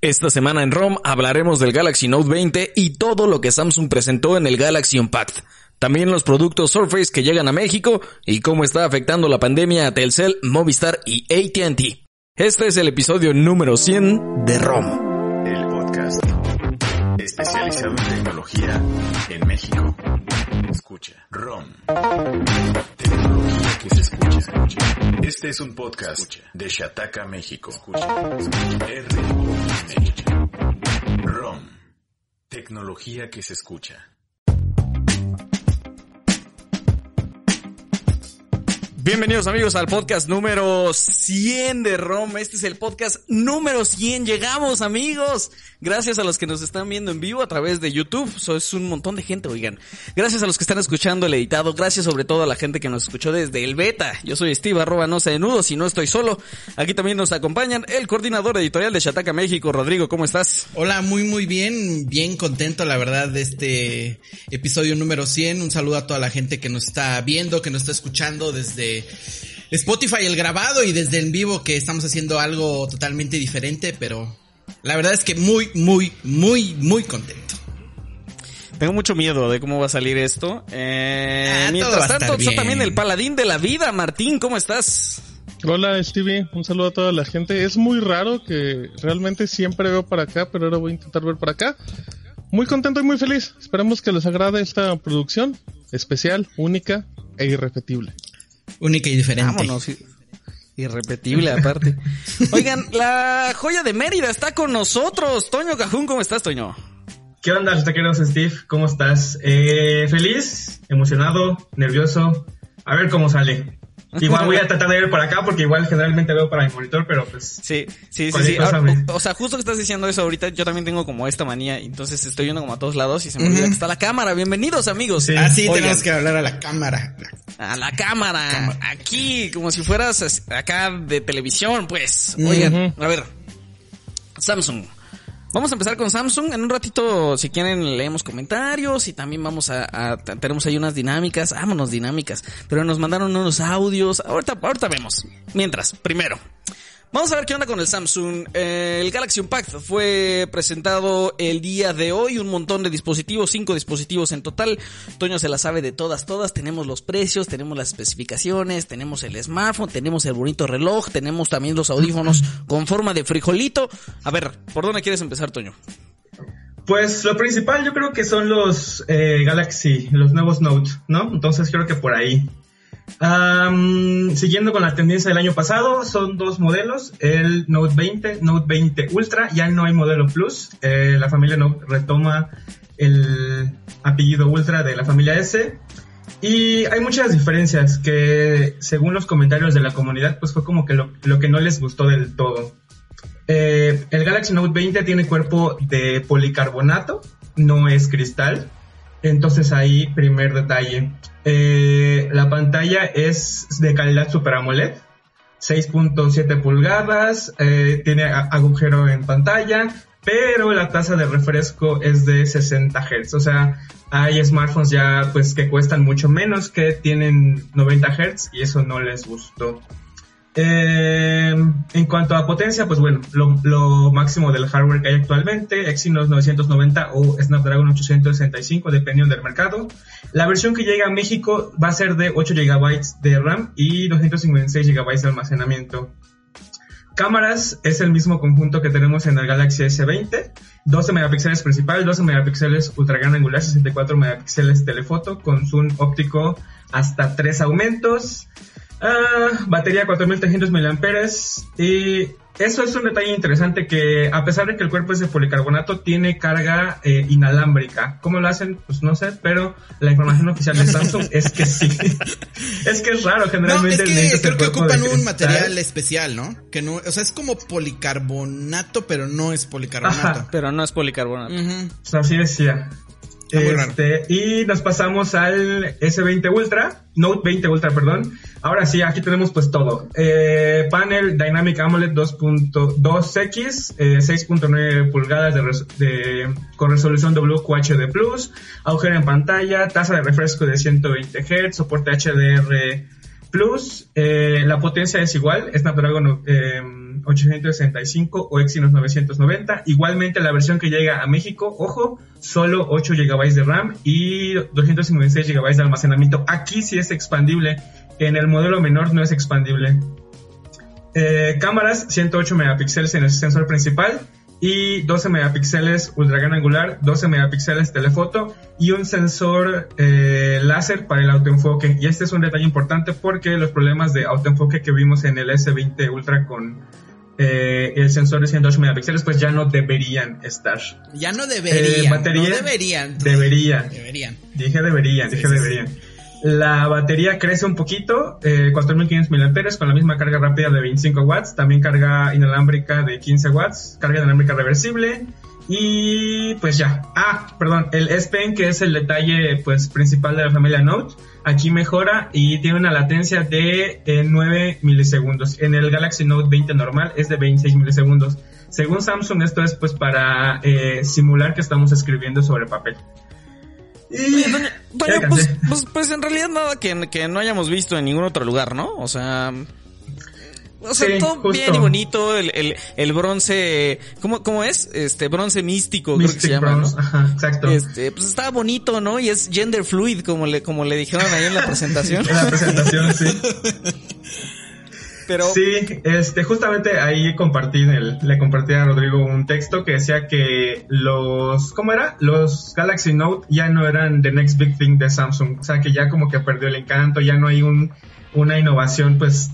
Esta semana en ROM hablaremos del Galaxy Note 20 y todo lo que Samsung presentó en el Galaxy Unpacked. También los productos Surface que llegan a México y cómo está afectando la pandemia a Telcel, Movistar y AT&T. Este es el episodio número 100 de ROM. El podcast especializado en tecnología en México. Escucha. ROM. Tecnología que se escucha. Este es un podcast de Shataka, México. Escucha. R ROM. Tecnología que se escucha. Bienvenidos amigos al podcast número 100 de ROM. Este es el podcast número 100. Llegamos amigos. Gracias a los que nos están viendo en vivo a través de YouTube. Eso es un montón de gente, oigan. Gracias a los que están escuchando el editado. Gracias sobre todo a la gente que nos escuchó desde el beta. Yo soy Steve, arroba no se nudos y no estoy solo. Aquí también nos acompañan el coordinador editorial de Chataca México, Rodrigo. ¿Cómo estás? Hola, muy muy bien. Bien contento la verdad de este episodio número 100. Un saludo a toda la gente que nos está viendo, que nos está escuchando desde Spotify el grabado y desde en vivo que estamos haciendo algo totalmente diferente, pero la verdad es que muy, muy, muy, muy contento. Tengo mucho miedo de cómo va a salir esto. Eh, Ah, mientras tanto, está también el paladín de la vida, Martín. ¿Cómo estás? Hola Stevie, un saludo a toda la gente. Es muy raro que realmente siempre veo para acá, pero ahora voy a intentar ver para acá. Muy contento y muy feliz. Esperamos que les agrade esta producción especial, única e irrepetible. Única y diferente. Vámonos. i- Irrepetible aparte. Oigan, la joya de Mérida está con nosotros. Toño Cajún, ¿cómo estás, Toño? ¿Qué onda, taqueros Steve? ¿Cómo estás? Eh, feliz, emocionado, nervioso. A ver cómo sale. Igual voy a tratar de ver para acá porque igual generalmente veo para mi monitor, pero pues... Sí, sí, sí, sí. Ahora, me- o, o sea, justo que estás diciendo eso ahorita, yo también tengo como esta manía, entonces estoy yendo como a todos lados y se me olvida que está la cámara. Bienvenidos, amigos. Sí. Ah, sí, Oigan, tenemos que hablar a la cámara. A la cámara, aquí, como si fueras as- acá de televisión, pues. Oigan, a ver, Samsung. Vamos a empezar con Samsung. En un ratito, si quieren, leemos comentarios y también vamos a, a- tenemos ahí unas dinámicas. Vámonos, dinámicas. Pero nos mandaron unos audios. Ahorita, ahorita vemos. Mientras, primero. Vamos a ver qué onda con el Samsung. Eh, el Galaxy Unpacked fue presentado el día de hoy. Un montón de dispositivos, cinco dispositivos en total. Toño se la sabe de todas, todas. Tenemos los precios, tenemos las especificaciones, tenemos el smartphone, tenemos el bonito reloj, tenemos también los audífonos con forma de frijolito. A ver, ¿por dónde quieres empezar, Toño? Pues lo principal yo creo que son los eh, Galaxy, los nuevos Note, ¿no? Entonces creo que por ahí. Siguiendo con la tendencia del año pasado, son dos modelos, el Note 20, Note 20 Ultra, ya no hay modelo Plus, eh, la familia Note retoma el apellido Ultra de la familia S. Y hay muchas diferencias que según los comentarios de la comunidad, pues fue como que lo, lo que no les gustó del todo. Eh, el Galaxy Note 20 tiene cuerpo de policarbonato, no es cristal. Entonces ahí, primer detalle. Eh, la pantalla es de calidad Super AMOLED, 6.7 pulgadas, eh, tiene agujero en pantalla, pero la tasa de refresco es de 60 Hz. O sea, hay smartphones ya pues que cuestan mucho menos, que tienen 90 Hz y eso no les gustó. Eh, en cuanto a potencia, pues bueno, lo, máximo del hardware que hay actualmente, Exynos 990 o Snapdragon 865, dependiendo del mercado. La versión que llega a México va a ser de 8 GB de RAM y 256 GB de almacenamiento. Cámaras es el mismo conjunto que tenemos en el Galaxy S20, 12 megapíxeles principal, 12 megapíxeles ultra gran angular, 64 megapíxeles telefoto con zoom óptico hasta 3 aumentos. Ah, batería 4300 mAh y eso es un detalle interesante que a pesar de que el cuerpo es de policarbonato tiene carga eh, inalámbrica. ¿Cómo lo hacen? Pues no sé, pero la información oficial de Samsung es que sí. es que es raro, No, generalmente es que creo que ocupan un material especial, ¿no? Que no, o sea, es como policarbonato, pero no es policarbonato. Ajá. Pero no es policarbonato. Ujú. Pues así decía. Este, y nos pasamos al S20 Ultra, Note 20 Ultra, perdón. Ahora sí, aquí tenemos pues todo. Eh, panel Dynamic AMOLED 2.2X, eh, 6.9 pulgadas de, res- de- con resolución WQHD+, agujero en pantalla, tasa de refresco de 120 Hz, soporte HDR Plus, eh, la potencia es igual, Snapdragon eh, 865 o Exynos 990. Igualmente la versión que llega a México, ojo, solo 8 GB de RAM y 256 GB de almacenamiento. Aquí sí es expandible, en el modelo menor no es expandible. Eh, cámaras, 108 megapíxeles en el sensor principal y 12 megapíxeles ultra gran angular, 12 megapíxeles telefoto y un sensor eh, láser para el autoenfoque. Y este es un detalle importante porque los problemas de autoenfoque que vimos en el S20 Ultra con eh, el sensor de 108 megapíxeles pues ya no deberían estar. Ya no deberían. Eh, batería, no deberían. Deberían. Deberían. Dije deberían, dije Sí, sí, deberían. La batería crece un poquito, eh, 4500 mAh con la misma carga rápida de 25 watts, también carga inalámbrica de 15 watts, carga inalámbrica reversible y pues ya. Ah, perdón, el S Pen que es el detalle pues principal de la familia Note, aquí mejora y tiene una latencia de eh, 9 milisegundos. En el Galaxy Note 20 normal es de 26 milisegundos. Según Samsung esto es pues para eh, simular que estamos escribiendo sobre papel. Pues, pues, pues en realidad nada que, que no hayamos visto en ningún otro lugar, ¿no? O sea... O sea, Sí, todo justo. bien y bonito, el, el, el bronce, ¿cómo, ¿cómo es? Este, bronce místico, creo que Mystic se llama, Bronze, ¿no? ajá, exacto. Este, pues está bonito, ¿no? Y es gender fluid, como le, como le dijeron ahí en la presentación. En la presentación, sí. Pero, Sí, este, justamente ahí compartí, el- le compartí a Rodrigo un texto que decía que los, ¿cómo era? Los Galaxy Note ya no eran the next big thing de Samsung, o sea que ya como que perdió el encanto, ya no hay un, una innovación pues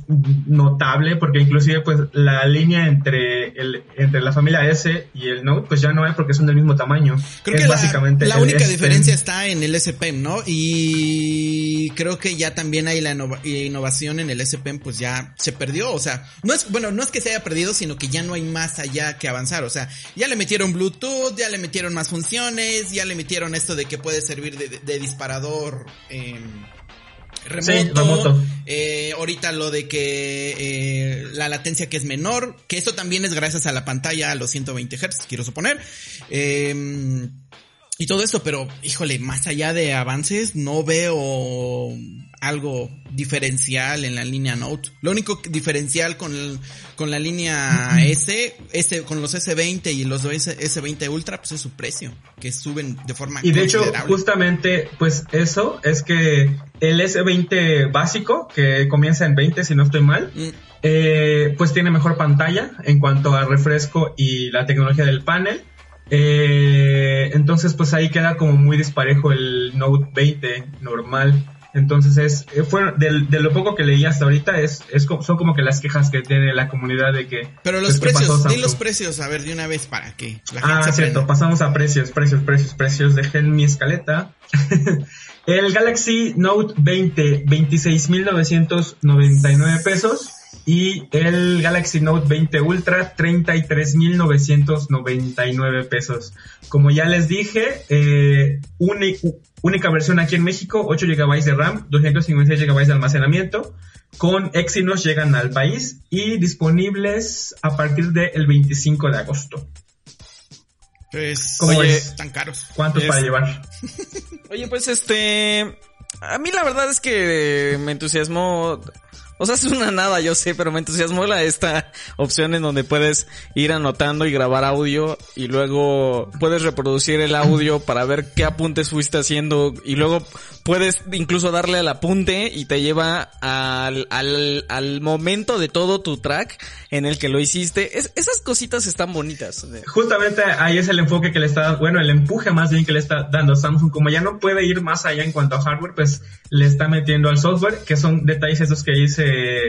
notable, porque inclusive pues la línea entre el, entre la familia S y el Note pues ya no hay porque son del mismo tamaño. Creo es que básicamente la única S diferencia está en el S Pen, ¿no? Y creo que ya también hay la innova- innovación en el S Pen, pues ya se perdió. O sea, no es, bueno, no es que se haya perdido, sino que ya no hay más allá que avanzar. O sea, ya le metieron Bluetooth, ya le metieron más funciones, ya le metieron esto de que puede servir de, de- de disparador. eh, remoto, Sí, remoto. Eh, ahorita lo de que eh, la latencia que es menor, que esto también es gracias a la pantalla a los 120 Hz, quiero suponer. Eh, y todo esto, pero híjole, más allá de avances, no veo algo diferencial en la línea Note. Lo único diferencial con, el- con la línea S, S, con los S20 y los S, S20 Ultra, pues es su precio, que suben de forma Y de hecho, justamente, pues eso es que el S20 básico, que comienza en 20 si no estoy mal, Mm. eh, pues tiene mejor pantalla en cuanto a refresco y la tecnología del panel. Eh, entonces, pues ahí queda como muy disparejo el Note 20 normal. Entonces es, eh, fue, del- de, lo poco que leí hasta ahorita es, es son como que las quejas que tiene la comunidad de que... Pero los pues, ¿qué pasó, precios, di los precios, a ver, de una vez para que la gente Ah, se cierto, prenda. pasamos a precios, precios, precios, precios. Dejen mi escaleta. el Galaxy Note 20, 26.999 pesos. Y el Galaxy Note 20 Ultra, 33.999 pesos. Como ya les dije, eh, única versión aquí en México, 8 GB de RAM, 256 GB de almacenamiento. Con Exynos llegan al país y disponibles a partir del 25 de agosto. Pues, ¿Cómo oye, es? tan caros. ¿Cuántos Es- para llevar? oye, pues este, a mí la verdad es que me entusiasmó, o sea, es una nada, yo sé, pero me entusiasmó la, esta opción en donde puedes ir anotando y grabar audio y luego puedes reproducir el audio para ver qué apuntes fuiste haciendo y luego puedes incluso darle al apunte y te lleva al, al, al momento de todo tu track en el que lo hiciste. Es- esas cositas están bonitas. Justamente ahí es el enfoque que le está, bueno, el empuje más bien que le está dando Samsung. Como ya no puede ir más allá en cuanto a hardware, pues le está metiendo al software, que son detalles esos que dice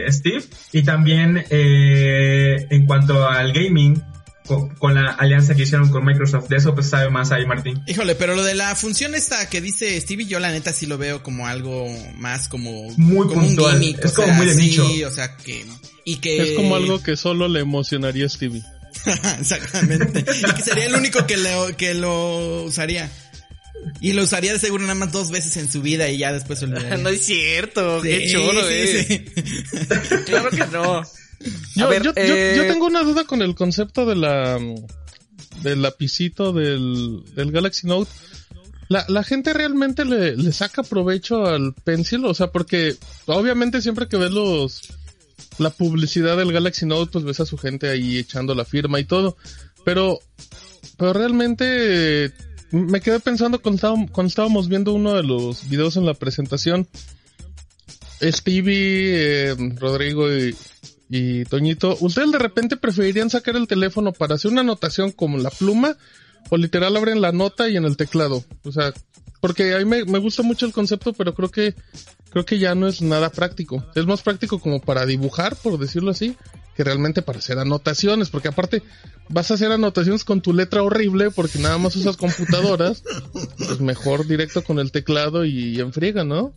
Steve. Y también eh, en cuanto al gaming, con, con la alianza que hicieron con Microsoft. De eso pues sabe más ahí Martín. Híjole, pero lo de la función esta que dice Stevie, yo la neta sí lo veo como algo más como, Muy como puntual. un gimmick. Es o como sea, muy de sí, nicho. o sea que, y que... Es como algo que solo le emocionaría a Stevie. Exactamente. y que sería el único que lo, que lo usaría. Y lo usaría de seguro nada más dos veces en su vida y ya después olvidaría. No es cierto, Sí, qué chulo, sí, eh. sí. Claro que no. Yo, A ver, yo, yo- eh, yo tengo una duda con el concepto de la del lapicito del, del Galaxy Note. la, la gente realmente le, le saca provecho al Pencil, o sea, porque obviamente siempre que ves los la publicidad del Galaxy Note, pues ves a su gente ahí echando la firma y todo, pero pero realmente me quedé pensando cuando estábamos, viendo uno de los videos en la presentación. Stevie, eh, Rodrigo y, y Toñito, ¿ustedes de repente preferirían sacar el teléfono para hacer una anotación como la pluma o literal abren la nota y en el teclado? O sea, porque a mí me, me gusta mucho el concepto, pero creo que creo que ya no es nada práctico. Es más práctico como para dibujar, por decirlo así, que realmente para hacer anotaciones, porque aparte vas a hacer anotaciones con tu letra horrible porque nada más usas computadoras, pues mejor directo con el teclado y, y ¿no?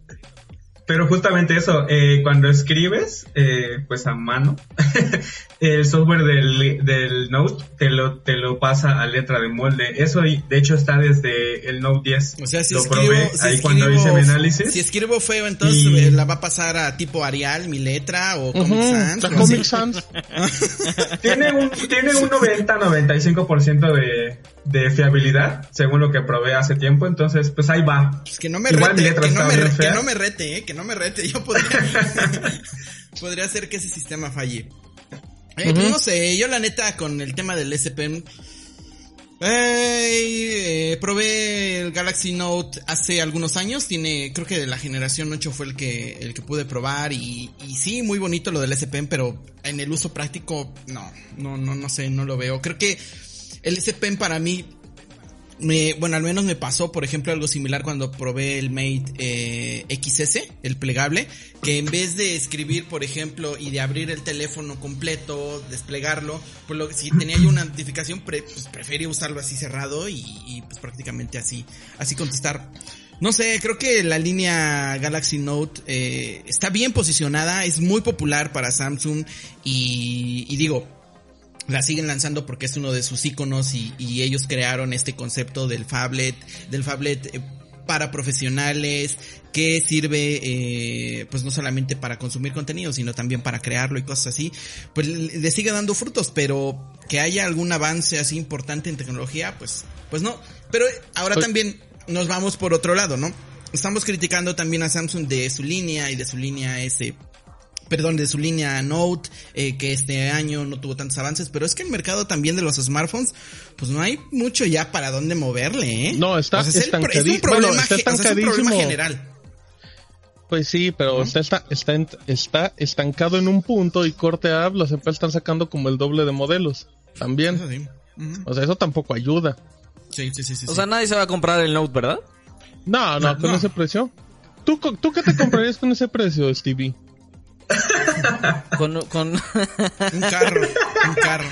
Pero justamente eso, eh, cuando escribes, eh, pues a mano, el software del, del Note te lo, te lo pasa a letra de molde. Eso de hecho está desde el Note 10. O sea, si lo escribo, probé si ahí cuando escribo- hice mi análisis. Si escribo feo, entonces Y- eh, la va a pasar a tipo Arial, mi letra, o Comic Ujú, Sans. la o Comic. Sans. Tiene un, tiene un 90-95% de, de fiabilidad, según lo que probé hace tiempo. Entonces, pues ahí va. Pues que no me Igual mi rete, letra que no me, bien re- que no me rete, eh, que no me rete. Yo podría, podría hacer que ese sistema falle. Eh, pues no sé, yo la neta con el tema del S Pen eh, probé el Galaxy Note hace algunos años, tiene, creo que de la generación 8 fue el que, el que pude probar y, y sí, muy bonito lo del S Pen, pero en el uso práctico, no, no, no, no sé, no lo veo. Creo que el S Pen para mí me, bueno, al menos me pasó, por ejemplo, algo similar cuando probé el Mate eh, XS, el plegable, que en vez de escribir, por ejemplo, y de abrir el teléfono completo, desplegarlo, pues lo, si tenía yo una notificación, pre- pues prefería usarlo así cerrado y, y, pues prácticamente así, así contestar. No sé, creo que la línea Galaxy Note eh, está bien posicionada, es muy popular para Samsung y, y digo, la siguen lanzando porque es uno de sus iconos y, y ellos crearon este concepto del phablet, del phablet eh, para profesionales que sirve eh, pues no solamente para consumir contenido sino también para crearlo y cosas así. Pues le, le sigue dando frutos pero que haya algún avance así importante en tecnología pues pues no. Pero ahora Pues- también nos vamos por otro lado no estamos criticando también a Samsung de su línea y de su línea S perdón, de su línea Note, eh, que este año no tuvo tantos avances, pero es que el mercado también de los smartphones, pues no hay mucho ya para dónde moverle, ¿eh? No, está O sea, es, el pro- es un problema, bueno, está ge- o sea, es un problema estancadísimo. general. Pues sí, pero está, está, está, estancado en un punto y corte app, las empresas están sacando como el doble de modelos. También. O sea, eso tampoco ayuda. Sí, sí, sí, sí, O sea, nadie se va a comprar el Note, ¿verdad? No, no, No, con no. ese precio. ¿Tú, ¿Tú qué te comprarías con ese precio, Stevie? Con, con... un carro, un carro.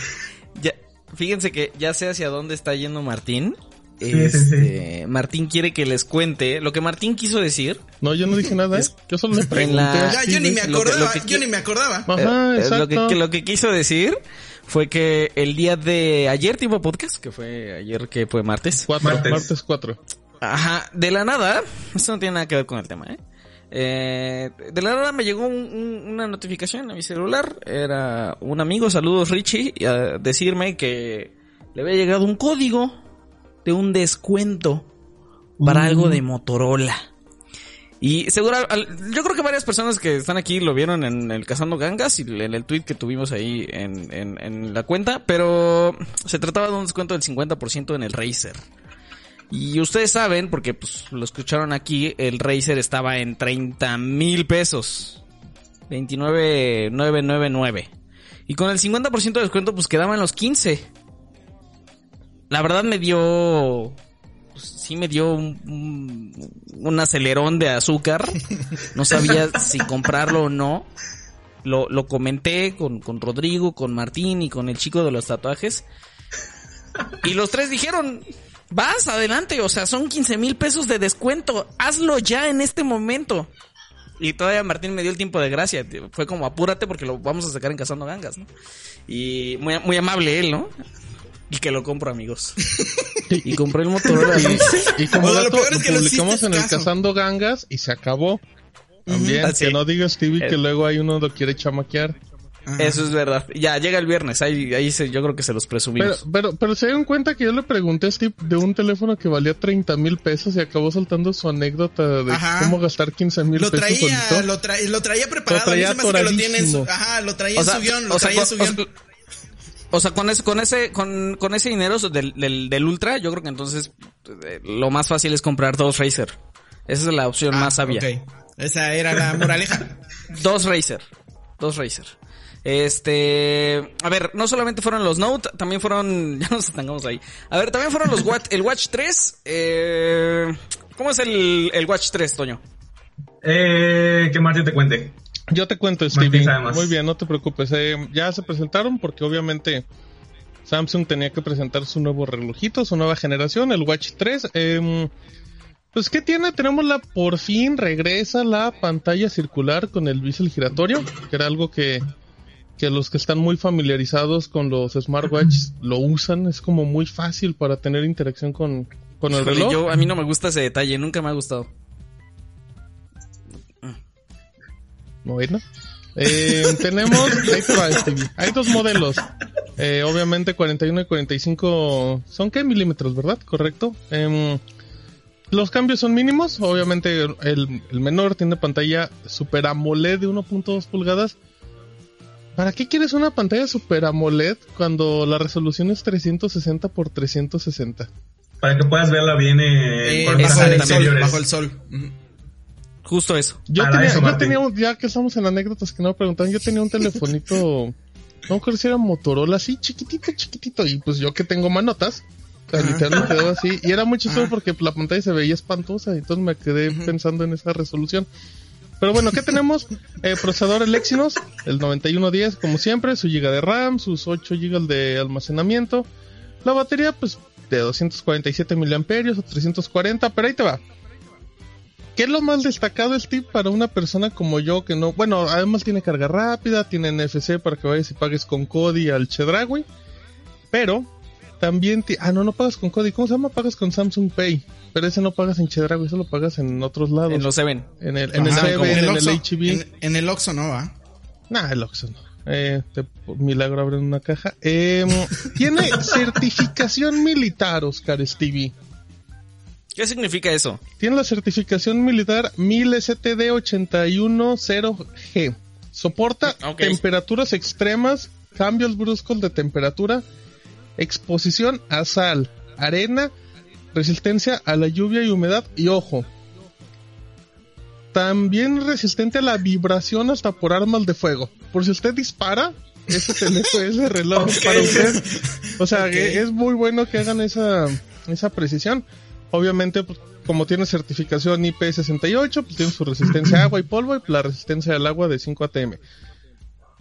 ya, fíjense que ya sé hacia dónde está yendo Martín. Este, Martín quiere que les cuente lo que Martín quiso decir. No, yo no dije nada, ¿eh? Yo solo le pregunté. la- a Ya, yo ni me Lo que- acordaba, lo que yo ni me acordaba. Ajá, exacto. lo, que, que lo que quiso decir fue que el día de ayer tipo podcast, que fue ayer que fue martes. Cuatro, Martes. martes. cuatro. Ajá, de la nada, esto no tiene nada que ver con el tema, ¿eh? Eh, de la nada me llegó un- un- una notificación a mi celular, era un amigo, saludos Richie, a decirme que le había llegado un código de un descuento para algo de Motorola. Y seguro, yo creo que varias personas que están aquí lo vieron en el Cazando Gangas y en el tweet que tuvimos ahí en, en, en la cuenta, pero se trataba de un descuento del 50% en el Razer. Y ustedes saben, porque pues lo escucharon aquí, el Razer estaba en 30 mil pesos. 29,999. Y con el 50% de descuento pues quedaban los 15. La verdad me dio... pues, sí me dio un, un, un acelerón de azúcar. No sabía si comprarlo o no. Lo, lo comenté con, con Rodrigo, con Martín y con el chico de los tatuajes. Y los tres dijeron, vas adelante, o sea, son 15 mil pesos de descuento, hazlo ya en este momento. Y todavía Martín me dio el tiempo de gracia, fue como apúrate porque lo vamos a sacar en Cazando Gangas, ¿no? Y muy, muy amable él, ¿no? Y que lo compro, amigos. Y compré el Motorola. Y, y como lo dato, peor lo es que no publicamos en el caso. Cazando Gangas y se acabó. También, que no diga Stevie Eh. que luego hay uno lo quiere chamaquear. Ajá. Eso es verdad. Ya, llega el viernes. Ahí, ahí se, yo creo que se los Pero, presumimos. pero, pero se dieron cuenta que yo le pregunté a Steve de un teléfono que valía 30 mil pesos y acabó soltando su anécdota de Ajá. cómo gastar 15 mil pesos traía, lo, tra- lo traía preparado. Lo traía a mí se me hace que lo tiene en su, ajá, lo traía en su guion, lo o sea, traía en su con- guion. o sea, con ese, con ese, con, con ese dinero del, del, del Ultra, yo creo que entonces eh, lo más fácil es comprar dos Razer. Esa es la opción más sabia. Ah, Ok. Esa era la moraleja. Dos Razer. Dos Razer. Este, a ver, no solamente fueron los Note, también fueron, ya nos atangamos ahí. A ver, también fueron los Watch, el Watch 3. Eh, ¿Cómo es el, el Watch 3, Toño? Eh, que Martín te cuente. Yo te cuento, Stevie. Muy bien, no te preocupes. Eh, ya se presentaron porque obviamente Samsung tenía que presentar su nuevo relojito, su nueva generación, el Watch 3. Eh, pues, ¿qué tiene? Tenemos la, por fin regresa la pantalla circular con el bisel giratorio, que era algo que, que los que están muy familiarizados con los smartwatches lo usan. Es como muy fácil para tener interacción con, con el Híjole, reloj. yo, a mí no me gusta ese detalle, nunca me ha gustado. Bueno. Eh, tenemos, ahí te va, Stevie. Hay dos modelos. Eh, obviamente 41 y 45 son qué milímetros, ¿verdad? Correcto. Em, los cambios son mínimos. Obviamente el, el menor tiene pantalla Super AMOLED de 1.2 pulgadas. ¿Para qué quieres una pantalla Super AMOLED cuando la resolución es 360 por 360? Para que puedas verla bien eh, Eh, por bajo, el sol, exteriores. bajo el sol. Ujú. Justo eso. Yo Para tenía, eso, yo tenía un- ya que estamos en anécdotas que no me preguntaban, yo tenía un telefonito, no me acuerdo si era Motorola, así chiquitito, chiquitito, y pues yo que tengo manotas, o sea, Ajá. literal me quedó así, y era muy chistoso Ajá. porque la pantalla se veía espantosa, y entonces me quedé pensando en esa resolución. Pero bueno, ¿qué tenemos? Eh, procesador el Exynos, el 9110, como siempre, su giga de RAM, sus 8 gigas de almacenamiento, la batería, pues, de 247 miliamperios o 340, pero ahí te va. ¿Qué es lo más destacado, Steve, para una persona como yo que no... Bueno, además tiene carga rápida, tiene NFC para que vayas y pagues con Cody al Chedraui. Pero también... Ah, no, no pagas con Cody. ¿Cómo se llama? Pagas con Samsung Pay. Pero ese no pagas en Chedraui, eso lo pagas en otros lados. En los Seven. En el, en el Seven, en el Oxxo. HB. En, en el Oxxo no va. Nah, el Oxxo no. Eh, te- por milagro abren una caja. Em, tiene certificación militar, Oscar Stevie. ¿Qué significa eso? Tiene la certificación militar 1000STD810G. Soporta temperaturas extremas, cambios bruscos de temperatura, exposición a sal, arena, resistencia a la lluvia y humedad y ojo. También resistente a la vibración hasta por armas de fuego. Por si usted dispara, ese teléfono, ese reloj para usted. O sea, que es muy bueno que hagan esa, esa precisión. Obviamente, pues, como tiene certificación IP68, pues tiene su resistencia a agua y polvo y la resistencia al agua de 5 ATM.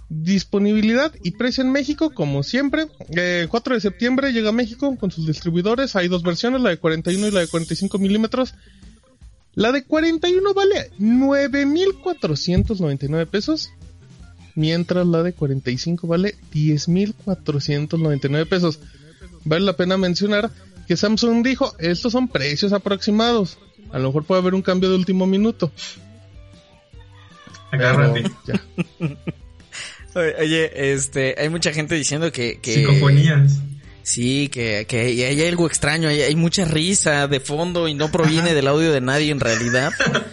Disponibilidad y precio en México, como siempre. Eh, 4 de septiembre llega a México con sus distribuidores. Hay dos versiones, la de 41 y la de 45 milímetros. La de 41 vale 9.499 pesos. Mientras la de 45 vale 10.499 pesos. Vale la pena mencionar que Samsung dijo, estos son precios aproximados. A lo mejor puede haber un cambio de último minuto. pero Agárrate. ya. Oye, este, hay mucha gente diciendo que, que Psicofonías. sí, que, que hay algo extraño, hay, hay mucha risa de fondo y no proviene del audio de nadie en realidad.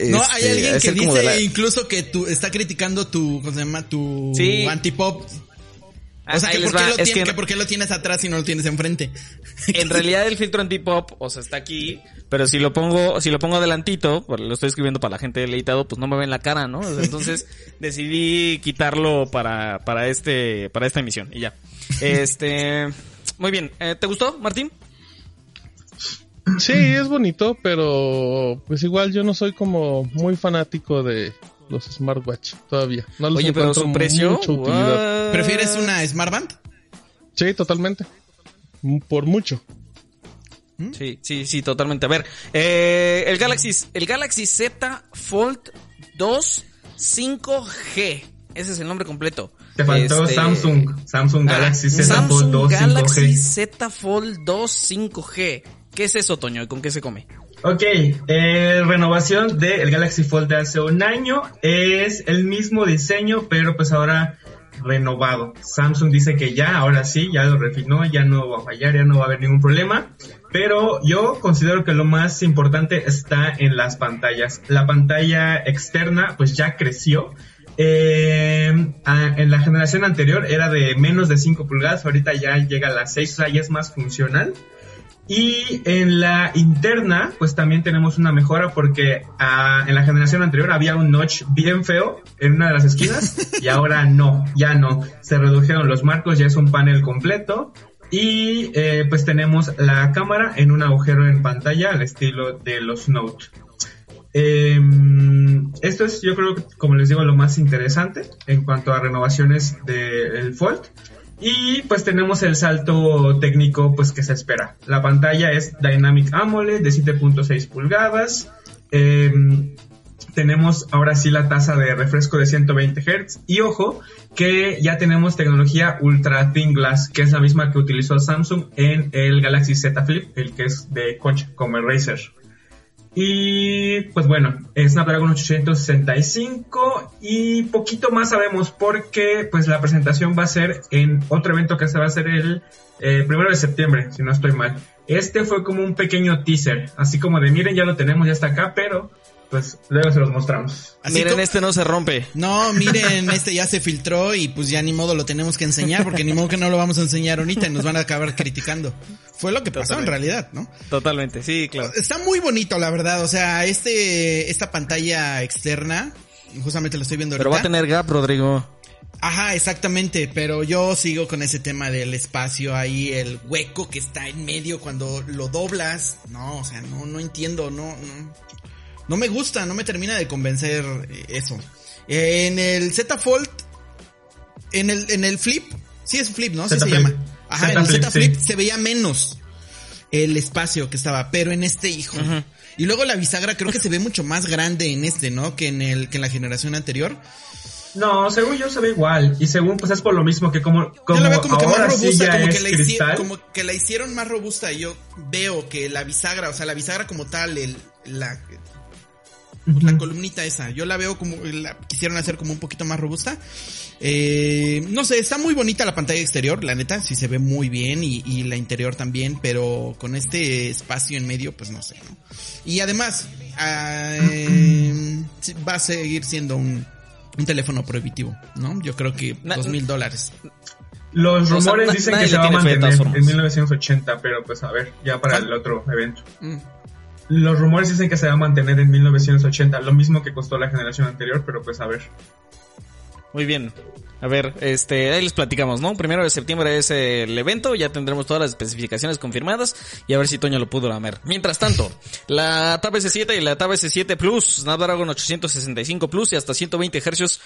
No, hay Este, alguien que dice la- incluso que tú está criticando tu, ¿cómo se llama? Tu Sí. antipop. O sea, que por, qué lo es tienes, que- que por qué lo tienes atrás y no lo tienes enfrente. En realidad el filtro antipop, o sea, está aquí, pero si lo pongo, si lo pongo adelantito, lo estoy escribiendo para la gente deleitado, pues no me ven la cara, ¿no? Entonces decidí quitarlo para, para este, para esta emisión y ya. Este, muy bien, Eh, ¿te gustó, Martín? Sí, es bonito, pero pues igual yo no soy como muy fanático de los smartwatch todavía. No les Oye, pero su precio, what? ¿Prefieres una Smartband? Sí, totalmente. Mm, Por mucho. Sí, sí, sí, totalmente. A ver, eh, el Galaxy, el Galaxy Z Fold 2 5G. Ese es el nombre completo. Te faltó Este, Samsung. Samsung ah, Galaxy Z Samsung Fold 2 Galaxy 5G. Z Fold 2 5G. ¿Qué es eso, Toño? ¿Y con qué se come? Ok, eh, renovación del Galaxy Fold de hace un año. Es el mismo diseño, pero pues ahora renovado. Samsung dice que ya, ahora sí, ya lo refinó, ya no va a fallar, ya no va a haber ningún problema. Pero yo considero que lo más importante está en las pantallas. La pantalla externa pues ya creció. Eh, en la generación anterior era de menos de 5 pulgadas, ahorita ya llega a las 6, o es más funcional. Y en la interna, pues también tenemos una mejora porque ah, en la generación anterior había un notch bien feo en una de las esquinas y ahora no, ya no. Se redujeron los marcos, ya es un panel completo. Y eh, pues tenemos la cámara en un agujero en pantalla al estilo de los Note. Em, esto es, yo creo, como les digo, lo más interesante en cuanto a renovaciones del Fold. Y pues tenemos el salto técnico pues que se espera. La pantalla es Dynamic AMOLED de 7.6 pulgadas. Em, tenemos ahora sí la tasa de refresco de 120 Hz. Y ojo, que ya tenemos tecnología Ultra Thin Glass, que es la misma que utilizó Samsung en el Galaxy Z Flip, el que es de coche, como el Razer. Y pues bueno, Snapdragon 865 y poquito más sabemos porque pues la presentación va a ser en otro evento que se va a hacer el eh, primero de septiembre, si no estoy mal. Este fue como un pequeño teaser, así como de miren ya lo tenemos, ya está acá, pero pues luego se los mostramos. miren, este no se rompe. No, miren, este ya se filtró y pues ya ni modo lo tenemos que enseñar, porque ni modo que no lo vamos a enseñar ahorita y nos van a acabar criticando. Fue lo que pasó en realidad, ¿no? Totalmente, sí, claro. Está muy bonito, la verdad. O sea, este, esta pantalla externa, justamente lo estoy viendo Pero va a tener gap, Rodrigo. Ajá, exactamente, pero yo sigo con ese tema del espacio ahí, el hueco que está en medio cuando lo doblas. No, o sea, no, no entiendo, no, no. No me gusta, no me termina de convencer eh, eso. En el Z Fold, en el, en el Flip, sí es Flip, ¿no? Así se llama. Ajá, en el Z Flip se veía menos el espacio que estaba, pero en este hijo. Y luego la bisagra creo que se ve mucho más grande en este, ¿no? Que en el, que en la generación anterior. No, según yo se ve igual. Y según, pues es por lo mismo que como, como, yo la veo como que más robusta, como, que la hicieron, como que la hicieron más robusta. Y yo veo que la bisagra, o sea, la bisagra como tal, el, la, la columnita esa. Yo la veo como, la quisieron hacer como un poquito más robusta. Eh, no sé, está muy bonita la pantalla exterior, la neta, sí se ve muy bien y, la interior también, pero con este espacio en medio, pues no sé. Y además, eh, va a seguir siendo un, un teléfono prohibitivo, ¿no? Yo creo que dos mil dólares. Los rumores dicen que se va a mantener en 1980, pero pues a ver, ya para el otro evento. Mm. Los rumores dicen que se va a mantener en 1980, lo mismo que costó la generación anterior, pero pues a ver. Muy bien. A ver, este, ahí les platicamos, ¿no? Primero de septiembre es el evento, ya tendremos todas las especificaciones confirmadas y a ver si Toño lo pudo lamer. Mientras tanto, la Tab S7 y la Tab S7 Plus, Snapdragon 865 Plus y hasta 120 Hz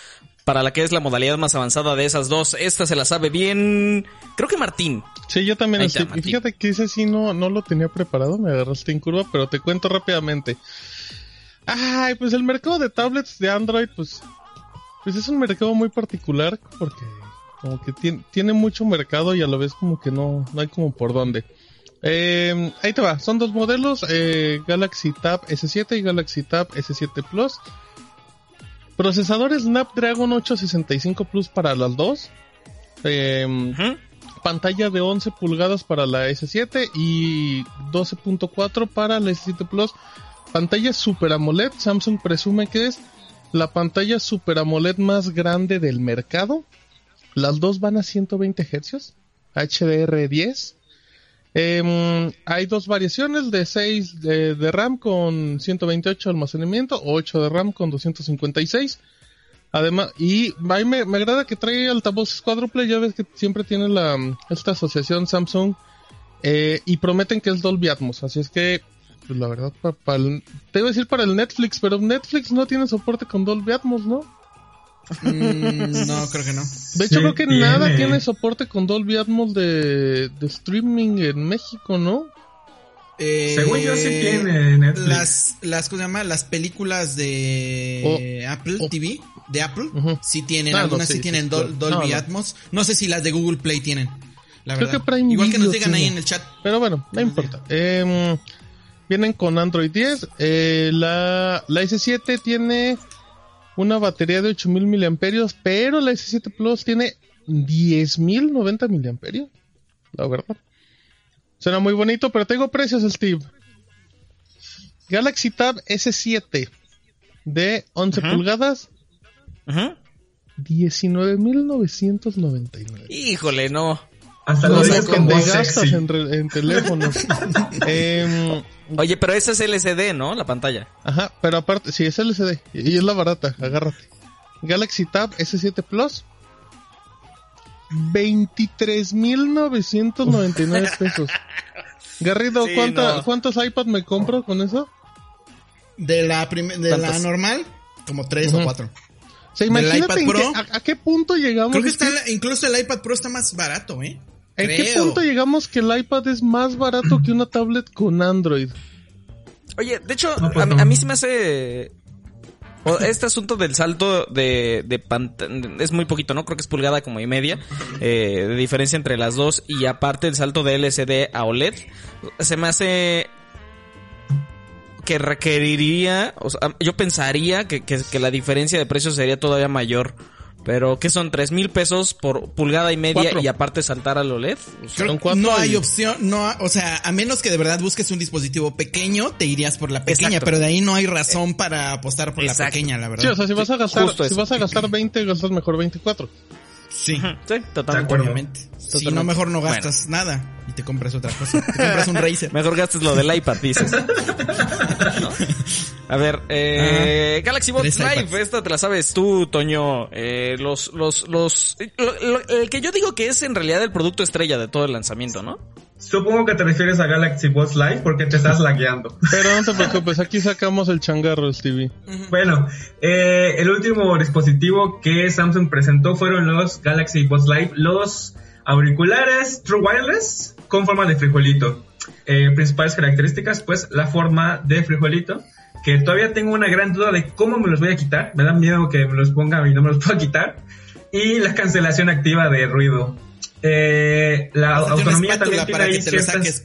para la que es la modalidad más avanzada de esas dos. Esta se la sabe bien, creo que Martín. Sí, yo también. Estoy, y fíjate que ese sí no, no lo tenía preparado, me agarraste en curva, pero te cuento rápidamente. Ay, pues el mercado de tablets de Android, pues pues es un mercado muy particular porque como que tiene, tiene mucho mercado y a la vez como que no, no hay como por dónde. Eh, ahí te va, son dos modelos, eh, Galaxy Tab S7 y Galaxy Tab S7 Plus. Procesador Snapdragon 865 Plus para las dos. Eh, Pantalla de 11 pulgadas para la S7 y 12.4 para la S7 Plus. Pantalla Super AMOLED, Samsung presume que es la pantalla Super AMOLED más grande del mercado. Las dos van a 120 Hz, HDR10. hay dos variaciones de 6 de, RAM con 128 almacenamiento, 8 de RAM con 256. Además, y a mí me, agrada que trae altavoces cuádruple, ya ves que siempre tiene la, esta asociación Samsung eh, y prometen que es Dolby Atmos, así es que pues la verdad, para, te iba a decir para el Netflix, pero Netflix no tiene soporte con Dolby Atmos, ¿no? Mm, no, creo que no. De hecho, creo que nada tiene soporte con Dolby Atmos de, streaming en México, ¿no? Eh, Según yo sí tiene Netflix. Las, las, ¿cómo se llama? Las películas de Apple TV, de Apple, sí tienen, ah, algunas sí, tienen Dolby Atmos. No sé si las de Google Play tienen. La creo que Igual que nos digan ahí en el chat. Pero bueno, no importa. Eh, Vienen con Android 10. Eh, la, la S7 tiene una batería de 8000 miliamperios, pero la S7 Plus tiene 10090 miliamperios. La verdad. Suena muy bonito, pero tengo precios, Steve. Galaxy Tab S7 de 11 Ajá. pulgadas, Ujú. 19.999. Híjole, no. Hasta No lo sé dices cómo como te gastas en, re- en teléfonos. Em, Oye, pero ese es LCD, ¿no? La pantalla. ajá, pero aparte, sí, es LCD. Y es la barata, agárrate. Galaxy Tab S7 Plus. 23.999 pesos. Garrido, Sí, ¿cuánta- no. ¿cuántos iPad me compro con eso? De la, de normal, como tres Ujú. o cuatro. O sea, ¿Del imagínate iPad en Pro? qué- a, a qué punto llegamos. Creo que está, la- incluso el iPad Pro está más barato, ¿eh? ¿En qué punto llegamos que el iPad es más barato que una tablet con Android? Oye, de hecho, No, pues a, mí- no. a mí se me hace... Este asunto del salto de, de pantalla es muy poquito, ¿no? Creo que es pulgada como y media eh, de diferencia entre las dos y aparte el salto de LCD a OLED se me hace que requeriría, o sea, yo pensaría que, que, que la diferencia de precios sería todavía mayor, pero que son tres mil pesos por pulgada y media Cuatro. y aparte saltar al OLED. O sea, que cuatro no hay y- opción, no, o sea, a menos que de verdad busques un dispositivo pequeño, te irías por la pequeña, Exacto. pero de ahí no hay razón para apostar por la pequeña, la Sí, verdad. o sea, si vas a gastar, justo si eso. vas a gastar 20, gastas mejor 24. Sí, totalmente. Si no, mejor no gastas nada y te compras otra cosa. Te compras un Razer. Mejor gastes lo del iPad, dices. ¿No? A ver, eh, Galaxy Tres Live, iPads. esta te la sabes tú, Toño. Eh, los, los, los, lo- lo- el que yo digo que es en realidad el producto estrella de todo el lanzamiento, ¿no? Supongo que te refieres a Galaxy Buds Live porque te estás lagueando. Pero no te preocupes, aquí sacamos el changarro, Stevie. Bueno, eh, el último dispositivo que Samsung presentó fueron los Galaxy Buds Live, los auriculares True Wireless con forma de frijolito. Eh, principales características, pues la forma de frijolito, que todavía tengo una gran duda de cómo me los voy a quitar, me da miedo que me los ponga y no me los pueda quitar, y la cancelación activa de ruido. Eh, la Pásate autonomía también tiene para ahí que te lo saques.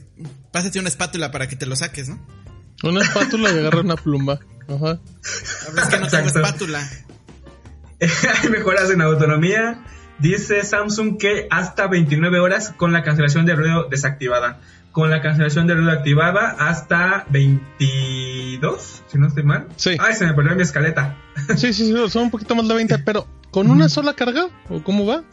Pásate una espátula para que te lo saques, ¿no? Una espátula y agarra una pluma. Ajá. Es que no tengo espátula. Hay mejoras en autonomía. Dice Samsung que hasta 29 horas con la cancelación de ruido desactivada. Con la cancelación de ruido activada hasta 22, si no estoy mal. Sí. Ay, se me perdió mi escaleta. Sí, sí, sí, son un poquito más de 20, pero ¿con una sola carga? ¿O cómo va?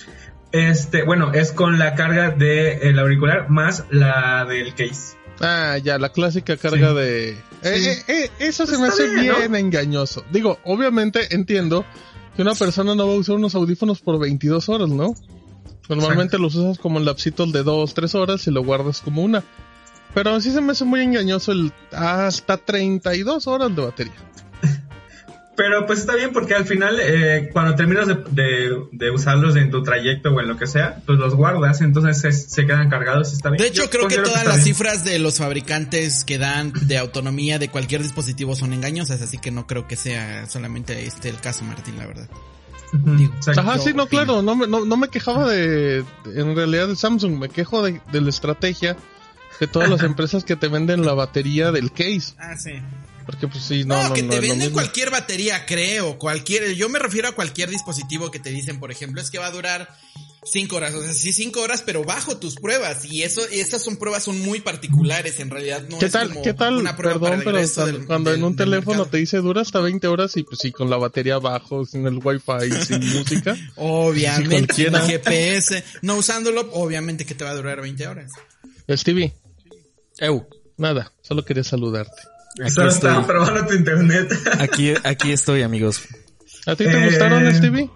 Este, bueno, es con la carga del auricular más la del case. Ah, ya, la clásica carga Sí. de... Eh, eh, eh, eso se Pues me hace bien, bien, ¿no? engañoso. Digo, obviamente entiendo que una persona no va a usar unos audífonos por 22 horas, ¿no? Normalmente los usas como en lapsitos de 2, 3 horas y lo guardas como una. Pero sí se me hace muy engañoso el hasta 32 horas de batería. Pero pues está bien porque al final eh, cuando terminas de, de- de usarlos en tu trayecto o en lo que sea, pues los guardas, entonces se, se quedan cargados y está bien. De hecho, Yo creo que todas las bien. cifras de los fabricantes que dan de autonomía de cualquier dispositivo son engañosas, así que no creo que sea solamente este el caso, Martín, la verdad. Digo. Ajá, sí, no, opino. claro, no me, no, no me quejaba de, de- en realidad de Samsung, me quejo de, de la estrategia de todas las empresas que te venden la batería del case. Ah, sí. Porque pues sí, No, no, no, que no, te venden mismo. cualquier batería, creo, cualquier, yo me refiero a cualquier dispositivo que te dicen, por ejemplo, es que va a durar cinco horas, o sea, sí cinco horas, pero bajo tus pruebas, y eso, y esas son pruebas son muy particulares, en realidad no ¿Qué es tal? como ¿Qué tal? una prueba Perdón, pero cuando, del- cuando del- en un teléfono mercado. te dice dura hasta 20 horas y pues sí, con la batería abajo, sin el wifi, sin música. Obviamente, sin. GPS, no usándolo, obviamente que te va a durar 20 horas. Stevie, Eu. nada, solo quería saludarte. Aquí Solo estoy. estaba probando tu internet. Aquí, aquí estoy, amigos. ¿A ti te Eh, gustaron, Stevie?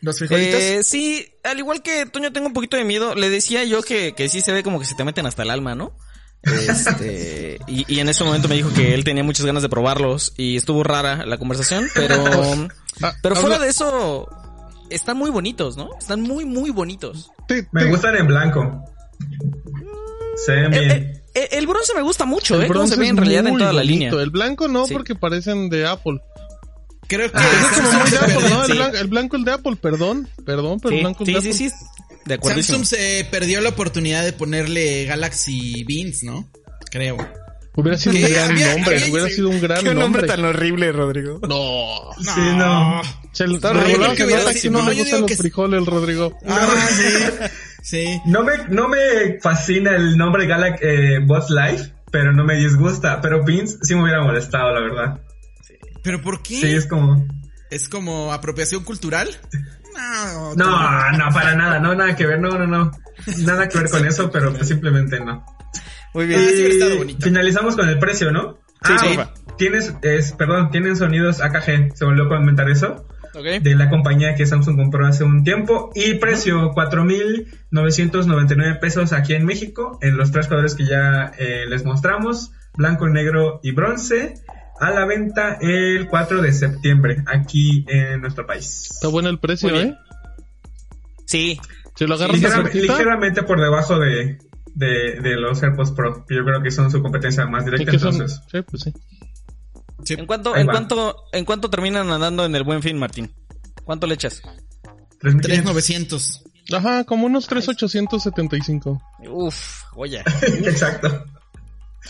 ¿Los frijolitos? Eh, sí, al igual que Toño tengo un poquito de miedo. Le decía yo que, que sí se ve como que se te meten hasta el alma, ¿no? Este, y, y en ese momento me dijo que él tenía muchas ganas de probarlos y estuvo rara la conversación, pero, Ah, pero fuera de eso, están muy bonitos, ¿no? Están muy, muy bonitos. Me gustan en blanco. Se ven El, bien. El- el- el bronce me gusta mucho, el ¿eh? Cómo bronce se ve en realidad en toda la bonito. línea. El blanco no, Sí. porque parecen de Apple. Creo que Ah, Es como muy de Apple, ¿no? El, sí. blanco, el blanco el de Apple, perdón, perdón, pero el Sí, blanco el sí, de sí, Apple. sí. De acuerdo. Samsung se perdió la oportunidad de ponerle Galaxy Beans, ¿no? Creo. Hubiera sido un gran nombre, hubiera sido un gran Qué nombre nombre. tan horrible, Rodrigo. No. Sí, no. Se le Está le horrible. que Hubiera nota sido- que no no, le yo gustan digo Ah, sí. Sí. No me, no me fascina el nombre Galax eh, Bots Life, pero no me disgusta. Pero Beans sí me hubiera molestado, la verdad. ¿Pero por qué? Sí, es como... ¿Es como apropiación cultural? No. No, no, para nada, no, nada que ver, no, no, no. Nada que ver con eso, pero pues simplemente no. Muy Ah, bien. sí estado Y bonito. finalizamos con el precio, ¿no? Sí, ah, sí. Tienes, es, perdón, tienen sonidos AKG, se volvió a comentar eso, Ok. de la compañía que Samsung compró hace un tiempo. Y precio, 4.999 pesos aquí en México, en los tres colores que ya eh, les mostramos, blanco, negro y bronce, a la venta el 4 de septiembre, aquí en nuestro país. Está bueno el precio. ¿eh? Sí. Si lo agarras Ligera- de cerquita, ligeramente por debajo de, de, de los AirPods Pro, que yo creo que son su competencia más sí, directa, son- entonces. sí, pues sí. Sí. ¿En cuánto, en cuánto, en cuánto terminan andando en el buen fin, Martín? ¿Cuánto le echas? 3.500. 3900. Ajá, como unos 3,875. Uf, joya, Exacto.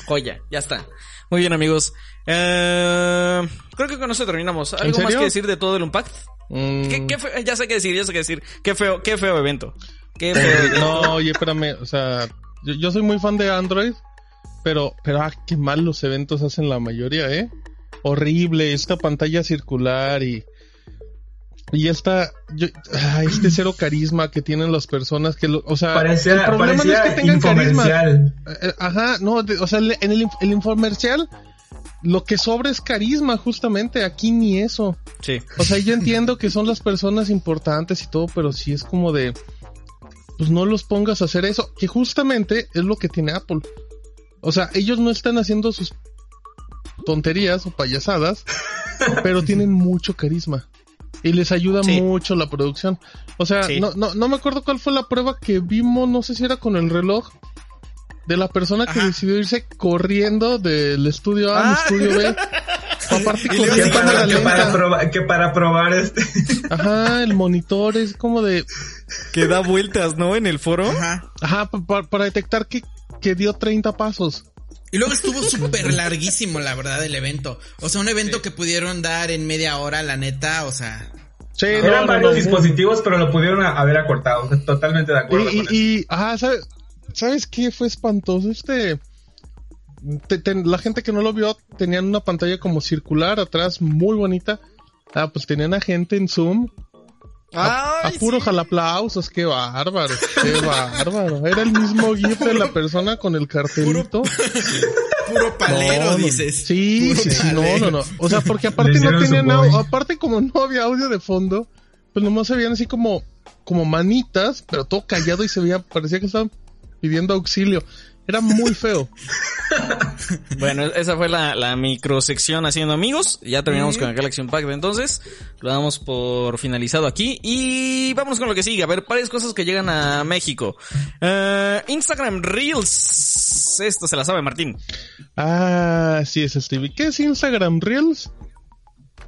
joya, ya está. Muy bien, amigos. Eh, creo que con eso terminamos. ¿Algo más que decir de todo el Unpacked? Mm, ¿Qué, qué feo- ya sé qué decir, ya sé qué decir. Qué feo, qué feo evento. Qué feo evento. No, oye, espérame, o sea, yo, yo soy muy fan de Android, pero, pero, ah, qué mal los eventos hacen la mayoría, ¿eh? Horrible, esta pantalla circular y, y esta, yo, ah, este cero carisma que tienen las personas que, lo, o sea, Parecía, el problema no es que tengan carisma. infomercial. Eh, Ajá, no, de- o sea, en el, el infomercial, lo que sobra es carisma, justamente, aquí ni eso. Sí. O sea, yo entiendo que son las personas importantes y todo, pero sí es como de, pues no los pongas a hacer eso, que justamente es lo que tiene Apple. O sea, ellos no están haciendo sus tonterías o payasadas, pero tienen mucho carisma. Y les ayuda Sí. mucho la producción. O sea, Sí. no, no, no me acuerdo cuál fue la prueba que vimos, no sé si era con el reloj, de la persona que Ajá. decidió irse corriendo del estudio A al Ah. estudio B. Aparte Y Que para, que, para probar, que para probar este. Ajá, el monitor es como de, Que da vueltas, ¿no? En el foro. Ajá. ajá, pa- pa- para detectar que, que dio 30 pasos. Y luego estuvo súper larguísimo, la verdad, el evento. O sea, un evento que pudieron dar en media hora, la neta, o sea. Sí, no, Eran no, varios no, dispositivos, pero lo pudieron a- haber acortado. o sea, Totalmente de acuerdo Y, con eso. y, y, ajá, ¿sabes, ¿sabes qué fue espantoso? Este, te- te- la gente que no lo vio tenían una pantalla como circular atrás, muy bonita. Ah, pues tenían a gente en Zoom. A, a puro jalaplausos, qué bárbaro, qué bárbaro. Era el mismo GIF de la persona con el cartelito. Puro palero, No, no, dices. Sí, Puro sí, sí, no, palero. no, no. O sea, porque aparte no tenían aparte como no había audio de fondo, pues nomás se veían así como, como manitas, pero todo callado y se veía, parecía que estaban pidiendo auxilio. Era muy feo. Bueno, esa fue la, la microsección haciendo amigos. Ya terminamos con el Galaxy Unpacked entonces. Lo damos por finalizado aquí. Y vamos con lo que sigue. A ver, varias cosas que llegan a México. Eh, Instagram Reels. Esto se la sabe Martín. Ah, sí es Stevie. ¿Qué es Instagram Reels?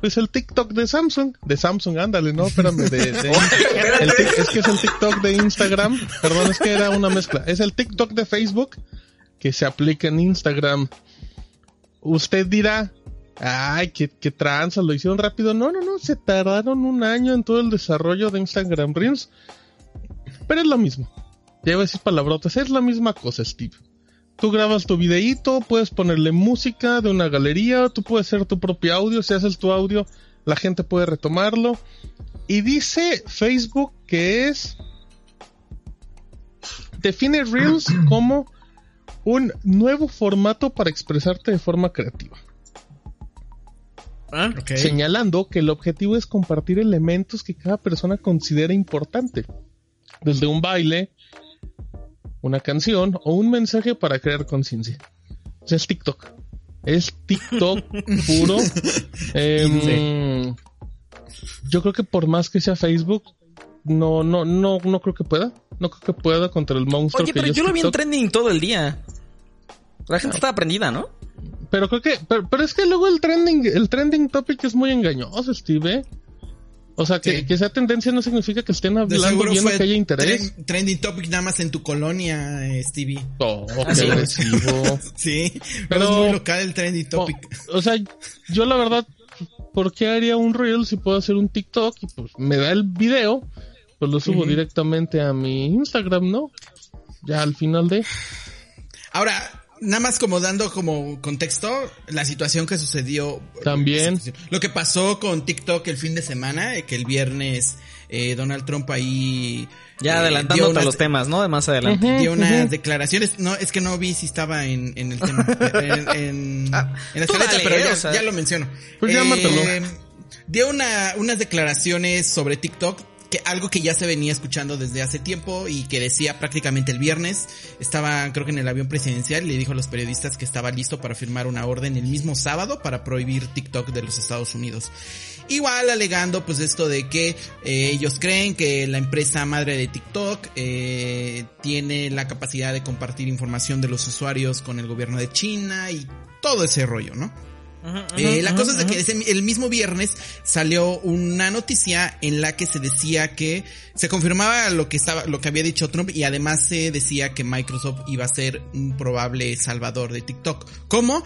Pues el TikTok de Samsung. De Samsung, ándale, no, espérame. De, de- el es que es el TikTok de Instagram. Perdón, es que era una mezcla. Es el TikTok de Facebook que se aplica en Instagram. Usted dirá, ay, qué, qué tranza, lo hicieron rápido. No, no, no, se tardaron un año en todo el desarrollo de Instagram Reels. Pero es lo mismo. Ya iba a decir palabrotas, es la misma cosa, Steve. Tú grabas tu videíto, puedes ponerle música de una galería, tú puedes hacer tu propio audio, si haces tu audio, la gente puede retomarlo. Y dice Facebook que es... Define Reels como un nuevo formato para expresarte de forma creativa, ¿Ah? Ok. señalando que el objetivo es compartir elementos que cada persona considera importante, desde un baile, una canción o un mensaje para crear conciencia. O sea, es TikTok. Es TikTok puro. Em, Yo creo que por más que sea Facebook, no, no, no, no creo que pueda. No creo que pueda contra el monstruo Oye, que pero ya es yo lo vi en trending todo el día. La gente estaba prendida, ¿no? Pero creo que, pero, pero es que luego el trending, el trending topic es muy engañoso, Steve. ¿eh? O sea, que, Sí. que sea tendencia no significa que estén hablando bien o que haya interés. tren- trending topic nada más en tu colonia, eh, Stevie. Oh, qué agresivo. Sí, pero, es muy local el trending topic. O, o sea, yo la verdad, ¿por qué haría un reel si puedo hacer un TikTok? Y pues me da el video, pues lo subo directamente a mi Instagram, ¿no? Ya al final de... Ahora, nada más como dando como contexto, la situación que sucedió. También. Lo que pasó con TikTok el fin de semana, eh, que el viernes eh, Donald Trump ahí... Ya eh, adelantándote dio a unas- los temas, ¿no? De más adelante. dio unas declaraciones. No, es que no vi si estaba en, en el tema. en, en, Ah, en la escaleta, dale, pero eh, ya, o sea. ya lo menciono. Pues ya mátalo. Dio una, unas declaraciones sobre TikTok. Que algo que ya se venía escuchando desde hace tiempo y que decía prácticamente el viernes, estaba creo que en el avión presidencial y le dijo a los periodistas que estaba listo para firmar una orden el mismo sábado para prohibir TikTok de los Estados Unidos. Igual alegando pues esto de que eh, ellos creen que la empresa madre de TikTok eh, tiene la capacidad de compartir información de los usuarios con el gobierno de China y todo ese rollo, ¿no? Eh, la cosa es de que ese- el mismo viernes salió una noticia en la que se decía que se confirmaba lo que estaba, lo que había dicho Trump y además se decía que Microsoft iba a ser un probable salvador de TikTok. ¿Cómo?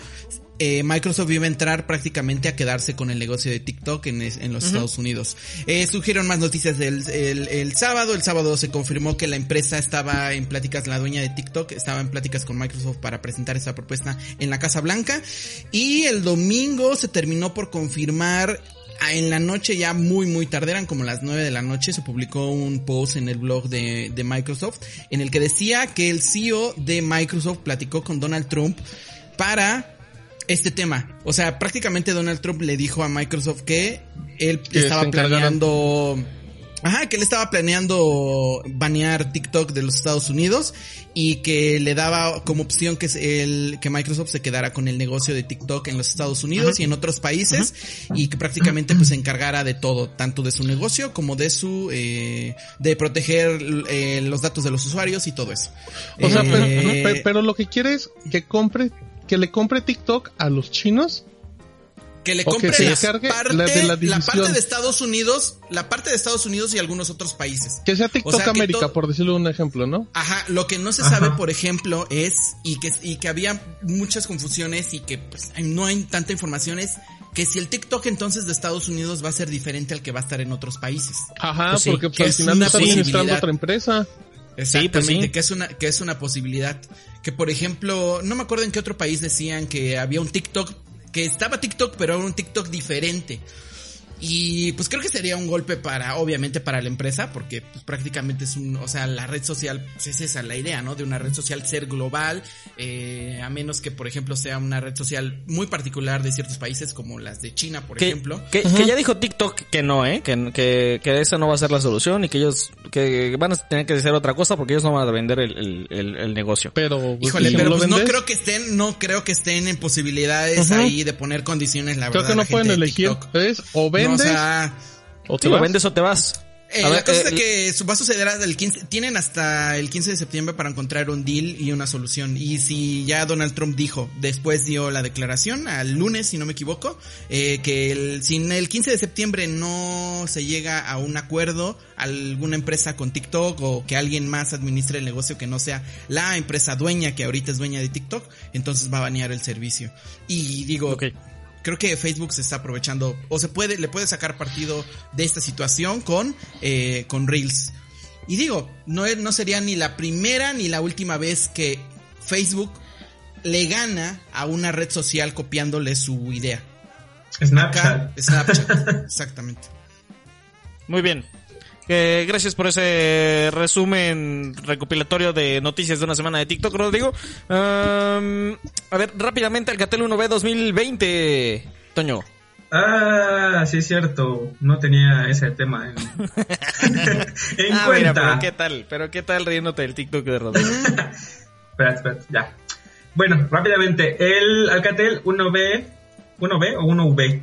Eh, Microsoft iba a entrar prácticamente a quedarse con el negocio de TikTok en, los Estados Unidos. Eh, surgieron más noticias del el, el sábado. El sábado se confirmó que la empresa estaba en pláticas, la dueña de TikTok estaba en pláticas con Microsoft para presentar esa propuesta en la Casa Blanca. Y el domingo se terminó por confirmar ah, en la noche ya muy muy tarde, eran como las 9 de la noche, se publicó un post en el blog de, de Microsoft en el que decía que el CEO de Microsoft platicó con Donald Trump para este tema. O sea, prácticamente Donald Trump le dijo a Microsoft que él Que estaba planeando... Ajá, que él estaba planeando banear TikTok de los Estados Unidos y que le daba como opción que, el, que Microsoft se quedara con el negocio de TikTok en los Estados Unidos y en otros países y que prácticamente pues se encargara de todo, tanto de su negocio como de su, eh, de proteger eh, los datos de los usuarios y todo eso. O sea, pero, Eh, pe- pero lo que quiere es que compre, que le compre TikTok a los chinos. Que le que compre la, parte, la de la división. parte de Estados Unidos, la parte de Estados Unidos y algunos otros países. Que sea TikTok O sea, que América, por decirlo un ejemplo, ¿no? Ajá, lo que no se Ajá. sabe, por ejemplo, es, y que, y que había muchas confusiones y que pues, no hay tanta información, es que si el TikTok entonces de Estados Unidos va a ser diferente al que va a estar en otros países. Ajá, Pues sí, porque pues, al final está administrando otra empresa. Exactamente, pues sí. que es una, que es una posibilidad. Que por ejemplo, no me acuerdo en qué otro país decían que había un TikTok, que estaba TikTok, pero era un TikTok diferente. Y pues creo que sería un golpe para, obviamente, para la empresa, porque pues, prácticamente es un, o sea, la red social, pues es esa la idea, ¿no? De una red social ser global, eh, a menos que, por ejemplo, sea una red social muy particular de ciertos países, como las de China, por Que, ejemplo. que, que ya dijo TikTok que no, ¿eh? Que, que, que esa no va a ser la solución y que ellos que van a tener que hacer otra cosa porque ellos no van a vender el, el, el, el negocio. Pero, Híjole, pero pues no creo que estén, no creo que estén en posibilidades ahí de poner condiciones, la creo verdad. que no pueden elegir. TikTok. Es o No, vendes o sea, o te Si lo vas. vendes o te vas. eh, A la ver, cosa eh, es que su- va a suceder hasta el 15, tienen hasta el 15 de septiembre para encontrar un deal y una solución. Y si ya Donald Trump dijo, después dio la declaración, al lunes, si no me equivoco, eh, que el, si en el 15 de septiembre no se llega a un acuerdo, alguna empresa con TikTok o que alguien más administre el negocio que no sea la empresa dueña, que ahorita es dueña de TikTok, entonces va a banear el servicio. Y digo, Ok. Creo que Facebook se está aprovechando o se puede le puede sacar partido de esta situación con eh, con Reels y digo no no sería ni la primera ni la última vez que Facebook le gana a una red social copiándole su idea Snapchat. Acá, Snapchat exactamente Muy bien. Eh, gracias por ese resumen recopilatorio de noticias de una semana de TikTok, Rodrigo. Am, a ver, rápidamente Alcatel 1B 2020. Toño. Ah, sí es cierto. No tenía ese tema en, en Ah, mira, cuenta. pero qué tal, pero qué tal riéndote del TikTok de Rodrigo. Espera, espera, ya. Bueno, rápidamente. El Alcatel 1B, 1B o 1V.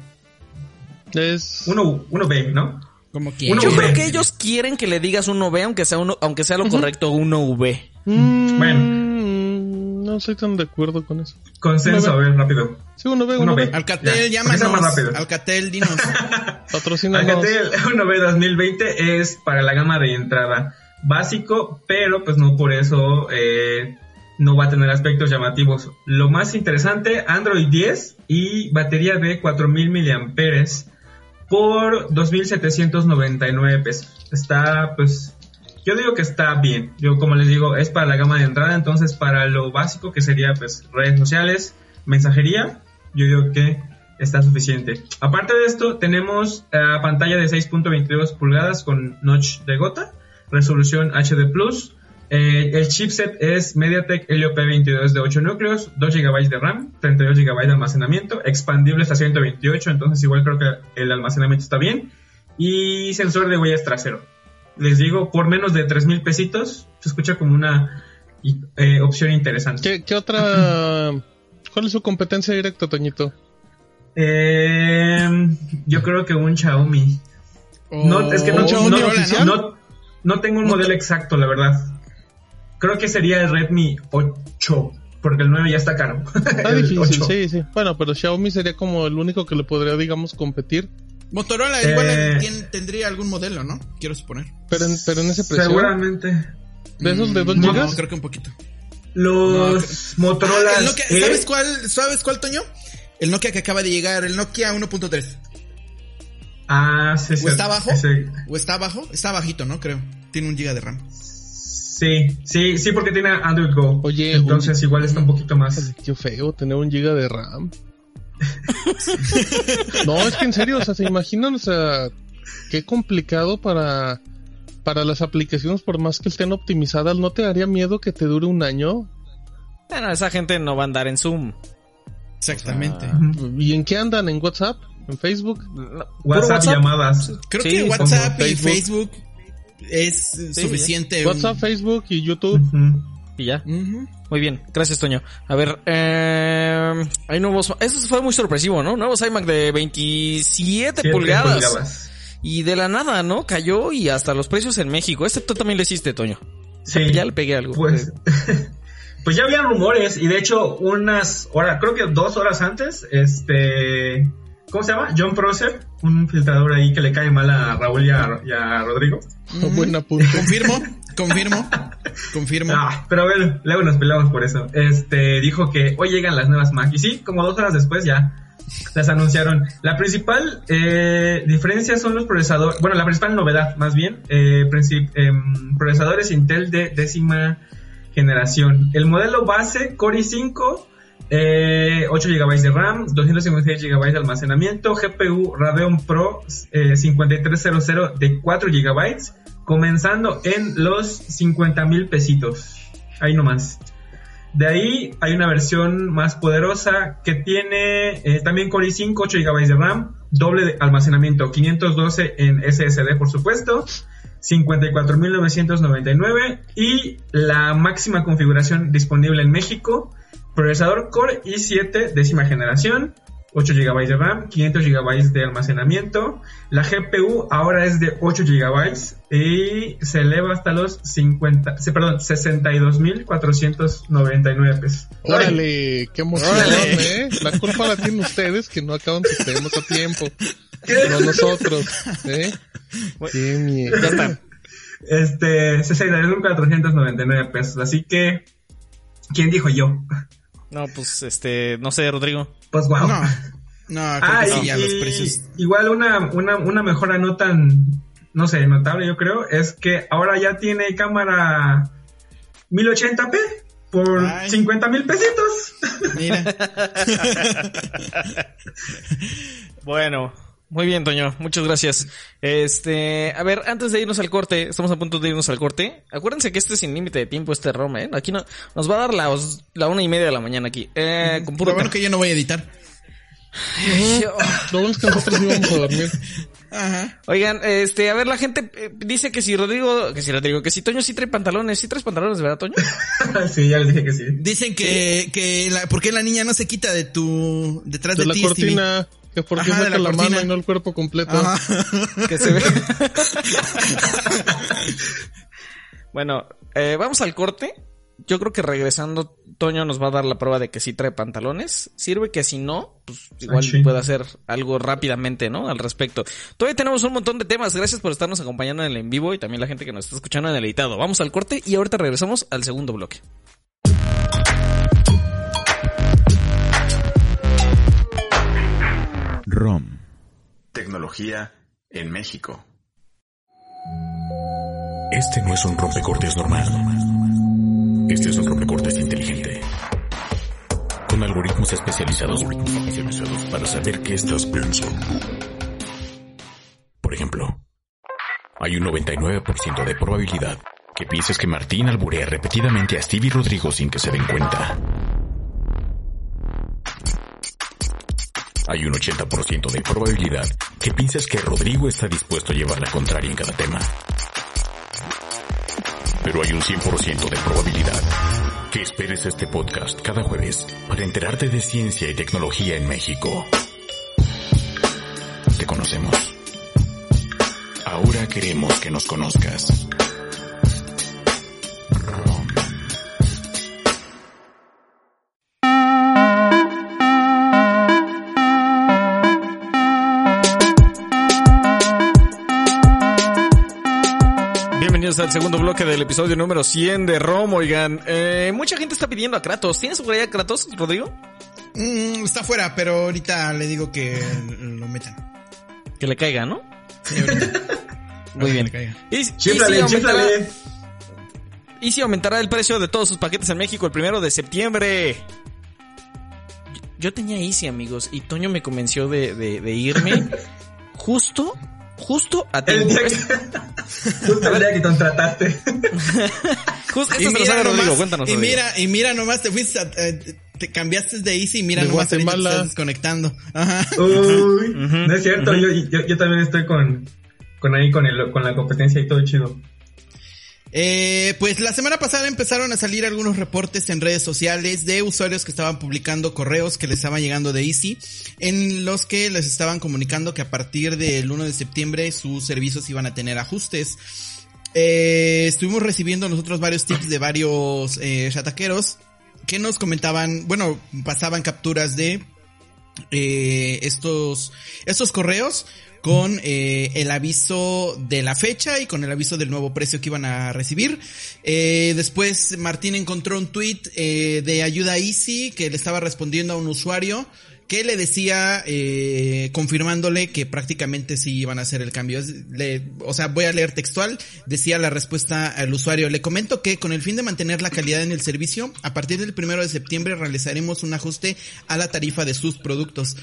Es 1, 1B, ¿no? Como Yo creo que ellos quieren que le digas 1V, aunque sea uno, aunque sea lo correcto 1V. Mm, Bueno. No estoy tan de acuerdo con eso. Consenso, a ver, rápido. Sí, uno ve, Uno uno ve. ve. Alcatel, Ya, llámanos. más rápido. Alcatel, dinos. Patrocínanos. Alcatel 1B 2020 es para la gama de entrada básico, pero pues no por eso eh, no va a tener aspectos llamativos. Lo más interesante, Android 10 y batería de 4000 miliamperes por 2799 pesos. Está pues yo digo que está bien. Yo como les digo, es para la gama de entrada, entonces para lo básico que sería pues redes sociales, mensajería, yo digo que está suficiente. Aparte de esto, tenemos eh, pantalla de 6.22 pulgadas con notch de gota, resolución HD+, eh, el chipset es MediaTek Helio P22 de 8 núcleos, 2 GB de RAM, 32 GB de almacenamiento, expandible hasta 128, entonces igual creo que el almacenamiento está bien, y sensor de huellas trasero. Les digo, por menos de 3 mil pesitos, se escucha como una eh, opción interesante. ¿Qué, qué otra? ¿Cuál es su competencia directa, Toñito? Eh, yo creo que un Xiaomi. No, es que no, Oh, ¿no? no- no tengo un modelo exacto, la verdad. Creo que sería el Redmi 8, porque el 9 ya está caro. Está difícil, 8. sí, sí. Bueno, pero Xiaomi sería como el único que le podría, digamos, competir. Motorola igual Eh. tien- tendría algún modelo, ¿no? Quiero suponer. Pero en, pero en ese precio. Seguramente. ¿De esos de 2 Mm, gigas? No, creo que un poquito. Los Motorola. Ah, Nokia- ¿Sabes cuál, ¿Sabes cuál, Toño? El Nokia que acaba de llegar, el Nokia 1.3. Ah, sí, sí. ¿O está abajo? ese- ¿O está abajo? Está bajito, ¿no? Creo. Tiene un giga de RAM. Sí, sí, sí, porque tiene Android Go. Oye, entonces igual está un poquito más. Qué feo tener un giga de RAM. no, es que en serio, o sea, se imaginan, o sea, qué complicado para, para las aplicaciones, por más que estén optimizadas, ¿no te daría miedo que te dure un año? Bueno, esa gente no va a andar en Zoom. Exactamente. ¿Y en qué andan? ¿En WhatsApp? ¿En Facebook? No, WhatsApp, llamadas. Creo Sí, que WhatsApp y Facebook. Facebook es Sí, suficiente. WhatsApp, Facebook y YouTube. Y ya. Muy bien, gracias Toño. A ver, eh, hay nuevos... Eso fue muy sorpresivo, ¿no? Nuevos iMac de 27 Siete pulgadas. pulgadas. Y de la nada, ¿no? Cayó y hasta los precios en México. Este tú también le hiciste, Toño. Sí. Ya le pegué algo. Pues, pues ya había rumores y de hecho unas horas, creo que dos horas antes, este, ¿cómo se llama? John Prosser, un filtrador ahí que le cae mal a Raúl y a, y a Rodrigo. Buen apunte. Confirmo, confirmo, confirmo. Ah, pero a ver, luego nos peleamos por eso. Este, dijo que hoy llegan las nuevas Mac y sí, como dos horas después ya las anunciaron. La principal eh, diferencia son los procesadores, bueno, la principal novedad más bien, eh, em, procesadores Intel de décima generación. El modelo base Core i5, eh, 8 GB de RAM, 256 GB de almacenamiento, GPU Radeon Pro eh, 5300 de 4 GB, comenzando en los 50 mil pesitos. Ahí nomás. De ahí hay una versión más poderosa que tiene eh, también Core i5, 8 GB de RAM, doble de almacenamiento, 512 en SSD por supuesto, 54.999 y la máxima configuración disponible en México, procesador Core i7 décima generación, 8 GB de RAM, 500 GB de almacenamiento. La GPU ahora es de 8 GB y se eleva hasta los 50, se- perdón, 62.499 pesos. Órale, qué emoción, Órale. ¿eh? La culpa la tienen ustedes que no acaban sus temas a tiempo. No nosotros, ¿eh? Qué está. Este, 62.499 pesos. Así que, ¿quién dijo yo? No, pues, este, no sé, Rodrigo. Pues wow. No, no, creo Ah, que y, sí, ya los y precios. igual una, una, una mejora no tan, no sé, notable yo creo, es que ahora ya tiene cámara 1080p por Ay. 50 mil pesitos. Mira, Bueno, muy bien, Toño. Muchas gracias. Este, a ver, antes de irnos al corte, estamos a punto de irnos al corte. Acuérdense que este es sin límite de tiempo, este ROM, ¿eh? Aquí no, nos va a dar la, una y media de la mañana aquí. Eh, con puro lo bueno que yo no voy a editar. Lo bueno es que nosotros íbamos a dormir. Ajá. Oigan, este, a ver, la gente eh, dice que si Rodrigo, que si Rodrigo, que si Toño sí trae pantalones, ¿sí traes pantalones, verdad, Toño? sí, ya les dije que sí. Dicen que, que la, ¿por qué la niña no se quita de tu, detrás De de, la ti, Stevie? Que por qué saca la la, mano y no el cuerpo completo. Ajá. Que se ve. bueno, eh, vamos al corte yo creo que regresando, Toño nos va a dar la prueba de que sí trae pantalones. Sirve que si no, pues igual puede hacer algo rápidamente, ¿no? Al respecto. Todavía tenemos un montón de temas. Gracias por estarnos acompañando en el en vivo y también la gente que nos está escuchando en el editado. Vamos al corte y ahorita regresamos al segundo bloque. ROM. Tecnología en México. Este no es un rompecortes normal. Este es un rompecortes inteligente. Con algoritmos especializados para saber qué estás pensando. Por ejemplo, hay un 99% de probabilidad que pienses que Martín alburea repetidamente a Stevie Rodrigo sin que se den cuenta. Hay un 80% de probabilidad que pienses que Rodrigo está dispuesto a llevar la contraria en cada tema. Pero hay un 100% de probabilidad que esperes este podcast cada jueves para enterarte de ciencia y tecnología en México. Te conocemos. Ahora queremos que nos conozcas. Bienvenidos al segundo bloque del episodio número 100 de ROM. Oigan, eh, mucha gente está pidiendo a Kratos. ¿Tienes por ahí a Kratos, Rodrigo? Mm, está fuera, pero ahorita le digo que lo metan. Que le caiga, ¿no? Sí. Muy bien. Que le caiga. Y, y si Chíflale, aumentará, chíflale. y si aumentará el precio de todos sus paquetes en México el primero de septiembre. Yo tenía Easy, amigos, y Toño me convenció de, de- de irme justo, justo a El tiempo. día Es- que, justo el día que contrataste. Justo, Y esto se lo Rodrigo, nomás- cuéntanos. y Rodrigo. mira, y mira nomás, te fuiste, a- eh, te cambiaste de Easy y mira De nomás te estás desconectando. Ajá. Uy, no es cierto, ujú. yo, yo, yo también estoy con, con ahí, con, el, con la competencia y todo chido. Eh, pues la semana pasada empezaron a salir algunos reportes en redes sociales de usuarios que estaban publicando correos que les estaban llegando de Easy, en los que les estaban comunicando que a partir del 1 de septiembre sus servicios iban a tener ajustes. Eh, estuvimos recibiendo nosotros varios tips de varios eh, chataqueros que nos comentaban, bueno, pasaban capturas de eh, estos, estos correos con eh, el aviso de la fecha y con el aviso del nuevo precio que iban a recibir. Eh, después Martín encontró un tweet eh, de ayuda Easy que le estaba respondiendo a un usuario que le decía, eh, confirmándole que prácticamente sí iban a hacer el cambio. Le- o sea, voy a leer textual. Decía la respuesta al usuario. Le comento que con el fin de mantener la calidad en el servicio, a partir del primero de septiembre realizaremos un ajuste a la tarifa de sus productos.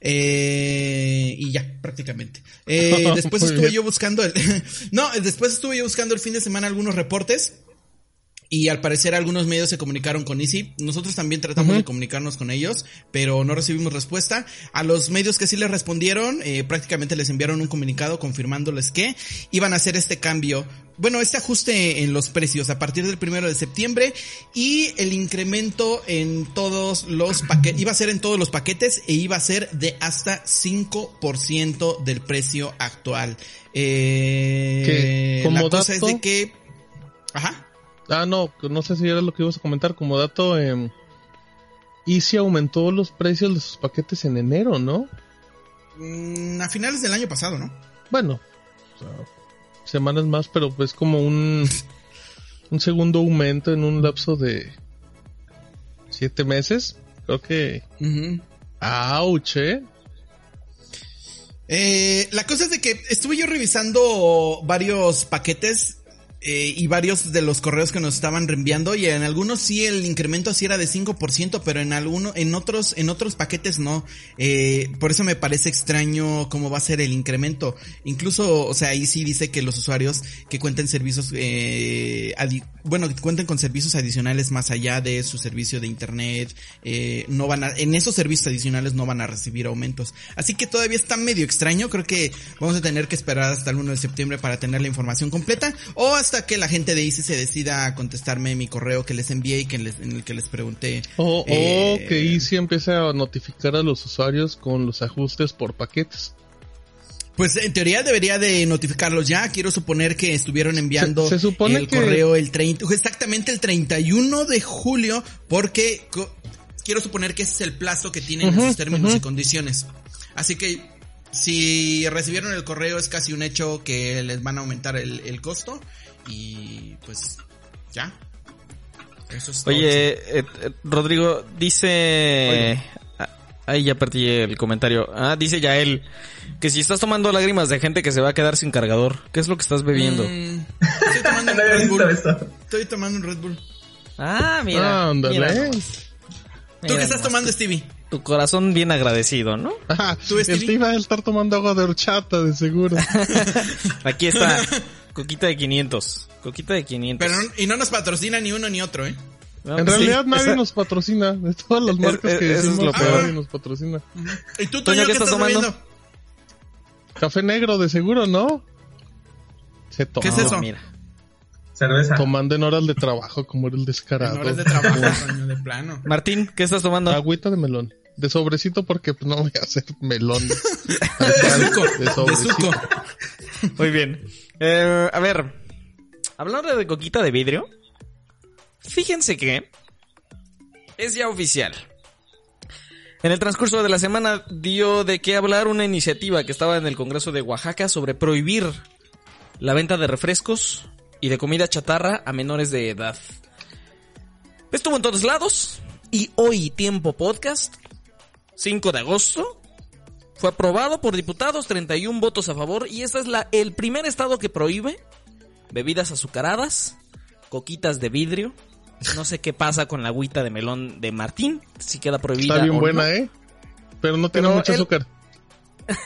Eh, y ya, prácticamente. Eh, después estuve yo buscando el, no, después estuve yo buscando el fin de semana algunos reportes. Y al parecer algunos medios se comunicaron con Easy. Nosotros también tratamos de comunicarnos con ellos, pero no recibimos respuesta. A los medios que sí les respondieron, eh, prácticamente les enviaron un comunicado confirmándoles que iban a hacer este cambio. Bueno, este ajuste en los precios a partir del primero de septiembre y el incremento en todos los paquetes, iba a ser en todos los paquetes e iba a ser de hasta 5% del precio actual. Eh, como la cosa es de que, ajá. Ah, no, no sé si era lo que ibas a comentar. Como dato, eh, Easy aumentó los precios de sus paquetes en enero, ¿no? Mm, a finales del año pasado, ¿no? Bueno, o sea, semanas más, pero pues como un, un segundo aumento en un lapso de siete meses. Creo que... ¡Auch! ¿eh? Eh, la cosa es de que estuve yo revisando varios paquetes eh, y varios de los correos que nos estaban reenviando y en algunos sí el incremento sí era de 5%, pero en algunos, en otros, en otros paquetes no. Eh, por eso me parece extraño cómo va a ser el incremento. Incluso, o sea, ahí sí dice que los usuarios que cuenten servicios, eh, bueno, que cuenten con servicios adicionales más allá de su servicio de internet, eh, no van a, en esos servicios adicionales no van a recibir aumentos. Así que todavía está medio extraño, creo que vamos a tener que esperar hasta el 1 de septiembre para tener la información completa o hasta que la gente de ICI se decida a contestarme mi correo que les envié y que les, en el que les pregunté. O, Eh, que Easy empiece a notificar a los usuarios con los ajustes por paquetes. Pues en teoría debería de notificarlos ya. Quiero suponer que estuvieron enviando Se- se supone el que- correo el 30, exactamente el 31 de julio, porque quiero suponer que ese es el plazo que tienen en Ujú, sus términos y condiciones. Así que si recibieron el correo es casi un hecho que les van a aumentar el, el costo y pues ya. Eso es todo. Oye, eh, eh, Rodrigo, dice... Ah, Ahí ya perdí el comentario. Ah, dice Yael que si estás tomando lágrimas de gente que se va a quedar sin cargador, ¿qué es lo que estás bebiendo? Mm, estoy tomando un Red Bull. esto. Estoy tomando un Red Bull. Ah, mira. Ah, ándale. mira ¿Tú qué estás tomando, Stevie? Tu corazón bien agradecido, ¿no? ¿Tú, Stevie? te iba a estar tomando agua de horchata, de seguro. Aquí está. Coquita de 500. Coquita de 500. Pero no- y no nos patrocina ni uno ni otro, ¿eh? No, En sí, realidad nadie esa- nos patrocina. De todas las Es- marcas es- que eso es decimos, lo peor. nadie nos patrocina. ¿Y tú, Toño, ¿qué estás tomando? bebiendo? Café negro, de seguro, ¿no? Se toma. ¿Qué es eso? Mira. Cerveza. Tomando en horas de trabajo, como era el descarado. En horas de trabajo, Toño, de plano. Martín, ¿qué estás tomando? Agüita de melón. De sobrecito porque no voy a hacer melón. De sobrecito. Muy bien. Eh, a ver. Hablando de coquita de vidrio. Fíjense que. Es ya oficial. En el transcurso de la semana dio de qué hablar una iniciativa que estaba en el Congreso de Oaxaca sobre prohibir la venta de refrescos y de comida chatarra a menores de edad. Estuvo en todos lados y hoy Tiempo Podcast, 5 de agosto, fue aprobado por diputados, 31 votos a favor y este es la, el primer estado que prohíbe bebidas azucaradas, coquitas de vidrio. No sé qué pasa con la agüita de melón de Martín, si queda prohibida. Está bien o buena, no. ¿eh? Pero no tiene Pero mucho el- azúcar.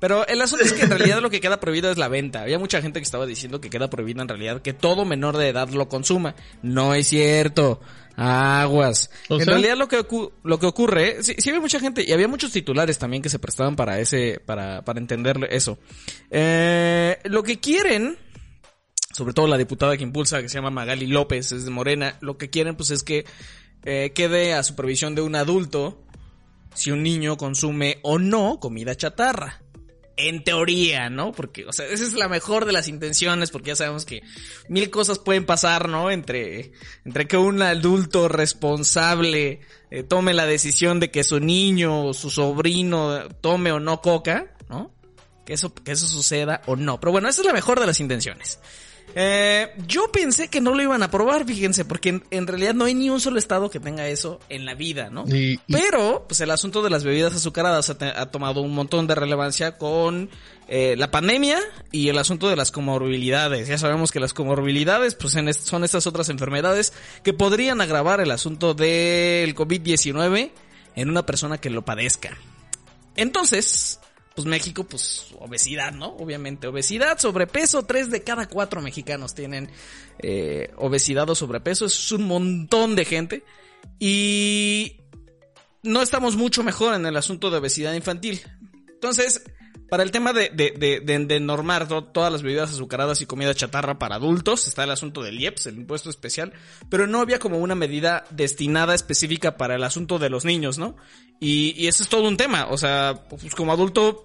Pero el asunto es que en realidad lo que queda prohibido es la venta. Había mucha gente que estaba diciendo que queda prohibido en realidad que todo menor de edad lo consuma. No es cierto. Aguas. O en sea- realidad lo que, lo que ocurre, sí, sí había mucha gente y había muchos titulares también que se prestaban para ese, para, para entender eso. Eh, lo que quieren, sobre todo la diputada que impulsa, que se llama Magali López, es de Morena, lo que quieren pues es que eh, quede a supervisión de un adulto si un niño consume o no comida chatarra. En teoría, ¿no? Porque, o sea, esa es la mejor de las intenciones, porque ya sabemos que mil cosas pueden pasar, ¿no? Entre, entre que un adulto responsable eh, tome la decisión de que su niño o su sobrino tome o no coca, ¿no? Que eso, que eso suceda o no. Pero bueno, esa es la mejor de las intenciones. Eh, yo pensé que no lo iban a aprobar, fíjense, porque en, en realidad no hay ni un solo estado que tenga eso en la vida, ¿no? Y- y- Pero, pues el asunto de las bebidas azucaradas ha, tomado un montón de relevancia con eh, la pandemia y el asunto de las comorbilidades. Ya sabemos que las comorbilidades, pues en est- son estas otras enfermedades que podrían agravar el asunto del COVID-19 en una persona que lo padezca. Entonces, pues México, pues obesidad, ¿no? Obviamente, obesidad, sobrepeso, tres de cada cuatro mexicanos tienen eh, obesidad o sobrepeso, es un montón de gente. Y no estamos mucho mejor en el asunto de obesidad infantil. Entonces, para el tema de, normar to- todas las bebidas azucaradas y comida chatarra para adultos, está el asunto del IEPS, el impuesto especial, pero no había como una medida destinada específica para el asunto de los niños, ¿no? Y, y ese es todo un tema, o sea, pues como adulto,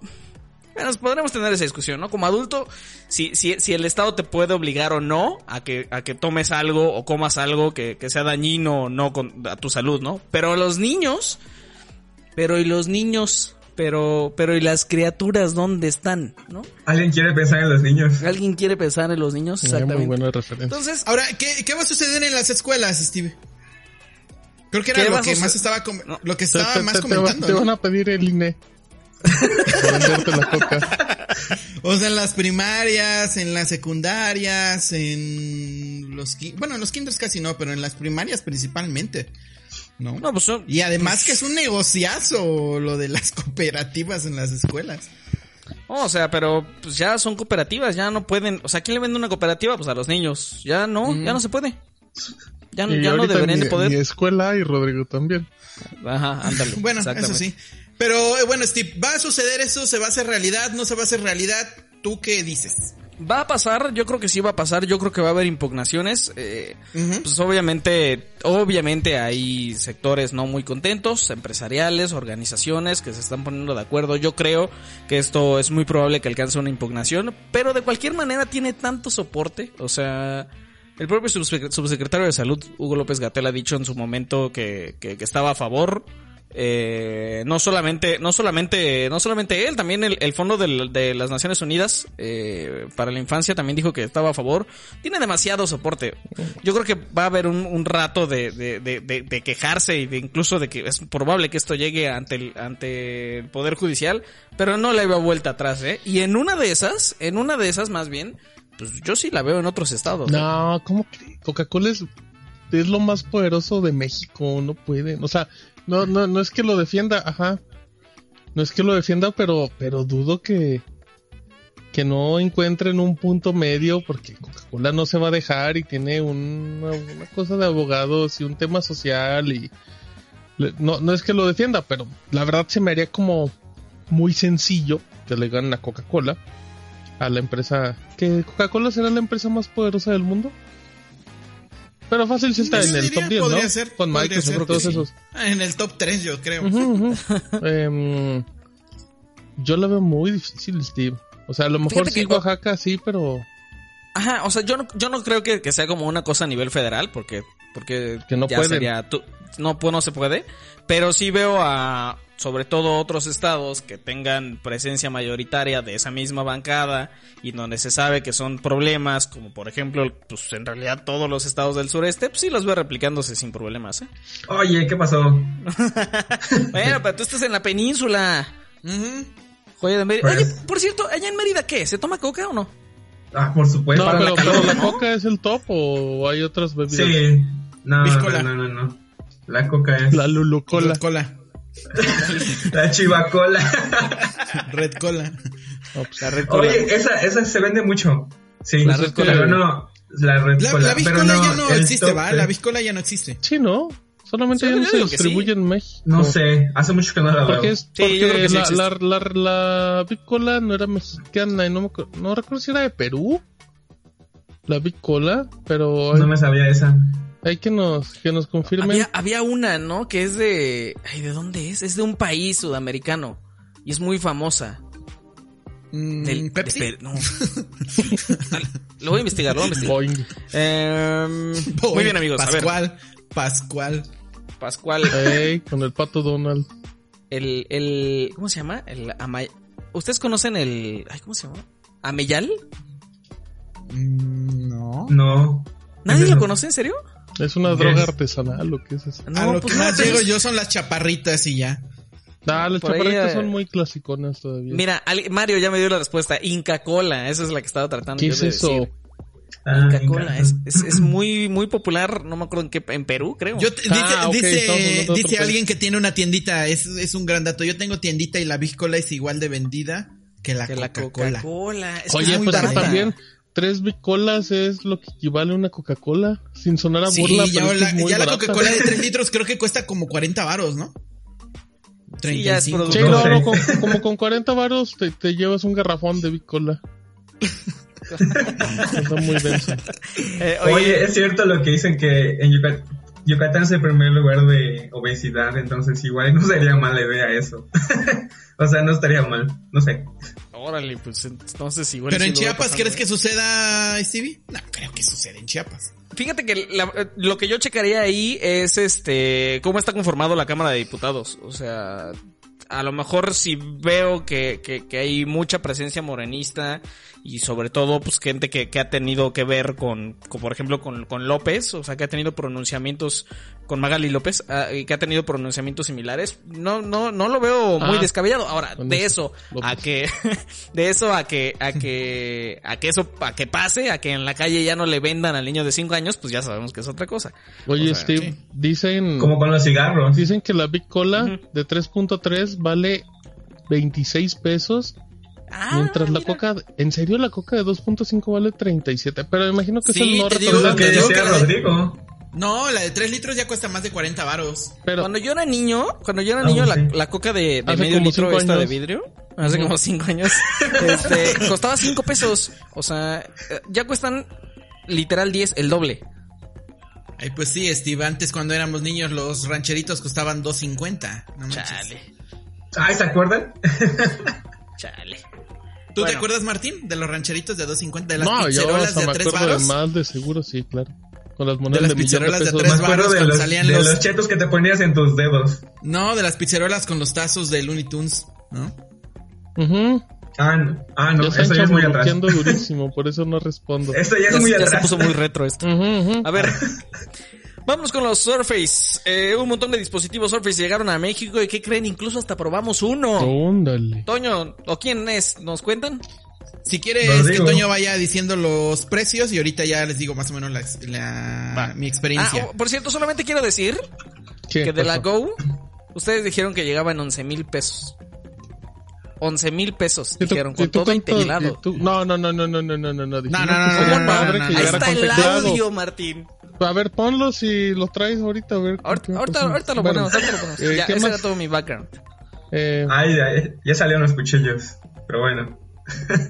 bueno, podremos tener esa discusión, ¿no? Como adulto, si, si, si el Estado te puede obligar o no a que, a que tomes algo o comas algo que, que sea dañino o no con, a tu salud, ¿no? Pero los niños, pero y los niños, pero, pero y las criaturas, ¿dónde están? ¿No? Alguien quiere pensar en los niños. ¿Alguien quiere pensar en los niños? Muy Exactamente. buena referencia. Entonces, Ahora, ¿qué, qué va a suceder en las escuelas, Steve? Creo que ¿Qué era lo que más estaba lo que estaba te- más comentando. te ¿no? van a pedir el INE. La coca. O sea, en las primarias, en las secundarias, en los bueno, en los kinders casi no, pero en las primarias principalmente. ¿No? no, pues Y además que es un negociazo lo de las cooperativas en las escuelas. o sea, pero pues ya son cooperativas, ya no pueden, o sea, ¿quién le vende una cooperativa? Pues a los niños, ya no, ya no se puede. Ya, Y ya no deberían mi, de poder. mi escuela y Rodrigo también. Ajá, ándale. Bueno, eso exactamente. sí. Pero eh, bueno, Steve, ¿va a suceder eso? ¿Se va a hacer realidad? ¿No se va a hacer realidad? ¿Tú qué dices? Va a pasar, yo creo que sí va a pasar, yo creo que va a haber impugnaciones. Eh. Pues obviamente, obviamente hay sectores no muy contentos, empresariales, organizaciones que se están poniendo de acuerdo. Yo creo que esto es muy probable que alcance una impugnación, pero de cualquier manera tiene tanto soporte, o sea, el propio subsec- subsecretario de Salud, Hugo López Gatel, ha dicho en su momento que, que, estaba a favor. Eh, no solamente, no solamente, no solamente él, también el, Fondo de las Naciones Unidas eh, para la Infancia también dijo que estaba a favor. Tiene demasiado soporte. Yo creo que va a haber un, rato de, de- de quejarse y de incluso de que es probable que esto llegue ante el, ante el Poder Judicial, pero no le veo vuelta atrás, ¿eh? Y en una de esas, en una de esas más bien, pues yo sí la veo en otros estados. ¿eh? No, ¿cómo que? Coca-Cola es, es lo más poderoso de México, no pueden. O sea, no, no, no es que lo defienda, ajá. No es que lo defienda, pero, pero dudo que, que no encuentren un punto medio porque Coca-Cola no se va a dejar y tiene una, una cosa de abogados y un tema social y no, no es que lo defienda, pero la verdad se me haría como muy sencillo que le ganen a Coca-Cola a la empresa que Coca-Cola será la empresa más poderosa del mundo. Pero fácil si está Yo en el diría, top 10, ¿no? podría ser, Con Microsoft todos sí. esos. En el top 3 yo creo. Em, yo la veo muy difícil, Steve. O sea, a lo mejor Fíjate sí que- Oaxaca sí, pero Ajá, o sea, yo no, yo no creo que, que sea como una cosa a nivel federal, porque, porque Que no ya sería, tú- no, pues no se puede, pero sí veo a, sobre todo otros estados que tengan presencia mayoritaria de esa misma bancada y donde se sabe que son problemas, como por ejemplo, pues en realidad todos los estados del sureste, pues sí los veo replicándose sin problemas, ¿eh? Oye, ¿qué pasó? Bueno, pero tú estás en la península. Joya de Mérida. Pues- Oye, por cierto, allá en Mérida, ¿qué? ¿Se toma coca o no? Ah, por supuesto. no, para pero, la coca es el top o hay otras bebidas. Sí. No, no, no, no, no. La coca es. La La, Lulucola. Cola. chivacola. Red cola. No, pues, La red cola. Oye, esa, esa se vende mucho. Sí, La Red Cola. pero no. La red La, cola. la pero ya no existe, ¿va? La biscola ya no existe. sí, ¿no? Solamente ya no se distribuye sí. en México. No sé, hace mucho que no la veo. Porque es Sí, yo porque creo que sí la, la, la, la Big Cola no era mexicana y no no recuerdo si era de Perú. La Big Cola, pero No me sabía esa. Hay que nos que nos confirmen. Había, había una, ¿no? Que es de... Ay, ¿de dónde es? Es de un país sudamericano. Y es muy famosa. Mm, Del, Pepsi. de no. Lo voy a investigar, lo voy a investigar. Boing. Em, muy bien, amigos. A ver, Pascual. Pascual. Pascual. Ey, con el pato Donald. El, el... ¿Cómo se llama? El Amay... ¿Ustedes conocen el... Ay, ¿cómo se llama? ¿Ameyal? Mm, no. No. ¿Nadie ¿Qué es lo conoce, en serio? Es una ¿Qué droga es? artesanal, ¿o qué es eso? No, a lo pues que no, más pero llego yo son las chaparritas y ya. Ah, las ahí, chaparritas eh, son muy clasiconas todavía. Mira, Mario ya me dio la respuesta. Inca Cola, esa es la que estaba tratando ¿Qué yo es de eso? decir. Ah, Inca. Cola, es, es, es muy, muy popular, no me acuerdo en qué, en Perú, creo. Yo te- Ah, dice, dice, dice alguien que tiene una tiendita, es, es un gran dato. Yo tengo tiendita y la biscola es igual de vendida que la que la Coca-Cola. Que Oye, es muy pues que barata. también tres bicolas es lo que equivale a una Coca-Cola. Sin sonar a Sí, burla, ya, pero la, es muy ya la. Coca-Cola de 3 litros creo que cuesta como 40 varos, ¿no? Sí, ya es 35. producto. Sí, No no, con- como con 40 varos te, te llevas un garrafón de bicola. Está muy denso. Eh, Oye, oye, es cierto lo que dicen que en Yucat- Yucatán es el primer lugar de obesidad, entonces igual no sería mala idea eso. o sea, no estaría mal, no sé. Órale, pues entonces igual. Pero en Chiapas, pasar, ¿crees que suceda, Stevie? No, creo que sucede en Chiapas. Fíjate que la- lo que yo checaría ahí es este cómo está conformado la Cámara de Diputados. O sea, a lo mejor si veo que, que, que hay mucha presencia morenista y sobre todo pues gente que, que ha tenido que ver con, con, por ejemplo con, con López, o sea que ha tenido pronunciamientos con Magali López, ah, y que ha tenido pronunciamientos similares, no, no, no lo veo muy Ah, descabellado. Ahora, de eso, eso a que, de eso a que, a que, a que eso, a que pase, a que en la calle ya no le vendan al niño de 5 años, pues ya sabemos que es otra cosa. Oye, O sea, Steve, sí. dicen, Como con los cigarros. dicen que la Big Cola Ujú. de 3.3 vale 26 pesos, Ah, mientras la. Coca, en serio la Coca de 2.5 vale 37, pero imagino que Sí, es el no te digo lo que decía Rodrigo. No, la de 3 litros ya cuesta más de 40 varos. Pero Cuando yo era niño, cuando yo era Ah, niño, la, sí. la coca de, medio litro esta de vidrio, hace como cinco años, este, costaba cinco pesos. O sea, eh, ya cuestan literal 10, el doble. Ay, pues sí, Steve, antes cuando éramos niños los rancheritos costaban 2.50. No. Chale, Ay, ¿se acuerdan? chale. ¿Tú te Bueno. acuerdas, Martín, de los rancheritos de 2.50? De las no, yo pizzerolas hasta de me 3 acuerdo de más de seguro, sí, claro. Con las De monedas las de, millón de pizzerolas de pesos. tres Me acuerdo varos de cuando los, salían de los- los chetos que te ponías en tus dedos. No, de las pizzerolas con los tazos de Looney Tunes, ¿no? Ujú. Ah, no, ah, no ya eso ya es muy atrás. durísimo, por eso no respondo. Esto ya es Ya, muy ya se atrás. puso muy retro esto. Ujú, ujú. A ver, vámonos con los Surface. Eh, un montón de dispositivos Surface llegaron a México y ¿qué creen? Incluso hasta probamos uno. Óndale. Toño, ¿o quién es? ¿Nos cuentan? Si quieres que. Toño vaya diciendo los precios y ahorita ya les digo más o menos la, la- mi experiencia. Ah, oh, por cierto, solamente quiero decir ¿Qué que de la? Go, ustedes dijeron que llegaba en 11 mil pesos. 11 mil pesos, ¿Y tú- dijeron, y con todo cuánto- integrado. y tú- No, no, no, no, no, no, no, no, no. dijimos no, no, que no, sería no, no, padre no, que no. Ahí A ver, ponlos y los traes ahorita, a ver. Ahorita, ¿qué ahorita, ahorita lo Bueno, ponemos, ahorita lo ponemos. eh, ya, ¿qué ese más? era todo mi background. Eh, Ay, ay, ya salieron los cuchillos. Pero bueno.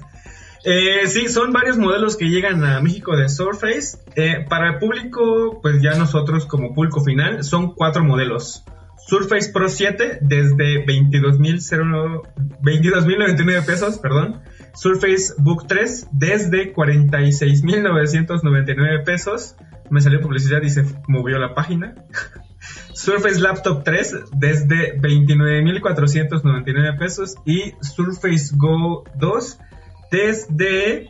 Eh, sí, son varios modelos que llegan a México de Surface. Eh, para el público, pues ya nosotros como público final, son cuatro modelos. Surface Pro 7 desde 22.000 22.099 pesos, perdón. Surface Book 3 desde 46.999 pesos. Me salió publicidad y se movió la página. Surface Laptop 3 desde 29.499 pesos y Surface Go 2 desde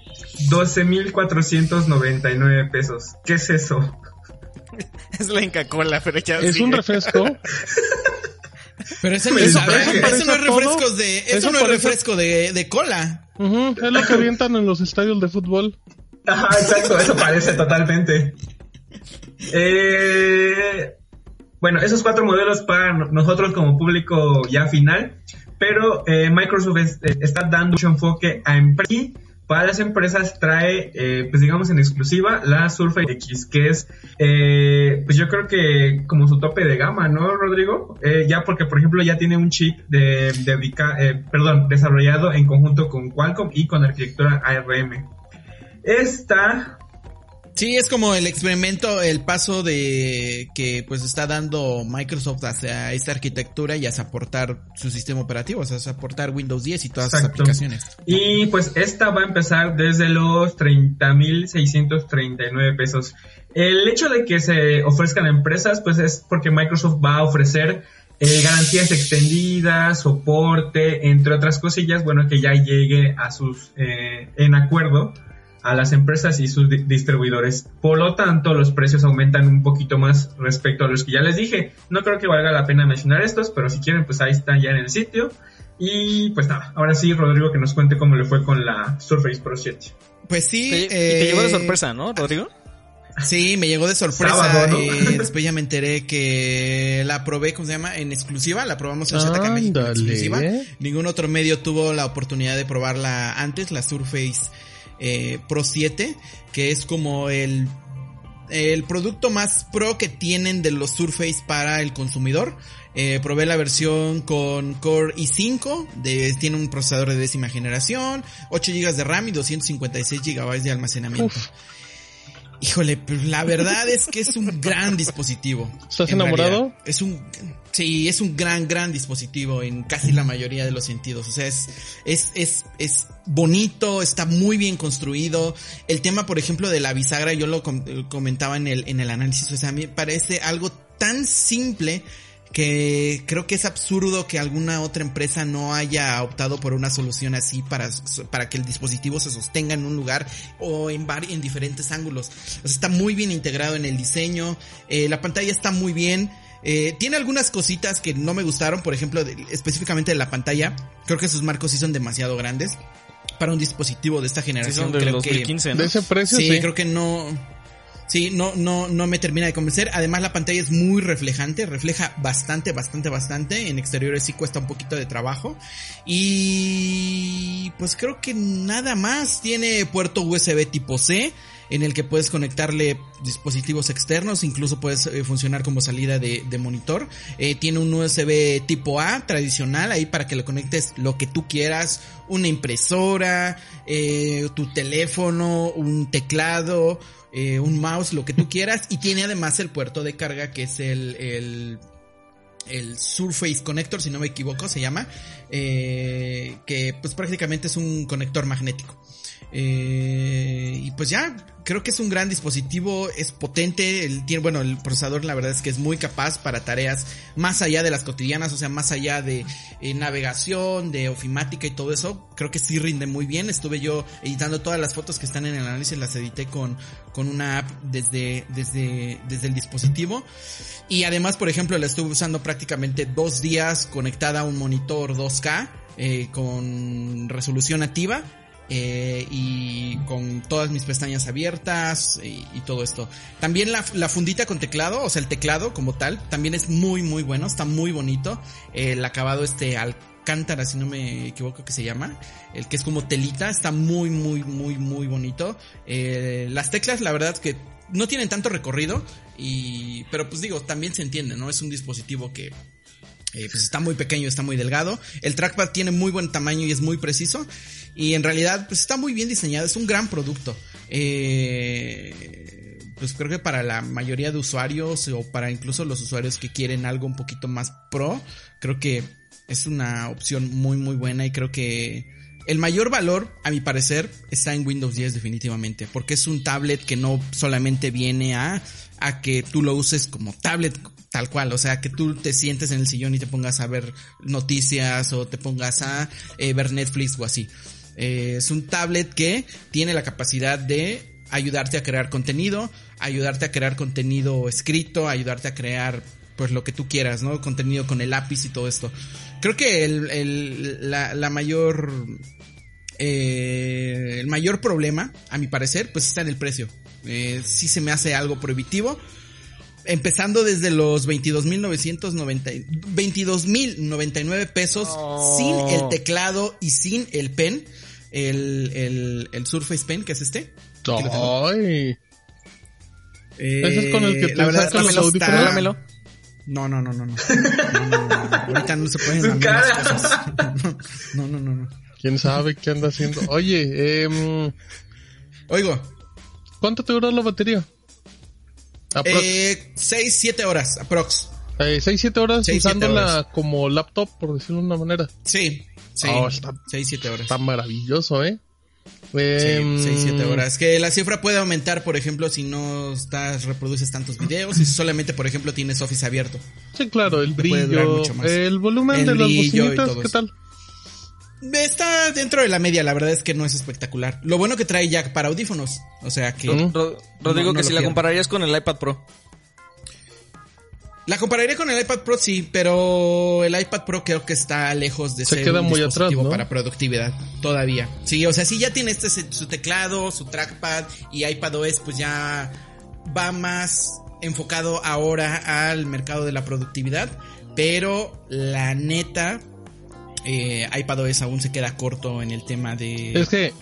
12.499 pesos. ¿Qué es eso? Es la Inca Cola, pero ya es un refresco. Pero ese no, Eso eso no es todo. refrescos de, eso, Eso no es parece- refresco de, de cola. Es lo que avientan en los estadios de fútbol. Ajá, exacto, eso parece totalmente. Eh, bueno, esos cuatro modelos para no- nosotros como público ya final, pero eh, Microsoft eh, está dando mucho enfoque a empresas para las empresas trae, pues digamos en exclusiva, la Surface X, que es, pues yo creo que como su tope de gama, ¿no, Rodrigo? Ya porque, por ejemplo, ya tiene un chip desarrollado en conjunto con Qualcomm y con arquitectura ARM. Esta, Sí, es como el experimento, el paso de que pues está dando Microsoft hacia esta arquitectura y hacia aportar su sistema operativo, o sea, hacia aportar Windows 10 y todas sus Exacto. aplicaciones. y pues esta va a empezar desde los 30.639 pesos. El hecho de que se ofrezcan a empresas, pues es porque Microsoft va a ofrecer eh, garantías extendidas, soporte, entre otras cosillas, bueno, que ya llegue a sus, eh, en acuerdo a las empresas y sus di- distribuidores. Por lo tanto, los precios aumentan un poquito más respecto a los que ya les dije. No creo que valga la pena mencionar estos, pero si quieren, pues ahí están ya en el sitio. Y pues nada, ahora sí, Rodrigo, que nos cuente cómo le fue con la Surface Pro 7. Pues sí, Te- y eh, te llevó de sorpresa, ¿no, Rodrigo? Sí, me llegó de sorpresa. Sábado, ¿no? eh, después ya me enteré que la probé, ¿cómo se llama? En exclusiva, la probamos en Shataka México en exclusiva. Ningún otro medio tuvo la oportunidad de probarla antes, la Surface eh, Pro 7, que es como el, el producto más pro que tienen de los Surface para el consumidor. Eh, probé la versión con Core i5, de, tiene un procesador de décima generación, 8 GB de RAM y 256 GB de almacenamiento. Híjole, pues la verdad es que es un gran dispositivo. ¿Estás en enamorado? realidad. Es un, sí, es un gran, gran dispositivo en casi la mayoría de los sentidos. O sea, es, es, es, es bonito, está muy bien construido. El tema, por ejemplo, de la bisagra, yo lo com- comentaba en el, en el análisis, o sea, a mí me parece algo tan simple que creo que es absurdo que alguna otra empresa no haya optado por una solución así para, para que el dispositivo se sostenga en un lugar o en, vari- en diferentes ángulos. O sea, está muy bien integrado en el diseño, eh, la pantalla está muy bien. Eh, tiene algunas cositas que no me gustaron, por ejemplo, de- específicamente de la pantalla. Creo que sus marcos sí son demasiado grandes para un dispositivo de esta Sí, generación. son del creo que 2015, ¿no? De ese precio, sí, sí. creo que no. Sí, no, no, no me termina de convencer. Además, la pantalla es muy reflejante, refleja bastante, bastante, bastante. En exteriores sí cuesta un poquito de trabajo. Y pues creo que nada más. Tiene puerto USB tipo C. en el que puedes conectarle dispositivos externos, incluso puedes eh, funcionar como salida de, monitor. Eh, tiene un USB tipo A tradicional ahí para que le conectes lo que tú quieras, una impresora, eh, tu teléfono, un teclado, eh, un mouse, lo que tú quieras. Y tiene además el puerto de carga que es el, el el Surface Connector, si no me equivoco, se llama, eh, que pues prácticamente es un conector magnético. Eh, y pues ya, creo que es un gran dispositivo, es potente, el, tiene, bueno, el procesador la verdad es que es muy capaz para tareas más allá de las cotidianas, o sea, más allá de eh, navegación, de ofimática y todo eso, creo que sí rinde muy bien. Estuve yo editando todas las fotos que están en el análisis, las edité con, con una app desde, desde, desde el dispositivo. Y además, por ejemplo, la estuve usando prácticamente dos días conectada a un monitor 2K eh, con resolución nativa eh, y con todas mis pestañas abiertas y, todo esto. También la, la, fundita con teclado, o sea, el teclado como tal, también es muy, muy bueno, está muy bonito. El acabado este alcántara, si no me equivoco que se llama, el que es como telita, está muy, muy, muy, muy bonito. Eh, las teclas, la verdad que no tienen tanto recorrido, y, pero pues digo, también se entiende, ¿no? Es un dispositivo que eh, pues está muy pequeño, está muy delgado. El trackpad tiene muy buen tamaño y es muy preciso. Y en realidad, pues está muy bien diseñado, es un gran producto. Eh, pues creo que para la mayoría de usuarios o para incluso los usuarios que quieren algo un poquito más pro, creo que es una opción muy muy buena y creo que el mayor valor, a mi parecer, está en Windows 10 definitivamente, porque es un tablet que no solamente viene a, a que tú lo uses como tablet tal cual, o sea, que tú te sientes en el sillón y te pongas a ver noticias o te pongas a eh, ver Netflix o así. Eh, es un tablet que tiene la capacidad de ayudarte a crear contenido, ayudarte a crear contenido escrito, ayudarte a crear pues lo que tú quieras, ¿no? Contenido con el lápiz y todo esto. Creo que el, el la, la, mayor eh, el mayor problema, a mi parecer, pues está en el precio. Eh, sí se me hace algo prohibitivo. Empezando desde los 22.990, 22.099 pesos oh. sin el teclado y sin el pen. El, el, el Surface Pen, que es este. Ay. Eh, ¿Ese es con el que te sacas los audífonos? No, no, no, no, no. no. Ahorita no se pueden las cosas. No, no, no, no. ¿Quién sabe qué anda haciendo? Oye, eh... Oigo. ¿Cuánto te duró la batería? Aprox. Eh, 6, 7 horas, aprox. Eh, 6, 7 horas seis, usándola horas. como laptop, por decirlo de una manera. Sí, sí. Oh, está, 6, 7 horas. Está maravilloso, ¿eh? Eh, 6, 7 horas. Que la cifra puede aumentar, por ejemplo, si no estás, reproduces tantos videos y si solamente, por ejemplo, tienes Office abierto. Sí, claro, el brillo, el volumen el de las bocinitas, ¿qué tal? Está dentro de la media, la verdad es que no es espectacular. Lo bueno que trae jack para audífonos, o sea que... ¿Mm? Rodrigo, no, no que si la compararías con el iPad Pro. La compararía con el iPad Pro, sí, pero el iPad Pro creo que está lejos de Se ser queda un muy dispositivo atrás, ¿no? para productividad todavía. Sí, o sea, sí ya tiene este su teclado, su trackpad y iPadOS pues ya va más enfocado ahora al mercado de la productividad, pero la neta eh, iPadOS aún se queda corto en el tema de Es que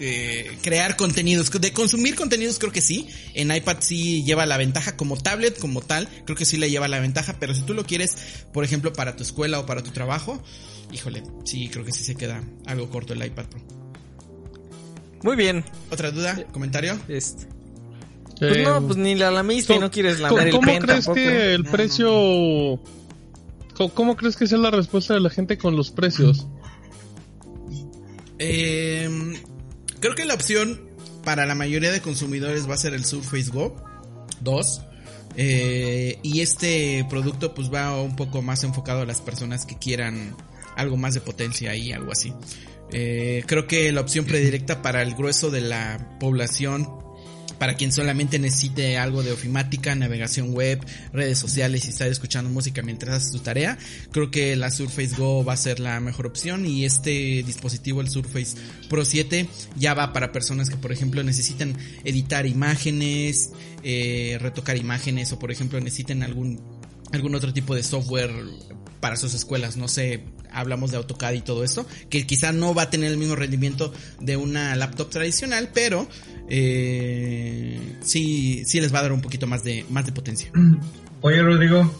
eh, crear contenidos, de consumir contenidos creo que sí, en iPad sí lleva la ventaja como tablet como tal, creo que sí le lleva la ventaja, pero si tú lo quieres, por ejemplo, para tu escuela o para tu trabajo, híjole, sí, creo que sí se queda algo corto el iPad Pro. Muy bien. ¿Otra duda? ¿Comentario? Este. Pues no, pues ni la lamiste y no quieres lamar el ¿Cómo pen crees tampoco. que el No, precio... ¿Cómo, cómo crees que sea la respuesta de la gente con los precios? Eh, creo que la opción para la mayoría de consumidores va a ser el Surface Go 2. Eh, y este producto pues va un poco más enfocado a las personas que quieran algo más de potencia y algo así. Eh, creo que la opción predilecta para el grueso de la población para quien solamente necesite algo de ofimática, navegación web, redes sociales y estar escuchando música mientras haces tu tarea, creo que la Surface Go va a ser la mejor opción. Y este dispositivo, el Surface Pro 7, ya va para personas que por ejemplo necesitan editar imágenes, eh, retocar imágenes o por ejemplo necesiten algún, algún otro tipo de software para sus escuelas, no sé, hablamos de AutoCAD y todo esto, que quizá no va a tener el mismo rendimiento de una laptop tradicional, pero eh, sí, sí les va a dar un poquito más de, más de potencia. Oye, Rodrigo.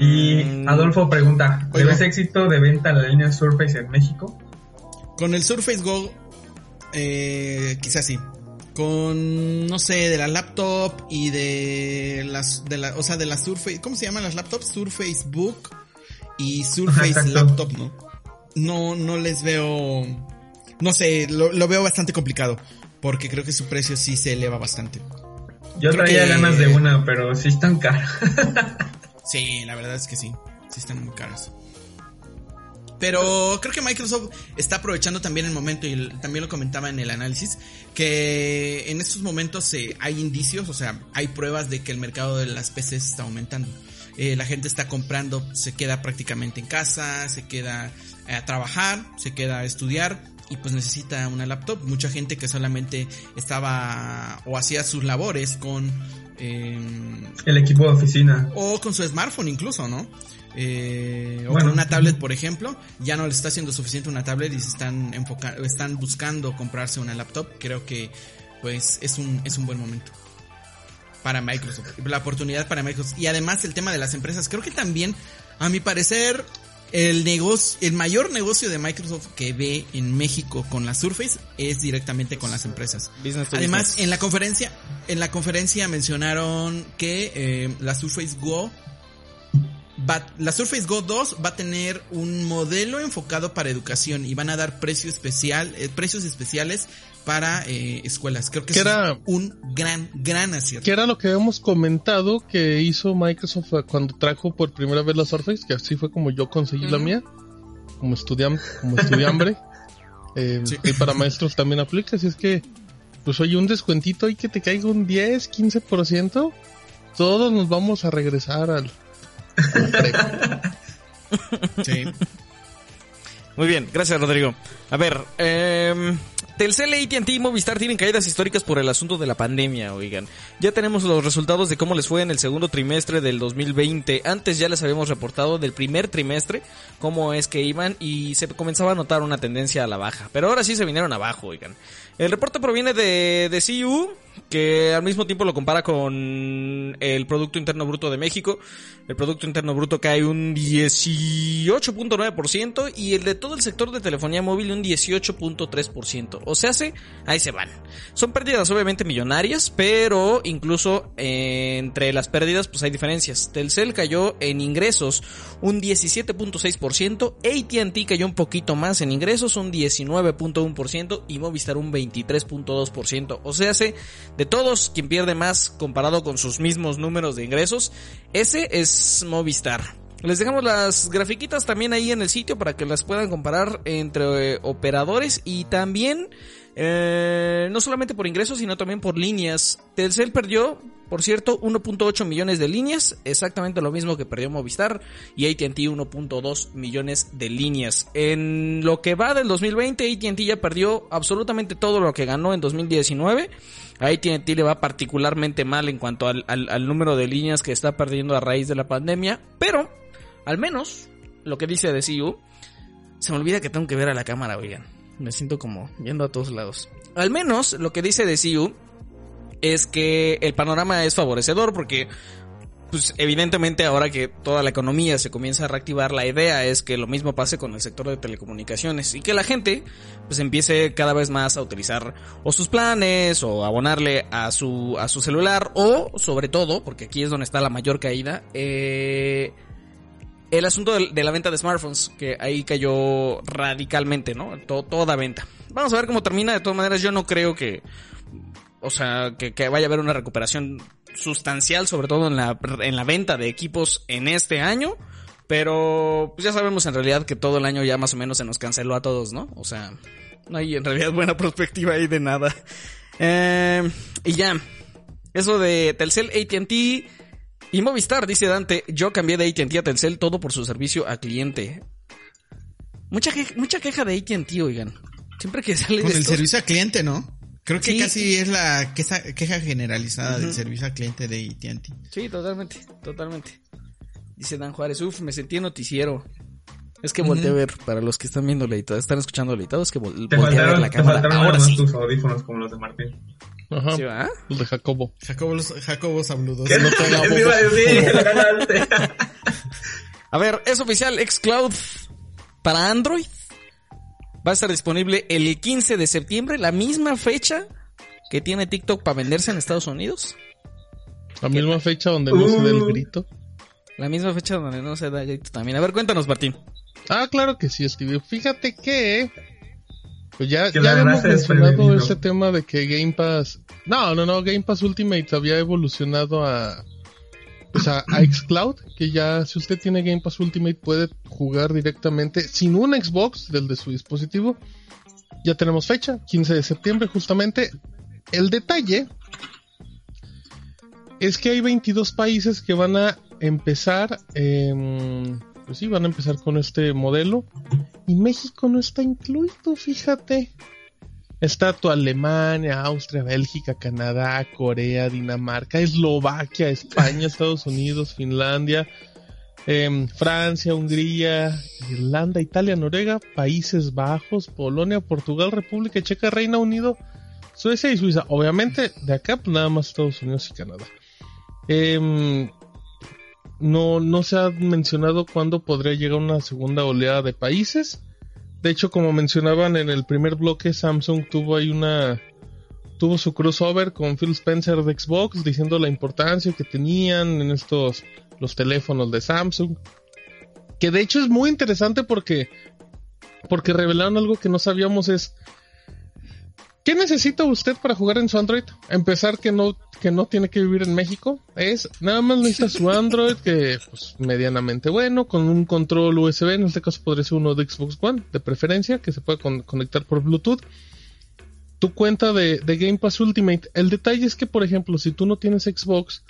Y Mm, Adolfo pregunta, ¿le Oiga. ves éxito de venta la línea Surface en México? Con el Surface Go, eh, quizás sí. Con, no sé, de la laptop y de las, de la, o sea, de la Surface, ¿cómo se llaman las laptops? Surface Book y Surface exacto. Laptop, ¿no? No, no les veo, no sé, lo, lo veo bastante complicado. Porque creo que su precio sí se eleva bastante. Yo Creo traía que- ganas de una, pero sí están caras. Sí, la verdad es que sí. Sí están muy caras. Pero creo que Microsoft está aprovechando también el momento, y también lo comentaba en el análisis, que en estos momentos eh, hay indicios, o sea, hay pruebas de que el mercado de las PCs está aumentando. Eh, la gente está comprando, se queda prácticamente en casa, se queda eh, a trabajar, se queda a estudiar y pues necesita una laptop. Mucha gente que solamente estaba o hacía sus labores con... em, El equipo de oficina. o con su smartphone incluso, ¿no? Eh, o Bueno. con una tablet, por ejemplo, ya no les está haciendo suficiente una tablet y se están están buscando comprarse una laptop. Creo que pues es un es un buen momento para Microsoft, la oportunidad para Microsoft y además el tema de las empresas. Creo que también, a mi parecer, el negocio, el mayor negocio de Microsoft que ve en México con la Surface es directamente con las empresas. business Además, business. en la conferencia, en la conferencia mencionaron que eh, la Surface Go va, la Surface Go 2 va a tener un modelo enfocado para educación y van a dar precio especial, eh, precios especiales para eh, escuelas. Creo que ¿Qué es era? un gran, gran acierto. Que era lo que habíamos comentado que hizo Microsoft cuando trajo por primera vez la Surface, que así fue como yo conseguí la mía, como estudiante, como estudiambre. Eh, Sí. Y para maestros también aplica, así es que, pues oye, un descuentito y que te caiga un 10, 15%, todos nos vamos a regresar al... al. Sí. Muy bien, gracias Rodrigo. A ver, eh, Telcel, AT&T y Movistar tienen caídas históricas por el asunto de la pandemia, oigan. Ya tenemos los resultados de cómo les fue en el segundo trimestre del 2020. Antes ya les habíamos reportado del primer trimestre cómo es que iban y se comenzaba a notar una tendencia a la baja. Pero ahora sí se vinieron abajo, oigan. El reporte proviene de, de CU, que al mismo tiempo lo compara con el Producto Interno Bruto de México. El Producto Interno Bruto cae un 18.9% y el de todo el sector de telefonía móvil un 18.3%. O sea, se, ahí se van. Son pérdidas obviamente millonarias, pero incluso eh, entre las pérdidas pues hay diferencias. Telcel cayó en ingresos un 17.6%, AT&T cayó un poquito más en ingresos, un 19.1% y Movistar un 23.2%. O sea, se, de todos, quien pierde más comparado con sus mismos números de ingresos, ese es Movistar. Les dejamos las grafiquitas también ahí en el sitio para que las puedan comparar entre eh, operadores y también eh, no solamente por ingresos sino también por líneas. Telcel perdió, por cierto, 1.8 millones de líneas, exactamente lo mismo que perdió Movistar y AT&T 1.2 millones de líneas. En lo que va del 2020 AT&T ya perdió absolutamente todo lo que ganó en 2019. A AT&T le va particularmente mal en cuanto al, al, número de líneas que está perdiendo a raíz de la pandemia, pero al menos lo que dice de CU, se me olvida que tengo que ver a la cámara, oigan. Me siento como viendo a todos lados. Al menos lo que dice de CU es que el panorama es favorecedor porque pues evidentemente ahora que toda la economía se comienza a reactivar, la idea es que lo mismo pase con el sector de telecomunicaciones y que la gente pues empiece cada vez más a utilizar o sus planes o abonarle a su a su celular o sobre todo, porque aquí es donde está la mayor caída, eh, el asunto de, la venta de smartphones, que ahí cayó radicalmente, ¿no? Toda venta. Vamos a ver cómo termina. De todas maneras, yo no creo que, o sea, que, que vaya a haber una recuperación sustancial, sobre todo en la, en la venta de equipos en este año. Pero, pues ya sabemos en realidad que todo el año ya más o menos se nos canceló a todos, ¿no? O sea, no hay en realidad buena perspectiva ahí de nada. Eh, y ya, eso de Telcel, AT&T y Movistar, dice Dante, yo cambié de AT&T a Telcel todo por su servicio a cliente. Mucha, que, mucha queja de AT&T, oigan. Siempre que sale Con de el servicio al cliente, ¿no? Creo que Sí. casi es la queja, queja generalizada del servicio al cliente de AT&T. Sí, totalmente, totalmente. Dice Dan Juárez, uf, me sentí en noticiero. Es que volteé a ver, para los que están viendo leitado, están escuchando leitado, es que vol Te volteé a ver la te cámara. faltaron Ahora sí. tus audífonos como los de Martín. Ajá. ¿Sí, va? El de Jacobo. Jacobo, Jacobo Sabludos. No te iba a decir, ganaste. A ver, es oficial Xcloud para Android. Va a estar disponible el 15 de septiembre, la misma fecha que tiene TikTok para venderse en Estados Unidos. La misma fecha donde no se dé el Uh. grito. La misma fecha donde no se da grito también. A ver, cuéntanos, Martín. Ah, claro que sí, Stevie. Fíjate que. Pues ya, Que ya es mencionado ese tema de que Game Pass. No, no, no. Game Pass Ultimate había evolucionado a. Pues a, a Xcloud. Que ya, si usted tiene Game Pass Ultimate, puede jugar directamente sin un Xbox del de su dispositivo. Ya tenemos fecha, 15 de septiembre, justamente. El detalle es que hay 22 países que van a empezar, em, pues sí, van a empezar con este modelo. Y México no está incluido, fíjate. Está tu Alemania, Austria, Bélgica, Canadá, Corea, Dinamarca, Eslovaquia, España, Estados Unidos, Finlandia, em, Francia, Hungría, Irlanda, Italia, Noruega, Países Bajos, Polonia, Portugal, República Checa, Reino Unido, Suecia y Suiza. Obviamente, de acá, pues nada más Estados Unidos y Canadá. Em, no, no se ha mencionado cuándo podría llegar una segunda oleada de países. De hecho, como mencionaban en el primer bloque, Samsung tuvo ahí una. Tuvo su crossover con Phil Spencer de Xbox diciendo la importancia que tenían en estos. los teléfonos de Samsung. Que de hecho es muy interesante porque. Porque revelaron algo que no sabíamos es. ¿Qué necesita usted para jugar en su Android? Empezar que no, que no tiene que vivir en México. Es nada más necesita su Android, que pues medianamente bueno, con un control USB, en este caso podría ser uno de Xbox One, de preferencia, que se puede con- conectar por Bluetooth. Tu cuenta de, de Game Pass Ultimate. El detalle es que, por ejemplo, si tú no tienes Xbox,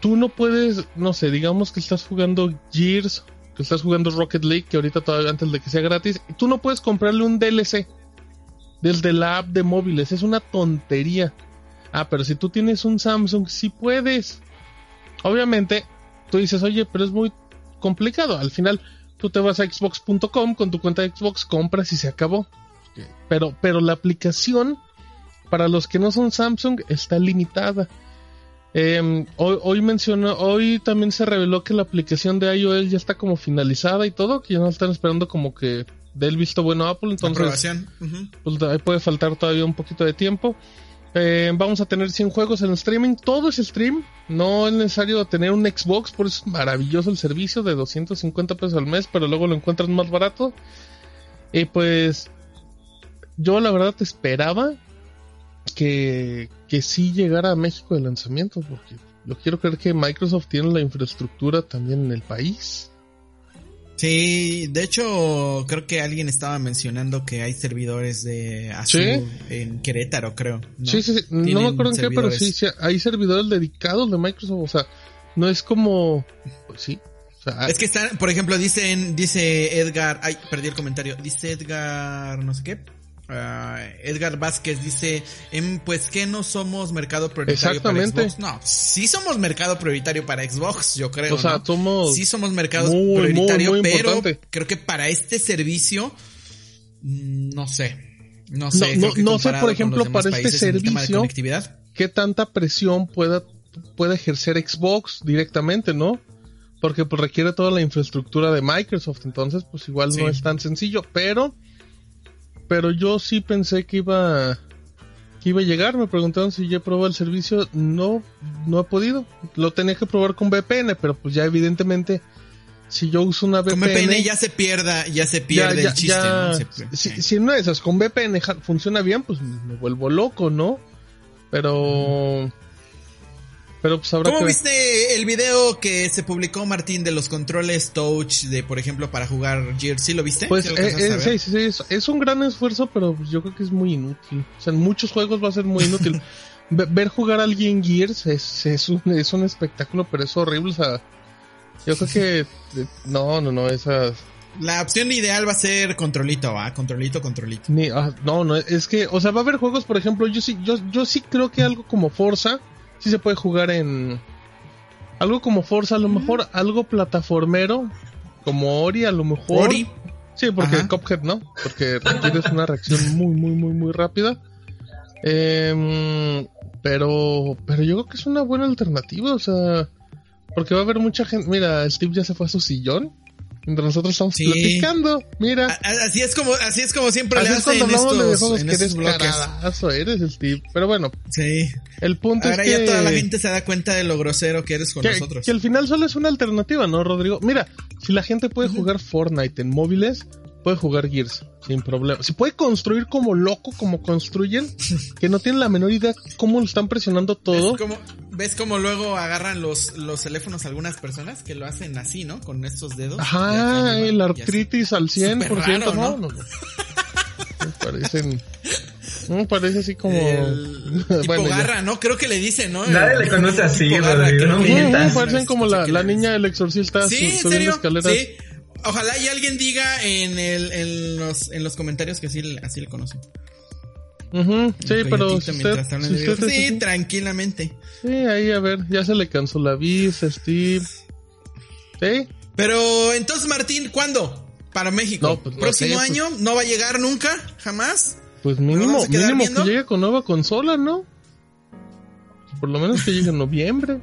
tú no puedes, no sé, digamos que estás jugando Gears, que estás jugando Rocket League, que ahorita todavía antes de que sea gratis, y tú no puedes comprarle un DLC desde la app de móviles. Es una tontería. Ah, pero si tú tienes un Samsung, sí puedes. Obviamente, tú dices, oye, pero es muy complicado. Al final, tú te vas a xbox.com con tu cuenta de Xbox, compras y se acabó. Pero, pero la aplicación, para los que no son Samsung, está limitada. Em, hoy, hoy mencionó, hoy también se reveló que la aplicación de iOS ya está como finalizada y todo, que ya no están esperando como que dé el visto bueno a Apple, entonces pues ahí puede faltar todavía un poquito de tiempo. Eh, vamos a tener 100 juegos en streaming, todo es stream, no es necesario tener un Xbox, por eso es maravilloso el servicio de 250 pesos al mes, pero luego lo encuentras más barato. Y pues yo la verdad esperaba que, que sí llegara a México de lanzamiento, porque yo quiero creer que Microsoft tiene la infraestructura también en el país. Sí, de hecho, creo que alguien estaba mencionando que hay servidores de Azul Sí. en Querétaro, creo. ¿no? Sí, sí, sí. No me acuerdo en qué, pero sí, sí, hay servidores dedicados de Microsoft. O sea, no es como. Pues sí. O sea, Es que están, por ejemplo, dicen, dice Edgar, ay, perdí el comentario, dice Edgar, no sé qué, ah, Edgar Vázquez dice, em, pues que no somos mercado prioritario Exactamente. para Xbox. No, sí somos mercado prioritario para Xbox, yo creo. o sea, ¿no? somos. Sí somos mercado muy, prioritario, muy pero importante. creo que para este servicio, mm, no sé. No sé, no- no sé, por ejemplo, para este servicio. ¿Qué tanta presión pueda, puede ejercer Xbox directamente, no? Porque pues requiere toda la infraestructura de Microsoft. Entonces, pues igual Sí. no es tan sencillo. Pero. Pero yo sí pensé que iba. Que iba a llegar. Me preguntaron si ya he probado el servicio. No, no he podido. Lo tenía que probar con VPN. Pero pues ya evidentemente. Si yo uso una Con VPN. VPN ya se pierda, ya se pierde el chiste, ya- ¿no? Se- si, sí. si una de esas con VPN funciona bien, pues me vuelvo loco, ¿no? Pero. Pero pues habrá ¿Cómo que. viste el video que se publicó, Martín, de los controles touch de, por ejemplo, para jugar Gears? ¿Sí lo viste? Pues ¿Sí lo eh, eh, sí, sí, es, es un gran esfuerzo, pero pues, yo creo que es muy inútil. O sea, en muchos juegos va a ser muy inútil. Ve- Ver jugar a alguien Gears es, es, un, es un espectáculo, pero es horrible. O sea, yo creo que. eh, No, no, no, esas. La opción ideal va a ser controlito, ¿va? Controlito, controlito. Ni, ah, no, no, es que, o sea, va a haber juegos, por ejemplo, yo sí, yo, yo sí creo que algo como Forza, sí se puede jugar en, algo como Forza, a lo mejor algo plataformero, como Ori, a lo mejor. Ori. Sí, porque Ajá. Cuphead, ¿no? Porque requieres una reacción muy, muy, muy, muy rápida. Em, pero, pero yo creo que es una buena alternativa, o sea, porque va a haber mucha gente. Mira, Steve ya se fue a su sillón. Mientras nosotros estamos Sí. platicando, mira. A- Así es como, así es como siempre Así le es hacen cuando en hablamos de estos, juegos en que eres caradazo, eres Steve. Pero bueno, Sí. el punto Ahora es que... ya toda la gente se da cuenta de lo grosero que eres con que, nosotros. que al final solo es una alternativa, ¿no, Rodrigo? Mira, si la gente puede jugar Fortnite en móviles, puede jugar Gears sin problema. Si puede construir como loco, como construyen, que no tienen la menor idea cómo lo están presionando todo. ¿Ves cómo, ¿Ves cómo luego agarran los, los teléfonos algunas personas que lo hacen así, ¿no? Con estos dedos. Ajá, el artritis al 100%. Súper raro, no, ¿no? no, no. Me parecen. Me parece así como. El tipo Bueno, ya. garra, ¿no? Creo que le dicen, ¿no? Nadie le conoce así, Rodrigo, no. Ujú, parecen como la, la niña del exorcista Sí, su- en subiendo serio. escaleras. Sí. Ojalá y alguien diga en, el, en, los, en los comentarios que sí, así le conocen. Sí, pero usted, si usted Sí, tranquilamente. sí, ahí a ver, ya se le cansó la vista, Steve. ¿Sí? Pero entonces, Martín, ¿cuándo? Para México. No, pues, no ¿Próximo pues- año? ¿No va a llegar nunca? ¿Jamás? Pues ¿Nos mínimo, mínimo viendo? que llegue con nueva consola, ¿no? Por lo menos que llegue en noviembre.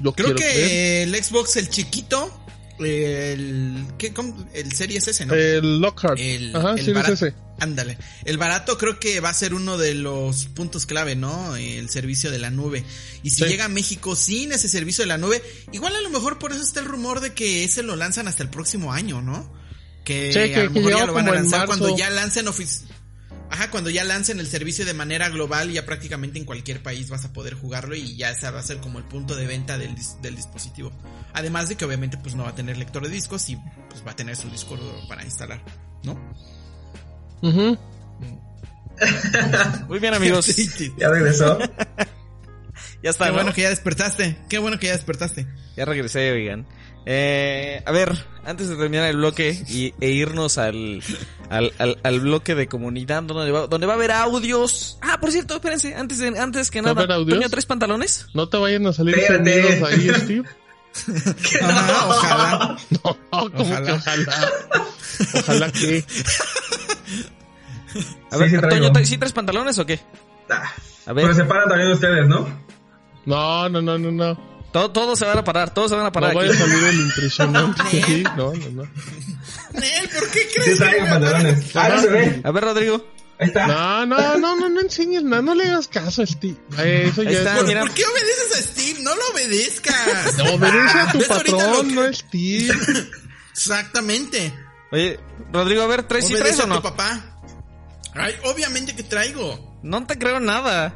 Yo Creo que el Xbox, el chiquito, el, ¿qué, cómo? el Series S, ¿no? El Lockhart. El, Ajá, el sí, es barato. ese. Ándale. El barato creo que va a ser uno de los puntos clave, ¿no? El servicio de la nube. Y si Sí. llega a México sin ese servicio de la nube, igual a lo mejor por eso está el rumor de que ese lo lanzan hasta el próximo año, ¿no? Que, Sí, que- a lo mejor ya lo van a lanzar cuando ya lancen ofici- Ajá, cuando ya lancen el servicio de manera global, ya prácticamente en cualquier país vas a poder jugarlo y ya ese va a ser como el punto de venta del, dis- del dispositivo. Además de que obviamente pues no va a tener lector de discos y pues va a tener su disco para instalar, ¿no? Ujú. Muy bien, amigos. Sí, sí. Ya regresó. Ya está, Qué ¿no? bueno que ya despertaste. Qué bueno que ya despertaste. Ya regresé, oigan. Eh, a ver, antes de terminar el bloque y, e irnos al, al, al, al bloque de comunidad donde va, donde va a haber audios. Ah, por cierto, espérense, antes, de, antes que ¿Va a nada? Toño, ¿tres pantalones? No te vayan a salir sonidos ahí, Steve. Ajá, ojalá. No, como Ojalá. que ojalá. Ojalá que. A Sí, ver, sí traigo. Toño, ¿tra- ¿sí tres pantalones o qué? Ah, A ver, Pero se paran también ustedes, ¿no? No, no, no, no, no. Todo- todos se van a parar, todos se van a parar No aquí. vaya a salir el impresionante. Sí, no, no, no. Nel, ¿por qué Sí crees pantalones. Ah, no se ve. A ver, Rodrigo. Ahí está. No, no, no, no, no enseñes nada, no le hagas caso a Steve. Eso ya está, es. ¿Por qué obedeces a Steve? No lo obedezcas. Obedece a tu ¿Ves ahorita lo patrón, que- no a Steve. Exactamente. Oye, Rodrigo, a ver, ¿tres sí Obedece traes o a tu no? papá. Ay, obviamente que traigo. No te creo nada.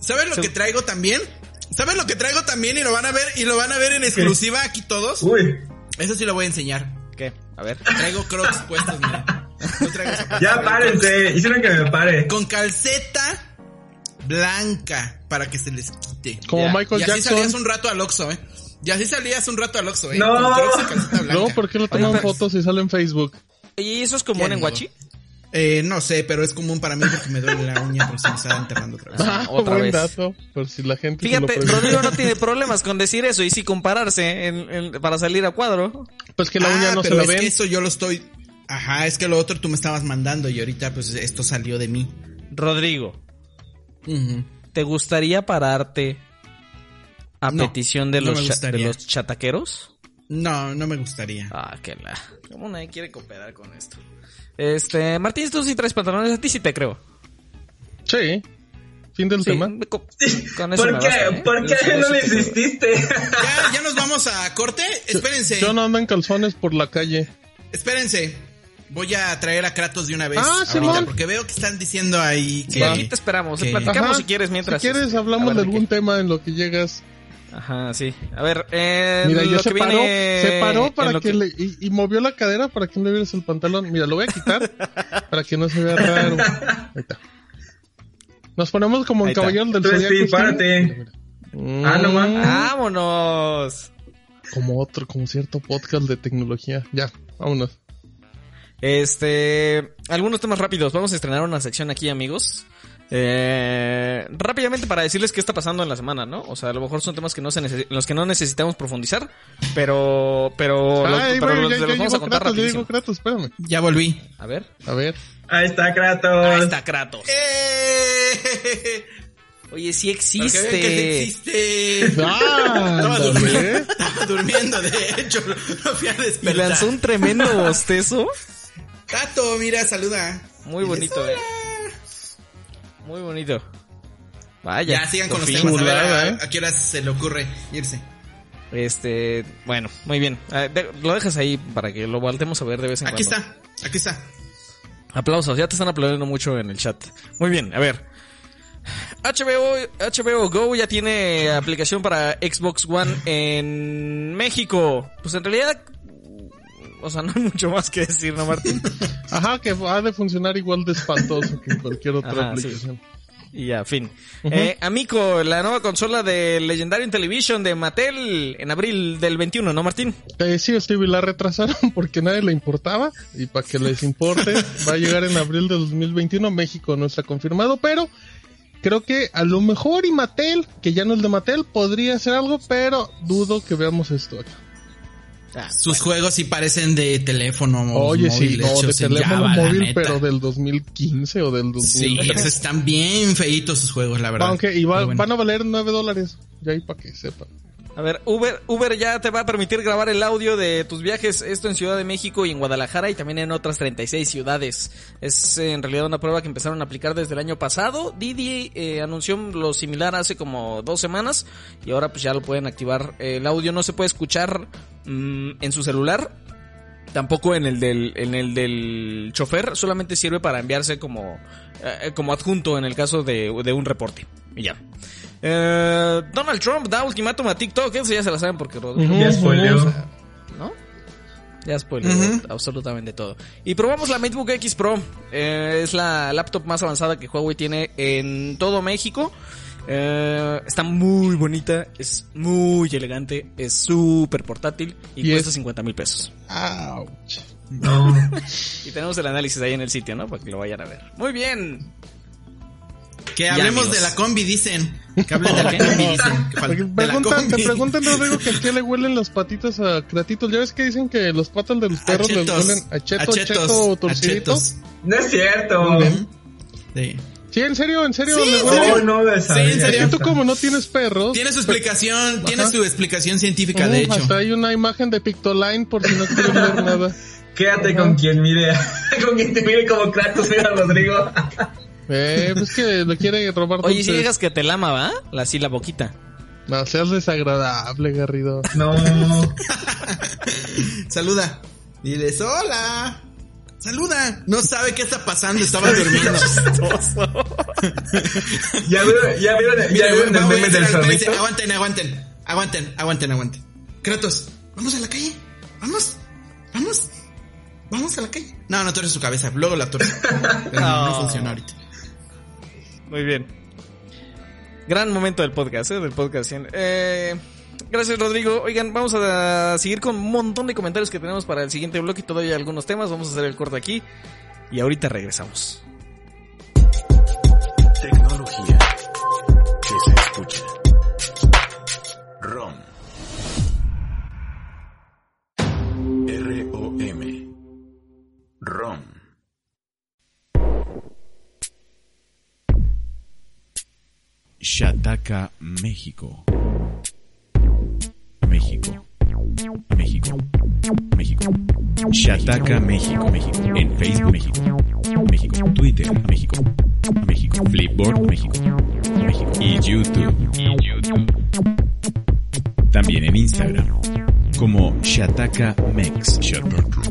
¿Sabes lo Se- que traigo también? ¿Sabes lo que traigo también y lo van a ver y lo van a ver en exclusiva aquí todos? Uy, Eso sí lo voy a enseñar. ¿Qué? A ver. Traigo crocs puestos, mira. No traigo ya párense. Hicieron que me pare. Con calceta blanca para que se les quite. Como Ya. Michael y así salías Jackson. un rato al Oxxo, eh. Y así salías un rato al Oxxo, eh. No. Con crocs y calceta blanca. No, ¿por qué lo toman Oye, pero- fotos y sale en Facebook? ¿Y eso es común en Guachi? Eh, no sé, pero es común para mí porque me duele la uña porque se me está enterrando otra vez. Ah, otra buen vez. dato. Por si la gente se lo Fíjate. Rodrigo no tiene problemas con decir eso y sí compararse en- en- para salir a cuadro. Pues que la Ah, uña no se pero la es ven. que eso yo lo estoy... Ajá, es que lo otro tú me estabas mandando y ahorita pues esto salió de mí. Rodrigo. ¿te gustaría pararte a No, petición no los, de los chataqueros? No, no me gustaría. Ah, que la... ¿Cómo nadie quiere cooperar con esto? Este, Martín, tú sí traes pantalones, a ti sí te creo. Sí. Fin del Sí, tema. con eso ¿Por qué? basta, ¿eh? ¿Por qué sí- no sí le insististe? Ya, ya nos vamos a corte. Espérense. Yo no ando en calzones por la calle. Espérense. Voy a traer a Kratos de una vez. Ah, ahorita, Simón. porque veo que están diciendo ahí que... Sí, aquí te esperamos. que- Platicamos Ajá. si quieres mientras. Si quieres, hablamos ver, de qué- algún tema en lo que llegas. Ajá, sí. A ver, eh, Mira, lo ya se que paró, viene se paró para que, le, y, y movió la cadera para que no le vieras el pantalón. Mira, lo voy a quitar para que no se vea raro. Ahí está. Nos ponemos como está. Caballero del Steve. párate. Mira, Ah, no más. Mm, ¡Vámonos! Como otro, como cierto podcast de tecnología. Ya, vámonos. Este, algunos temas rápidos. Vamos a estrenar una sección aquí, amigos. Eh, rápidamente para decirles qué está pasando en la semana, ¿no? O sea, a lo mejor son temas que no se en los que no necesitamos profundizar, pero pero, lo- Ay, pero los- ya, ya vamos a contar Kratos, ya rapidísimo. llegó Kratos, espérame. Ya volví. A ver. A ver. Ahí está Kratos. Ahí está Kratos. ¡Eh! Oye, sí que existe. que existe. Ah, Estaba durmiendo, estaba durmiendo, de hecho, lo fui a Y despertar. lanzó un tremendo bostezo. Gato, mira, saluda. Muy bonito, eh. Muy bonito. Vaya. Ya, sigan con los temas. A ver, a, ¿eh? a qué horas se le ocurre irse. Este, bueno, muy bien. Lo dejas ahí para que lo voltemos a ver de vez en Aquí cuando. está, aquí está. Aplausos, ya te están aplaudiendo mucho en el chat. Muy bien, a ver. HBO, HBO Go ya tiene aplicación para Xbox One en México. Pues en realidad, o sea, no hay mucho más que decir, ¿no, Martín? Ajá, que ha de funcionar igual de espantoso que cualquier otra Ajá, sí. aplicación. Y ya, fin. eh, Amico, la nueva consola de Legendary Television de Mattel en abril del 21, ¿no, Martín? Eh, sí, Stevie, la retrasaron porque nadie le importaba y para que les importe va a llegar en abril de 2021. México no está confirmado, pero creo que a lo mejor y Mattel, que ya no es de Mattel, podría hacer algo, pero dudo que veamos esto acá. Ah, Sus juegos sí parecen de teléfono Oye, móvil sí, no, de teléfono Java, la móvil, pero del 2015 o del Sí, 2013. están bien feitos sus juegos, la verdad. Aunque bueno. van a valer 9 dólares. Ya ahí para que sepan. A ver, Uber, Uber ya te va a permitir grabar el audio de tus viajes, esto en Ciudad de México y en Guadalajara y también en otras 36 ciudades. Es en realidad una prueba que empezaron a aplicar desde el año pasado. Didi eh, anunció lo similar hace como dos semanas y ahora pues ya lo pueden activar. El audio no se puede escuchar mm, en su celular, tampoco en el del, en el del chofer, solamente sirve para enviarse como, eh, como adjunto en el caso de, de un reporte. Y ya. Eh, Donald Trump da ultimátum a TikTok, eso ya se la saben porque Rodrigo, Ya spoileó. ¿no? Ya spoiler, absolutamente todo. Y probamos la MacBook X Pro. Eh, es la laptop más avanzada que Huawei tiene en todo México. Eh, está muy bonita, es muy elegante, es súper portátil y, Y cuesta es- 50 mil pesos. Ouch. No. Y tenemos el análisis ahí en el sitio, ¿no? Para que lo vayan a ver. Muy bien. Que hablemos de la combi, dicen. Que hablen de la combi, dicen. Que preguntan, te preguntan, Rodrigo, que a qué le huelen las patitas a cratitos. Ya ves que dicen que los patas de los perros les chetos, huelen a cheto, cheto a torcidito. chetos. No es cierto. Sí. Sí, en serio, en serio, Sí, en serio. No, no, Sí, en serio. Tú como no tienes perros. Tiene su explicación, tiene su explicación científica, de hecho. Hasta hay una imagen de Pictoline por si no quieren ver nada. Quédate con quien mire, con quien te mire como Kratos, mira Rodrigo. Eh, pues que le quiere robar Oye, si dulces. llegas que te lama, ¿va? La, así la boquita. No, seas desagradable, Garrido. No. Saluda. Diles, hola. Saluda. No sabe qué está pasando, estaba durmiendo. Ya vieron, ya vieron, ya Mira, vieron el vamos hacer del dice, zorrito. Aguanten, aguanten. Aguanten, aguanten, aguanten. Kratos, vamos a la calle. Vamos. Vamos. Vamos a la calle. No, no torce su cabeza, luego la torce. Pero no, no funciona ahorita. Muy bien. Gran momento del podcast, ¿eh? Del podcast 100. Eh, gracias, Rodrigo. Oigan, vamos a seguir con un montón de comentarios que tenemos para el siguiente bloque y todavía hay algunos temas. Vamos a hacer el corte aquí y ahorita regresamos. Tecnología que se escucha. ROM. R-O-M. ROM. Shataka, México. México. México. México. Shataka, México. México. En Facebook, México. México. Twitter, México. México. Flipboard, México. México. Y YouTube. Y YouTube. También en Instagram. Como Shataka Mex. Shataka.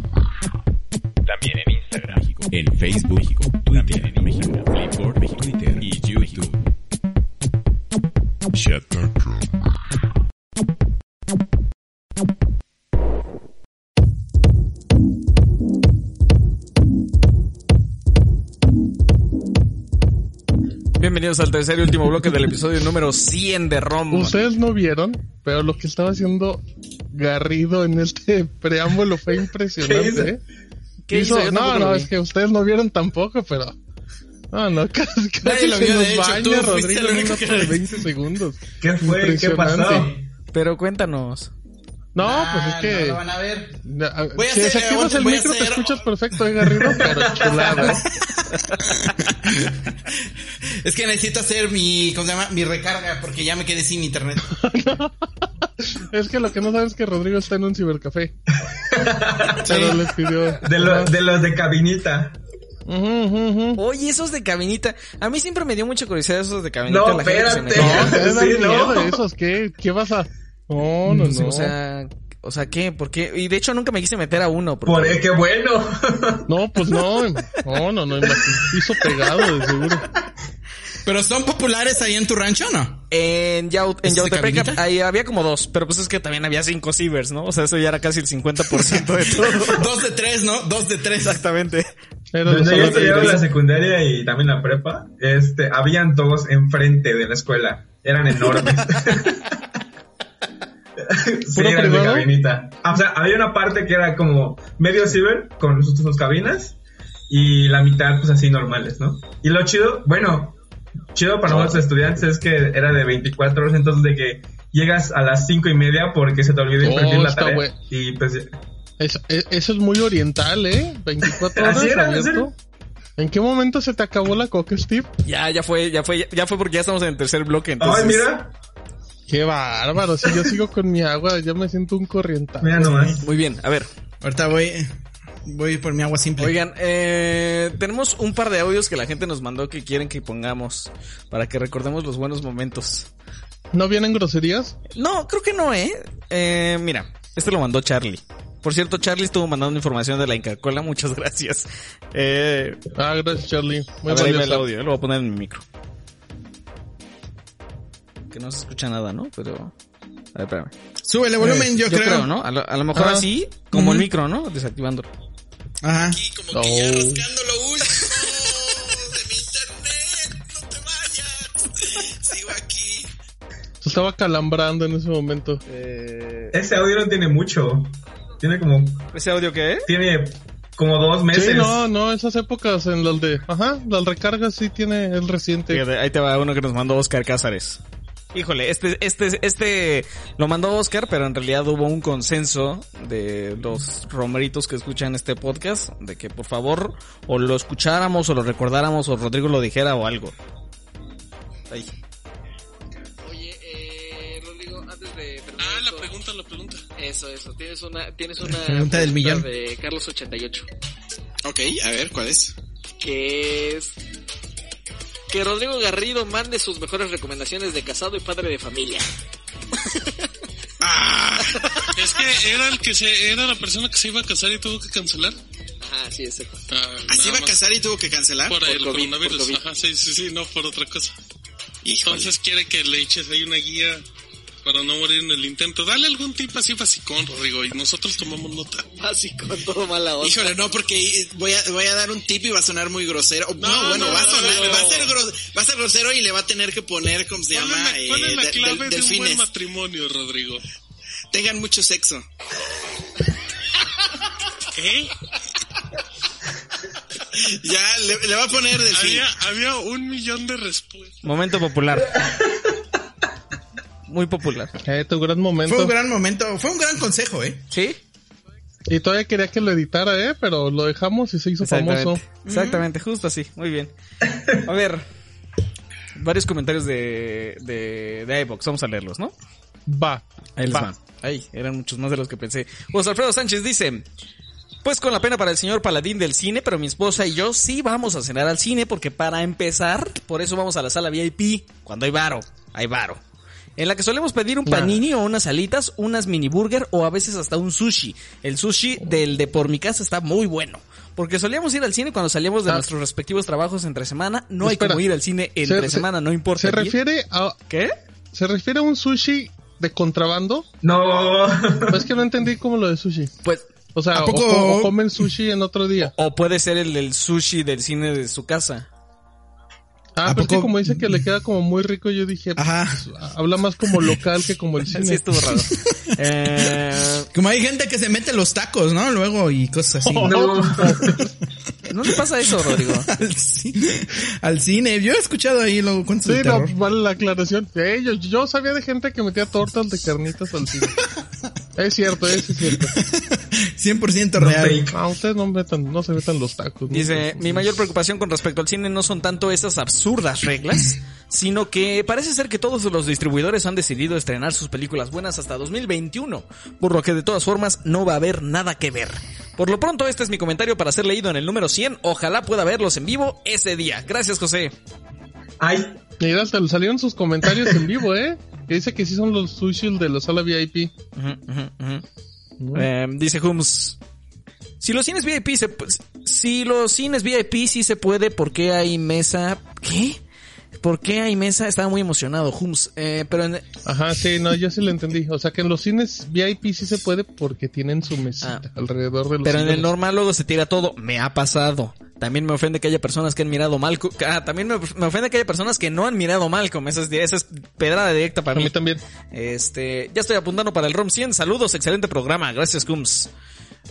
También en Instagram. En Facebook, México. Twitter, en México. Flipboard, México. Twitter y YouTube. Shataka. Bienvenidos al tercer y último bloque del episodio número 100 de ROM. Ustedes no vieron, pero lo que estaba haciendo Garrido en este preámbulo fue ¿Qué hizo? impresionante. ¿eh? ¿Qué hizo? No, no, es que ustedes no vieron tampoco, pero Ah, no, casi, casi lo se vio, nos de hecho, baña, tú Rodrigo, en que lapso de lo 20 segundos. ¿Qué fue? ¿Qué pasó? Impresionante. Pero cuéntanos. No, pues es que... No lo van a ver. Ah, Voy a si hacer- desactivas el voy a micro te hacer- escuchas perfecto, eh, Garrido, pero chulada. Es que necesito hacer mi, ¿cómo se llama? Mi recarga porque ya me quedé sin internet. Es que lo que no sabes es que Rodrigo está en un cibercafé. Pero les pidió... De, lo- de los de cabinita. Oye, esos de cabinita. A mí siempre me dio mucha curiosidad esos de cabinita. No, la gente que se espérate. metía. No, te Sí, no. miedo esos, ¿qué? ¿Qué vas a...? No, no, no. O sea, o sea, ¿qué? ¿Por qué? Y de hecho nunca me quise meter a uno. porque- Por qué bueno. No, pues no. No, no, no. Piso pegado, de seguro. Pero son populares ahí en tu rancho, ¿o ¿no? En, Yaut en ¿Es de Yautepec ahí había como dos, pero pues es que también había cinco cibers, ¿no? O sea, eso ya era casi el 50% de todo. Dos de tres, ¿no? Dos de tres. Exactamente. De Donde yo estudiaba la secundaria y también la prepa, este, habían dos enfrente de la escuela. Eran enormes. sí, ¿Puro eran de privado? cabinita. Ah, O sea, había una parte que era como medio ciber con sus, sus cabinas y la mitad pues así normales, ¿no? Y lo chido, bueno, chido para nosotros estudiantes es que era de 24 horas, entonces de que llegas a las cinco y media porque se te olvidó Oh, imprimir la está tarea. bueno. Y pues Es- es- eso es muy oriental, ¿eh? 24 horas Así era, ¿en abierto. ¿En qué momento se te acabó la coca, Steve? Ya, ya fue, ya fue, ya fue porque ya estamos en el tercer bloque, entonces. Ay, mira, Qué bárbaro. Si yo sigo con mi agua, ya me siento un mira nomás. Muy bien, a ver. Ahorita voy, voy por mi agua simple. Oigan, eh, tenemos un par de audios que la gente nos mandó que quieren que pongamos para que recordemos los buenos momentos. ¿No vienen groserías? No, creo que no, ¿eh? eh mira, este lo mandó Charlie. Por cierto, Charlie estuvo mandando información de la Inca Cola, muchas gracias. Eh, Ah, gracias, Charlie. Muy a ver, el audio, eh, lo voy a poner en mi micro. Que no se escucha nada, ¿no? Pero... A ver, espérame. Súbele volumen, yo, Yo creo. creo, ¿no? A lo, a lo mejor Ah. así, como el micro, ¿no? Desactivándolo. Ajá. No. rascando lo último de mi internet. No te vayas. Sigo aquí. Se estaba calambrando en ese momento. Eh, Ese audio no tiene mucho. Tiene como, ¿Ese audio qué es? tiene como dos meses. Sí, no, no, esas épocas en las de... Ajá, las recargas sí tiene el reciente. Fíjate, ahí te va uno que nos mandó Oscar Cázares. Híjole, este, este, este lo mandó Oscar, pero en realidad hubo un consenso de los romeritos que escuchan este podcast de que por favor o lo escucháramos o lo recordáramos o Rodrigo lo dijera o algo. Ahí. Oye, eh, Rodrigo, antes de Ah, la pregunta, la pregunta. Eso, eso. Tienes una, tienes una Pregunta del millón. de Carlos 88. Ok, a ver, ¿cuál es? que es que Rodrigo Garrido mande sus mejores recomendaciones de casado y padre de familia. Ah, es que era el que se, era la persona que se iba a casar y tuvo que cancelar. Ajá, sí, exacto. Ah, Así nada iba a casar y tuvo que cancelar. por, por el COVID, coronavirus. por COVID. Ajá, sí, sí, sí, no por otra cosa. Híjole. Entonces quiere que le eches ahí una guía para no morir en el intento. Dale algún tip así basicón, Rodrigo, y nosotros tomamos nota. Básico, todo mala onda. Híjole, no, porque voy a, voy a dar un tip y va a sonar muy grosero. No, No, bueno, no, va, a sonar- no. va a ser gros- va a ser grosero y le va a tener que poner, ¿cómo se ¿Cuál llama? es la, cuál Eh, es la de- clave del- de un buen matrimonio, Rodrigo? Tengan mucho sexo. ¿Qué? Ya, le, le va a poner delfín. Había, había un millón de respuestas. Momento popular. Muy popular. Eh, tu gran momento. Fue un gran momento, fue un gran consejo, ¿eh? ¿Sí? Y todavía quería que lo editara, ¿eh? Pero lo dejamos y se hizo famoso. Exactamente. Justo así. Muy bien. A ver. Varios comentarios de, de, de iVoox. Vamos a leerlos, ¿no? Va. Ahí les Va. Ay, eran muchos más de los que pensé. José Alfredo Sánchez dice, pues con la pena para el señor paladín del cine, pero mi esposa y yo sí vamos a cenar al cine porque para empezar, por eso vamos a la sala VIP, cuando hay varo, hay varo. En la que solemos pedir un Nah. panini o unas alitas, unas mini burger o a veces hasta un sushi. El sushi del de por mi casa está muy bueno. Porque solíamos ir al cine cuando salíamos de Ah. nuestros respectivos trabajos entre semana. No hay como ir al cine entre Se- se- semana, no importa. ¿Se refiere a, ¿Qué? se refiere a un sushi de contrabando? No. es que no entendí como lo de sushi. Pues O sea, ¿A o o, comen sushi en otro día. O puede ser el del sushi del cine de su casa. Ah, ¿A pero es que poco- como dice que le queda como muy rico, yo dije, Ajá. pues, habla más como local que como el cine. Sí, estuvo raro. eh, Como hay gente que se mete los tacos, ¿no? Luego y cosas así. No. No le pasa eso, Rodrigo. al cine. Al cine. Yo he escuchado ahí luego cuentos Sí, no, vale la aclaración. Yo, yo sabía de gente que metía tortas de carnitas al cine. Es cierto, eso es cierto. 100% No real. Ah, ustedes no metan, no se metan los tacos. ¿no? Dice, mi mayor preocupación con respecto al cine no son tanto esas absurdas reglas, sino que parece ser que todos los distribuidores han decidido estrenar sus películas buenas hasta 2021, por lo que de todas formas no va a haber nada que ver. Por lo pronto, este es mi comentario para ser leído en el número 100. Ojalá pueda verlos en vivo ese día. Gracias, José. Ay, Mira, salieron sus comentarios en vivo, ¿eh? Que dice que sí son los sushi de la sala VIP. Ujú, ujú. Eh, dice Hums. Si los cines VIP se, si los cines VIP sí se puede, ¿por qué hay mesa? ¿Qué? ¿Por qué hay mesa? Estaba muy emocionado, Hums. Eh, pero en, Ajá, sí, no, yo sí lo entendí. O sea que en los cines VIP sí se puede porque tienen su mesita Ah. alrededor de los pero en el normal luego se tira todo. Me ha pasado. También me ofende que haya personas que han mirado Malcolm. Ah, también me, me ofende que haya personas que no han mirado Malcolm. Esa es, esa es pedrada directa A para mí mí. también. Este, ya estoy apuntando para el ROM 100. Saludos, excelente programa. Gracias, Hums.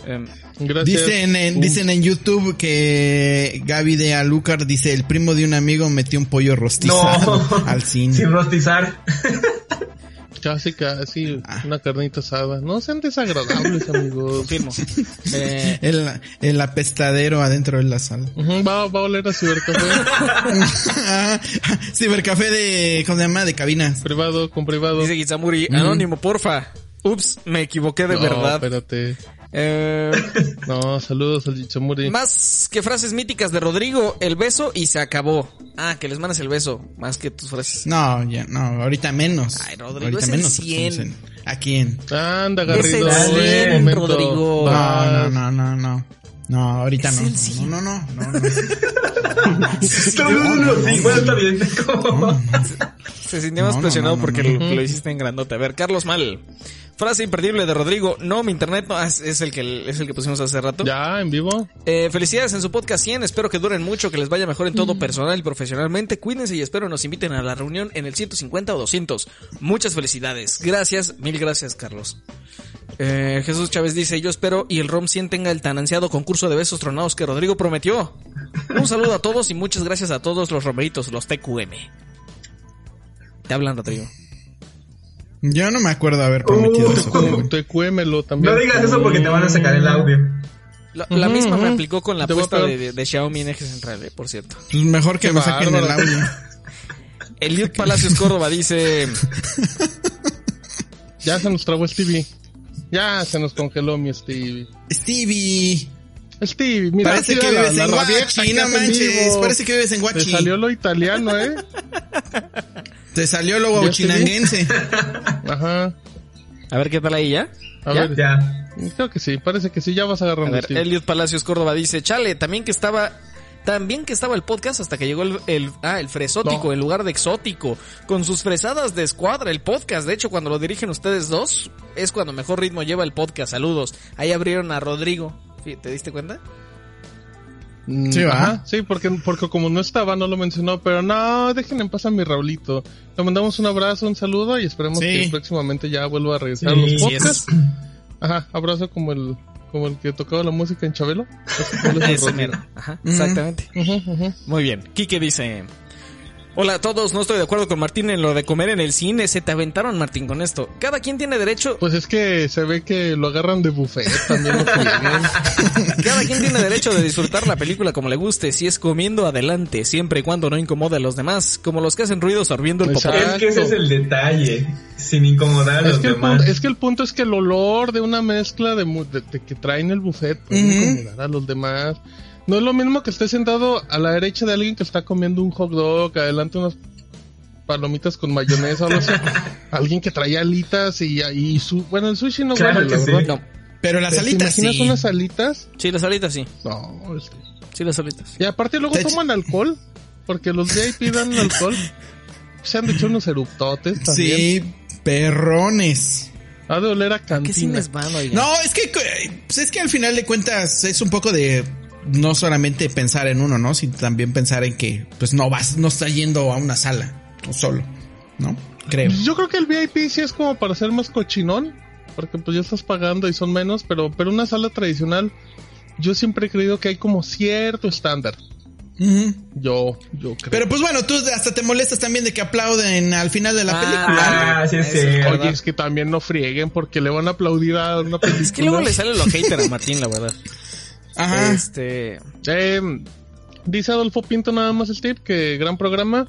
Em, Gracias. Dicen en, dicen en YouTube que Gaby de Alucar dice el primo de un amigo metió un pollo rostizado no. al cine. Sin rostizar. Casi, casi, Ah. una carnita asada. No sean desagradables, amigos. confirmo. Eh, El, el apestadero adentro de la sala. Va, va a oler a cibercafé Ah, Cibercafé de, ¿cómo se llama? De cabinas. privado, con privado. dice Gizamuri, anónimo, porfa. Ups, me equivoqué de no, verdad. espérate. Eh, No, saludos al Chichamuri. más que frases míticas de Rodrigo, el beso y se acabó. Ah, que les mandes el beso, más que tus frases. No, ya, no, ahorita menos. Ay, Rodrigo, ahorita es el menos. 100. estamos en- ¿A quién? Anda, Es Garrido. el un 100, momento. Rodrigo. No, no, no, no, no. No, ahorita Es no. el. No, no, no, no, no. Todo el mundo lo está bien. Se sintió más presionado no, no, porque no. Lo, lo hiciste en grandote. A ver, Carlos Mal. Frase imperdible de Rodrigo. No, mi internet no, es, es el que es el que pusimos hace rato. Ya, en vivo. Eh, felicidades en su podcast 100. Espero que duren mucho, que les vaya mejor en todo personal y profesionalmente. Cuídense y espero nos inviten a la reunión en el 150 o 200. Muchas felicidades. Gracias, mil gracias, Carlos. Eh, Jesús Chávez dice, yo espero y el ROM 100 tenga el tan ansiado concurso de besos tronados que Rodrigo prometió. Un saludo a todos y muchas gracias a todos los romeritos, los TQM. Te hablan, Rodrigo. Yo no me acuerdo haber prometido Uh, eso. Te cuémelo también. No digas eso porque te van a sacar el audio. La, la misma me aplicó con la Te apuesta de, pegar. de- de Xiaomi en eje central, eh, por cierto. Pues mejor que Qué me saquen el audio. Eliud Palacios Córdoba dice... Ya se nos trabó Stevie. Ya se nos congeló mi Stevie. Stevie. Stevie, mira. Parece que la- vives la en Guachi, no manches. vivo. Parece que vives en Te Guachi. salió lo italiano, ¿eh? Te salió lo guauchinanguense. Ajá. A ver qué tal ahí ya. A ¿Ya? ver, Ya. creo que sí, parece que sí, ya vas A agarrando ver, Stevie. Eliud Palacios Córdoba dice, chale, también que estaba... También que estaba el podcast hasta que llegó el, el- ah, el fresótico No. en lugar de exótico, con sus fresadas de escuadra, el podcast. De hecho, cuando lo dirigen ustedes dos, es cuando mejor ritmo lleva el podcast. Saludos. Ahí abrieron a Rodrigo. ¿Te diste cuenta? Mm, Sí, ¿va? ajá, sí, porque, porque como no estaba, no lo mencionó, pero no, dejen en paz a mi Raulito. Le mandamos un abrazo, un saludo y esperemos Sí. que próximamente ya vuelva a regresar a los sí, podcasts. Ajá, abrazo como el, como el que tocaba la música en Chabelo. Es Ese mero. Ajá, exactamente. Muy bien. Quique dice... Hola a todos, no estoy de acuerdo con Martín en lo de comer en el cine. Se te aventaron, Martín, con esto. Cada quien tiene derecho... Pues es que se ve que lo agarran de buffet, también lo. Cada quien tiene derecho de disfrutar la película como le guste, si es comiendo adelante, siempre y cuando no incomode a los demás, como los que hacen ruido sorbiendo el popó. Es que ese es el detalle. Sin incomodar a Es los que, demás. punto, es que el punto es que el olor de una mezcla de, mu- de- de que traen el buffet puede incomodar a los demás. No es lo mismo que estés sentado a la derecha de alguien que está comiendo un hot dog, adelante unas palomitas con mayonesa o algo así. alguien que traía alitas y, y su... Bueno, el sushi no Claro huele, la sí. verdad. No, Pero las ¿Te alitas imaginas sí. unas alitas? sí, las alitas sí, No, este... sí las alitas. Y aparte luego Te- toman alcohol, porque los VIP dan alcohol. Se han hecho unos eruptotes también. Sí, perrones. Ha de oler a ¿Qué cantina. cines van? No, es que, pues es que al final de cuentas es un poco de no solamente pensar en uno, ¿no? Sino también pensar en que, pues no vas, no estás yendo a una sala, tú solo, ¿no? Creo. Yo creo que el VIP sí es como para ser más cochinón, porque pues ya estás pagando y son menos, pero pero una sala tradicional yo siempre he creído que hay como cierto estándar. Yo, yo creo. Pero pues bueno, tú hasta te molestas también de que aplauden al final de la Ah, película. Ah, sí, sí. es Oye, es que también no frieguen porque le van a aplaudir a una película. Es que luego le sale lo hater a Martín, la verdad. Ajá. Este. Eh, dice Adolfo Pinto nada más el tip, que gran programa.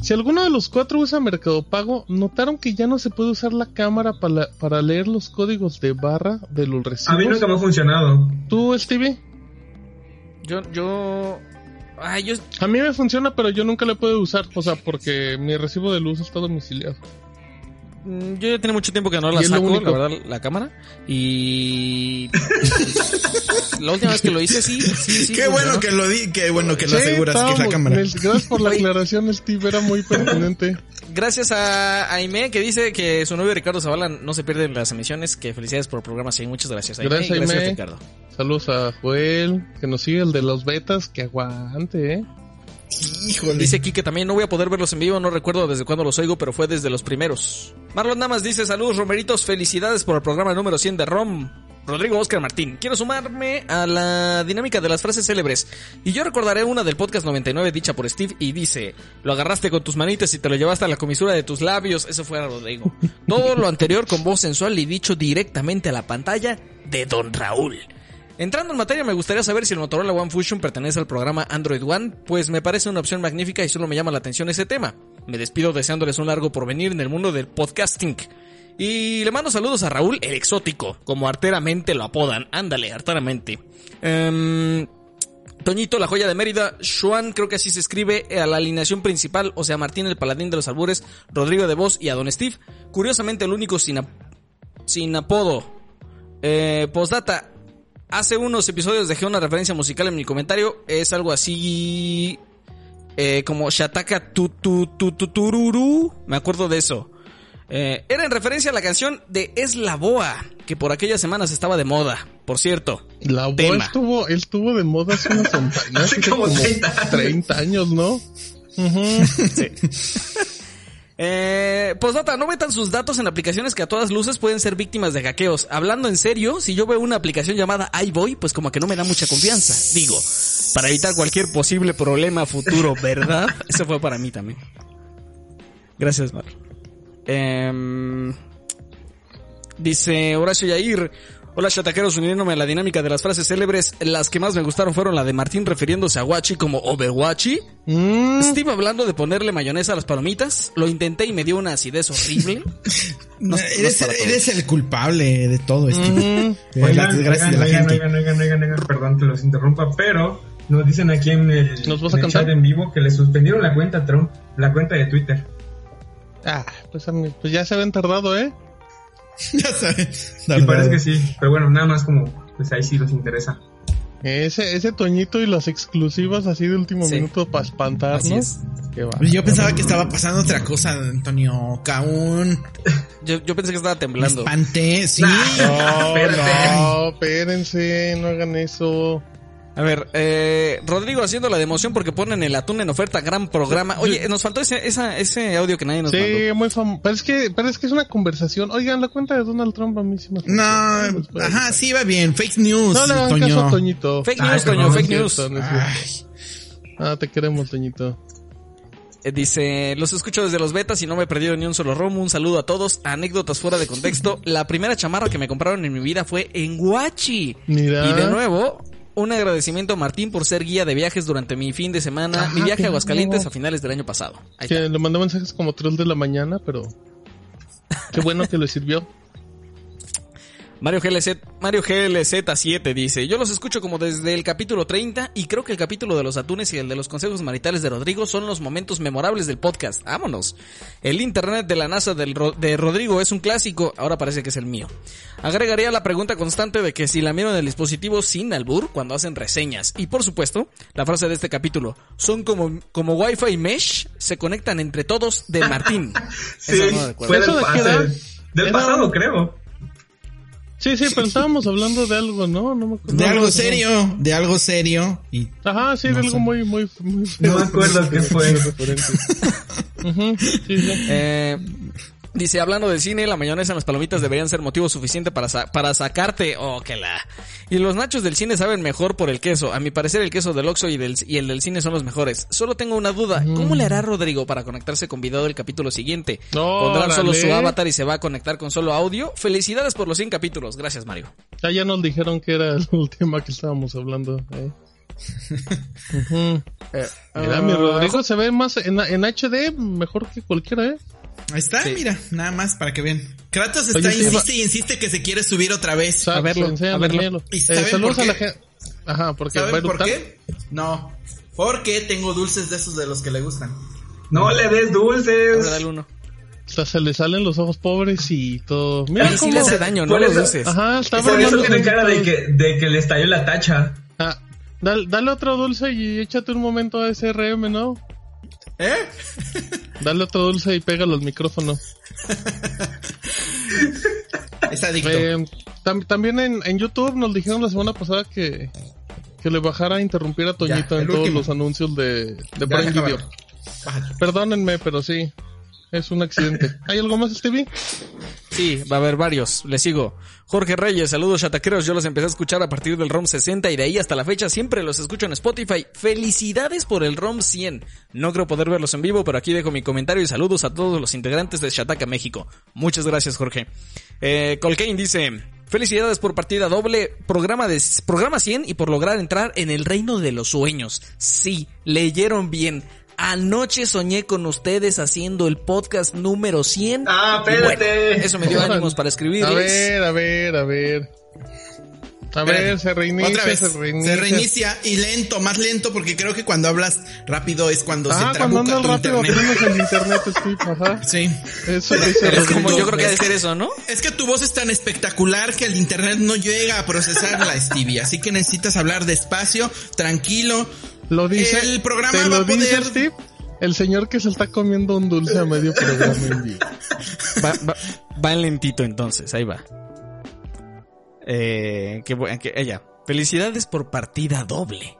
Si alguno de los cuatro usa Mercado Pago, ¿notaron que ya no se puede usar la cámara para, para leer los códigos de barra de los recibos? A mí nunca me ha funcionado. ¿Tú, Stevie? Yo, yo. Ay, yo. A mí me funciona, pero yo nunca le puedo usar, o sea, porque mi recibo de luz está domiciliado. Mm, Yo ya tiene mucho tiempo que no la saco, único. la verdad, la cámara. Y. la última vez que lo hice, sí, sí, sí. qué bueno que lo di, qué bueno que lo Sí, aseguras que es la cámara. Nel, Gracias por la aclaración, Steve, era muy pertinente. Gracias a Aime que dice que su novio Ricardo Zavala no se pierde las emisiones. Que felicidades por el programa. Sí, muchas gracias, Aime. Gracias, Aimee. Ricardo. Saludos a Joel, que nos sigue, el de los betas, que aguante, ¿eh? Híjole. Dice aquí que también no voy a poder verlos en vivo, no recuerdo desde cuándo los oigo, pero fue desde los primeros. Marlon Damas dice, saludos Romeritos, felicidades por el programa número 100 de ROM. Rodrigo Oscar Martín, quiero sumarme a la dinámica de las frases célebres. Y yo recordaré una del podcast 99 dicha por Steve y dice, lo agarraste con tus manitas y te lo llevaste a la comisura de tus labios. Eso fue a Rodrigo. Todo lo anterior con voz sensual y dicho directamente a la pantalla de Don Raúl. Entrando en materia, me gustaría saber si el Motorola One Fusion pertenece al programa Android One, pues me parece una opción magnífica y solo me llama la atención ese tema. Me despido deseándoles un largo porvenir en el mundo del podcasting. Y le mando saludos a Raúl el Exótico, como arteramente lo apodan. Ándale, arteramente. Em, Toñito, la joya de Mérida, Xuan, creo que así se escribe, a la alineación principal, o sea, Martín el paladín de los albures, Rodrigo de Vos y a Don Steve. Curiosamente, el único sin, sin apodo. Eh, postdata, hace unos episodios dejé una referencia musical en mi comentario, es algo así eh, como Shataka tu, tu, tu, tu, tururú, me acuerdo de eso. Eh, era en referencia a la canción de Es la Boa, que por aquellas semanas estaba de moda, por cierto. La voz Tema. estuvo, estuvo de moda hace unos años, Hace como como 30 años. 30 años, ¿no? Ujú. Eh, postdata, no metan sus datos en aplicaciones que a todas luces pueden ser víctimas de hackeos. Hablando en serio, si yo veo una aplicación llamada iBoy, pues como que no me da mucha confianza. Digo, para evitar cualquier posible problema futuro, ¿verdad? Eso fue para mí también. Gracias, Mar. Em, dice Horacio Yair. Hola chataqueros, uniéndome a la dinámica de las frases célebres. Las que más me gustaron fueron la de Martín refiriéndose a Guachi como Overwatchi. Mm, Steve hablando de ponerle mayonesa a las palomitas. Lo intenté y me dio una acidez horrible. No- no es eres, el culpable de todo esto. mm. Oigan, perdón que los interrumpa, pero nos dicen aquí en el, ¿Nos vas a en el chat en vivo que le suspendieron la cuenta a Trump, la cuenta de Twitter. Ah, pues, a mí- pues ya se habían tardado, ¿eh? ya sabes. Y parece que sí, pero bueno, nada más como, pues ahí sí los interesa. Ese, ese Toñito y las exclusivas así de último Sí. minuto para espantarnos. Así es. Qué va. Pues Yo pensaba que estaba pasando otra cosa, Antonio Caún. Yo, yo pensé que estaba Me temblando. espanté, sí. No, Espérate. no, espérense, no hagan eso. A ver, eh, Rodrigo haciendo la de emoción porque ponen el atún en oferta, gran programa. Oye, nos faltó ese, esa, ese audio que nadie nos mandó. Sí, muy famoso. Pero es que, pero es que es una conversación. Oigan, la cuenta de Donald Trump a mí sí me No, ajá, sí va bien. Fake news, No le hagan Toño. caso a Toñito. Fake Ay, news, perdón, Toño, no fake news. cierto, no Ay. Ah, te queremos, Toñito. Eh, Dice, los escucho desde los betas y no me he perdido ni un solo romo. Un saludo a todos. Anécdotas fuera de contexto. La primera chamarra que me compraron en mi vida fue en Guachi. Mira. Y de nuevo, un agradecimiento a Martín por ser guía de viajes durante mi fin de semana, mi viaje a Aguascalientes a finales del año pasado. Ahí Que está. le mandó mensajes como 3 de la mañana, pero qué bueno que le sirvió. Mario GLZ, Mario GLZ7 dice, yo los escucho como desde el capítulo 30 y creo que el capítulo de los atunes y el de los consejos maritales de Rodrigo son los momentos memorables del podcast. Vámonos. El internet de la NASA del Ro- de Rodrigo es un clásico, ahora parece que es el mío. Agregaría la pregunta constante de que si la miro en el dispositivo sin albur cuando hacen reseñas. Y por supuesto, la frase de este capítulo, son como, como Wi-Fi mesh, se conectan entre todos de Martín. Sí, no fue del, ¿Eso de qué pase- del pasado, creo. Sí, sí, pero estábamos hablando de algo, ¿no? No me acuerdo. De algo serio, de algo serio. Y Ajá, sí, No de algo sé. muy, muy, muy. No me acuerdo qué fue. Ujú, sí, sí. Eh, Dice, hablando del cine, la mayonesa en las palomitas deberían ser motivo suficiente para, sa- para sacarte. Oh, que la. Y los nachos del cine saben mejor por el queso. A mi parecer, el queso del Oxxo y, del, y el del cine son los mejores. Solo tengo una duda. ¿Cómo le hará Rodrigo para conectarse con video del capítulo siguiente? ¿Pondrán solo su avatar y se va a conectar con solo audio? Felicidades por los 100 capítulos. Gracias, Mario. Ya, ya nos dijeron que era el tema que estábamos hablando. ¿eh? Ujú. Mira, mi ah, Rodrigo se ve más en, en HD, mejor que cualquiera, ¿eh? Ahí está, Sí. mira, nada más para que vean. Kratos está, Oye, insiste y insiste que se quiere subir otra vez. A verlo, enséñalo, a verlo. ¿Y Eh, saludos a la gente. Ajá, porque ¿Saben por qué? No. Porque tengo dulces de esos de los que le gustan. No le des A dulces. ver, dale uno. Hasta se le salen los ojos pobres y todo. Mira Ahí sí cómo. le hace daño, no Por lo eso- dices. Ajá, está Por eso tiene cara de tantito. que, de que le estalló la tacha. Ah, dale, dale otro dulce y échate un momento a SRM, ¿no? ¿Eh? Dale otro dulce y pégalo al micrófono. Es adicto. Eh, tam- también en, en YouTube nos dijeron la semana pasada que, que le bajara a interrumpir a Toñito Ya, en todos último. los anuncios de, de Prime Video. Perdónenme, pero sí. Es un accidente. ¿Hay algo más, Stevie? Sí, va a haber varios. Le sigo. Jorge Reyes, saludos chataqueros. Yo los empecé a escuchar a partir del ROM 60 y de ahí hasta la fecha siempre los escucho en Spotify. Felicidades por el ROM 100. No creo poder verlos en vivo, pero aquí dejo mi comentario y saludos a todos los integrantes de Shataka México. Muchas gracias, Jorge. Eh, dice, felicidades por partida doble, programa de, programa 100 y por lograr entrar en el reino de los sueños. Sí, leyeron bien. Anoche soñé con ustedes haciendo el podcast número 100. Ah, bueno, espérate. eso me dio ánimos para A escribirles. ver, a ver, a ver. A ver, se reinicia, Otra vez. se reinicia. Se reinicia y lento, más lento, porque creo que cuando hablas rápido es cuando Ah, se cuando trabuca andas tu rápido internet. tenemos el internet, Steve, ajá. Sí. Eso dice Es Rodrigo. Como yo creo que Es debe ser eso, ¿no? Es que tu voz es tan espectacular que el internet no llega a procesarla, Stevie. Así que necesitas hablar despacio, tranquilo. Lo dice, El programa te va lo a poder- dice Steve, el señor que se está comiendo un dulce a medio programa en vivo. Va, va, va en lentito entonces, ahí va. Eh, que, que ella. Felicidades por partida doble.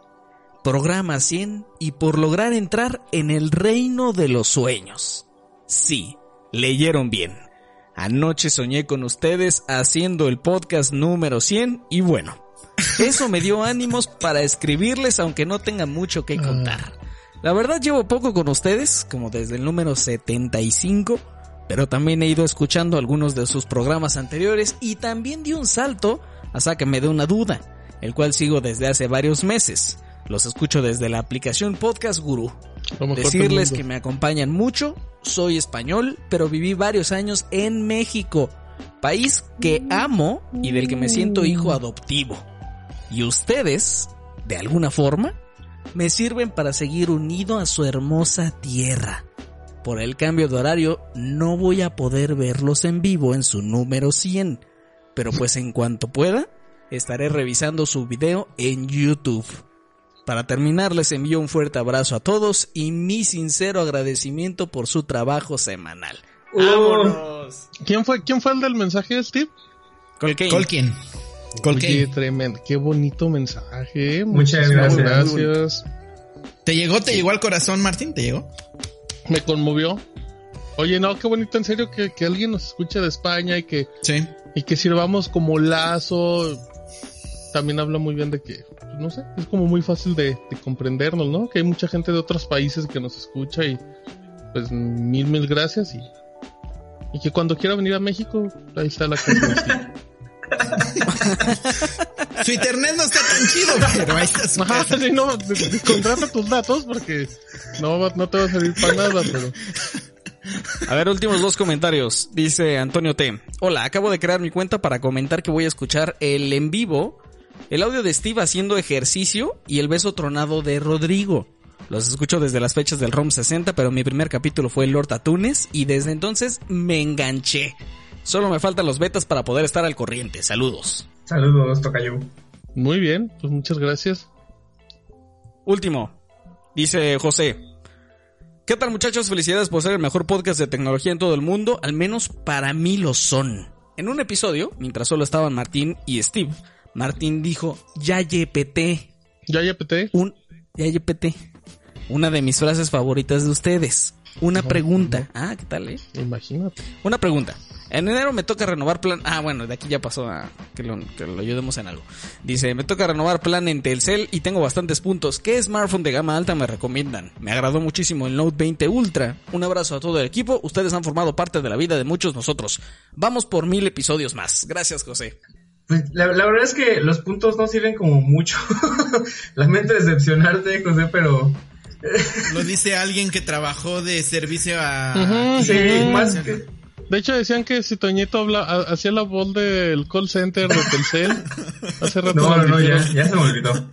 Programa 100 y por lograr entrar en el reino de los sueños. Sí, leyeron bien. Anoche soñé con ustedes haciendo el podcast número 100 y bueno, eso me dio ánimos para escribirles aunque no tenga mucho que contar. La verdad llevo poco con ustedes, como desde el número 75, pero también he ido escuchando algunos de sus programas anteriores y también di un salto a Sácame de una duda, el cual sigo desde hace varios meses. Los escucho desde la aplicación Podcast Guru. Decirles que me acompañan mucho, soy español, pero viví varios años en México, país que amo y del que me siento hijo adoptivo. Y ustedes, de alguna forma, me sirven para seguir unido a su hermosa tierra. Por el cambio de horario no voy a poder verlos en vivo en su número 100, pero pues en cuanto pueda, estaré revisando su video en YouTube. Para terminar, les envío un fuerte abrazo a todos y mi sincero agradecimiento por su trabajo semanal. ¡Vámonos! ¿Quién fue, quién fue el del mensaje, Steve? Colkin. Oye, tremendo, qué bonito mensaje. eh. Muchas gracias. gracias. ¿Te llegó? ¿Te llegó al corazón, Martín? ¿Te llegó? Me conmovió. Oye, no, qué bonito, en serio, que, que alguien nos escuche de España y que, Sí. y que sirvamos como lazo. También habla muy bien de que, pues, no sé, es como muy fácil de, de comprendernos, ¿no? Que hay mucha gente de otros países que nos escucha y pues mil, mil gracias y, y que cuando quiera venir a México, ahí está la casa. Su internet no está tan chido, pero ahí está su Ajá, casa. sí, no, contrata tus datos porque no, no te va a servir para nada, pero... A ver, últimos dos comentarios. Dice Antonio T. Hola, acabo de crear mi cuenta para comentar que voy a escuchar el en vivo, el audio de Steve haciendo ejercicio y el beso tronado de Rodrigo. Los escucho desde las fechas del ROM 60, pero mi primer capítulo fue Lord Atunes y desde entonces me enganché. Solo me faltan los betas para poder estar al corriente. Saludos. Saludos, Tocayo. Muy bien, pues muchas gracias. Último. Dice José. ¿Qué tal muchachos? Felicidades por ser el mejor podcast de tecnología en todo el mundo. Al menos para mí lo son. En un episodio, mientras solo estaban Martín y Steve, Martín dijo, ya YPT. Ya, ya, PT. Un, ya YPT. Una de mis frases favoritas de ustedes. Una pregunta. Ah, ¿qué tal, eh? Imagínate. Una pregunta. En enero me toca renovar plan. Ah, bueno, de aquí ya pasó a que lo, que lo ayudemos en algo. Dice, me toca renovar plan en Telcel y tengo bastantes puntos. ¿Qué smartphone de gama alta me recomiendan? Me agradó muchísimo el Note 20 Ultra. Un abrazo a todo el equipo. Ustedes han formado parte de la vida de muchos nosotros. Vamos por mil episodios más. Gracias, José. Pues, la, la verdad es que los puntos no sirven como mucho. Lamento decepcionarte, José, pero Lo dice alguien que trabajó de servicio a... Sí, más que... De hecho decían que si Toñito hacía la voz del call center de Telcel, hace rato No, no, no, ya, se me olvidó.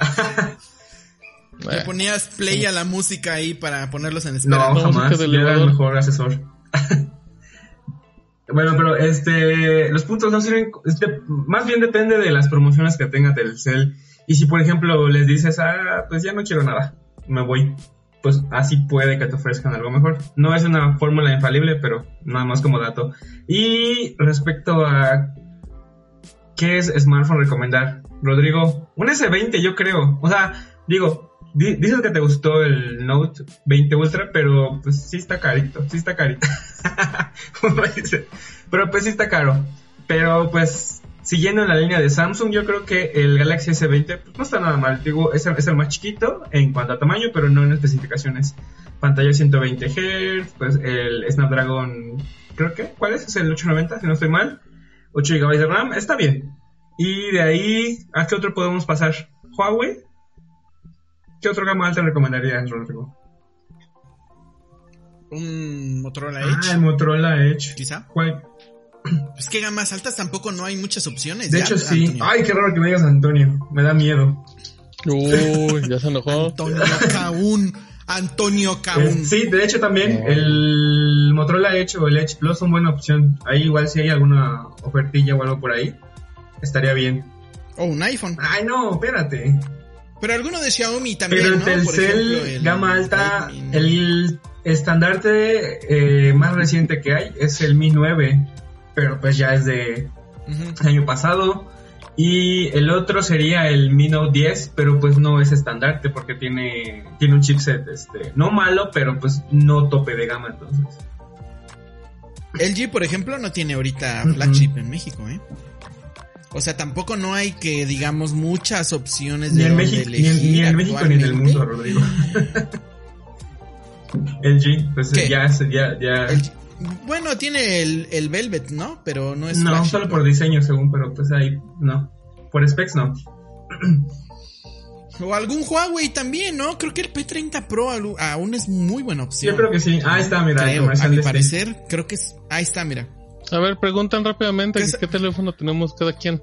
Le ponías play a la música ahí para ponerlos en espera. No, jamás. Yo era el mejor asesor. bueno, pero este, los puntos no sirven. este, más bien depende de las promociones que tenga Telcel. Y si, por ejemplo, les dices, ah, pues ya no quiero nada, me voy. Pues así puede que te ofrezcan algo mejor. No es una fórmula infalible, pero nada más como dato. Y respecto a qué es smartphone recomendar, Rodrigo, un S20 yo creo. O sea, digo, di- dices que te gustó el Note 20 Ultra, pero pues sí está carito, sí está carito. Pero pues sí está caro. Pero pues siguiendo en la línea de Samsung, yo creo que el Galaxy S20 pues, no está nada mal. Digo, es el, es el más chiquito en cuanto a tamaño, pero no en especificaciones. Pantalla 120 Hz, pues el Snapdragon, creo que, ¿cuál es? Es el 890, si no estoy mal. 8 GB de RAM, está bien. Y de ahí, ¿a qué otro podemos pasar? ¿Huawei? ¿Qué otro gama alta recomendarías, Rodrigo? Un Motorola Ah, Edge, el Motorola Edge. quizá. ¿Cuál? Es que gamas altas tampoco no hay muchas opciones. De ya, hecho, sí. Antonio. Ay, qué raro que me digas Antonio. Me da miedo. Uy, ya se enojó. Antonio Caún. Antonio Eh, Caún. sí, de hecho también el Motorola Edge o el Edge Plus son buena opción. Ahí igual si hay alguna ofertilla o algo por ahí, estaría bien. O un iPhone. Ay, no, espérate. Pero alguno de Xiaomi también, Pero el ¿no? Por Telcel ejemplo, el gama alta, Redmi. el estandarte eh, más reciente que hay es el Mi 9, pero pues ya es de año pasado. Y el otro sería el Mi Note 10, pero pues no es estandarte porque tiene, tiene un chipset este, no malo, pero pues no tope de gama entonces. LG, por ejemplo, no tiene ahorita flagship en México, ¿eh? O sea, tampoco no hay que, digamos, muchas opciones Ni de en, México, ni, en, elegir ni en México ni en el mundo, Rodrigo. LG, pues ¿Qué? ya, es- ya, ya. LG. Bueno, tiene el, el Velvet, ¿no? Pero no es No, solo por diseño según, pero pues ahí no. Por specs no. O algún Huawei también, ¿no? Creo que el P30 Pro aún es muy buena opción. Yo creo que sí. Ah, está, mira, Creo, a mi este. parecer, creo que es... Ahí está, mira. A ver, preguntan rápidamente ¿Qué teléfono tenemos cada quien.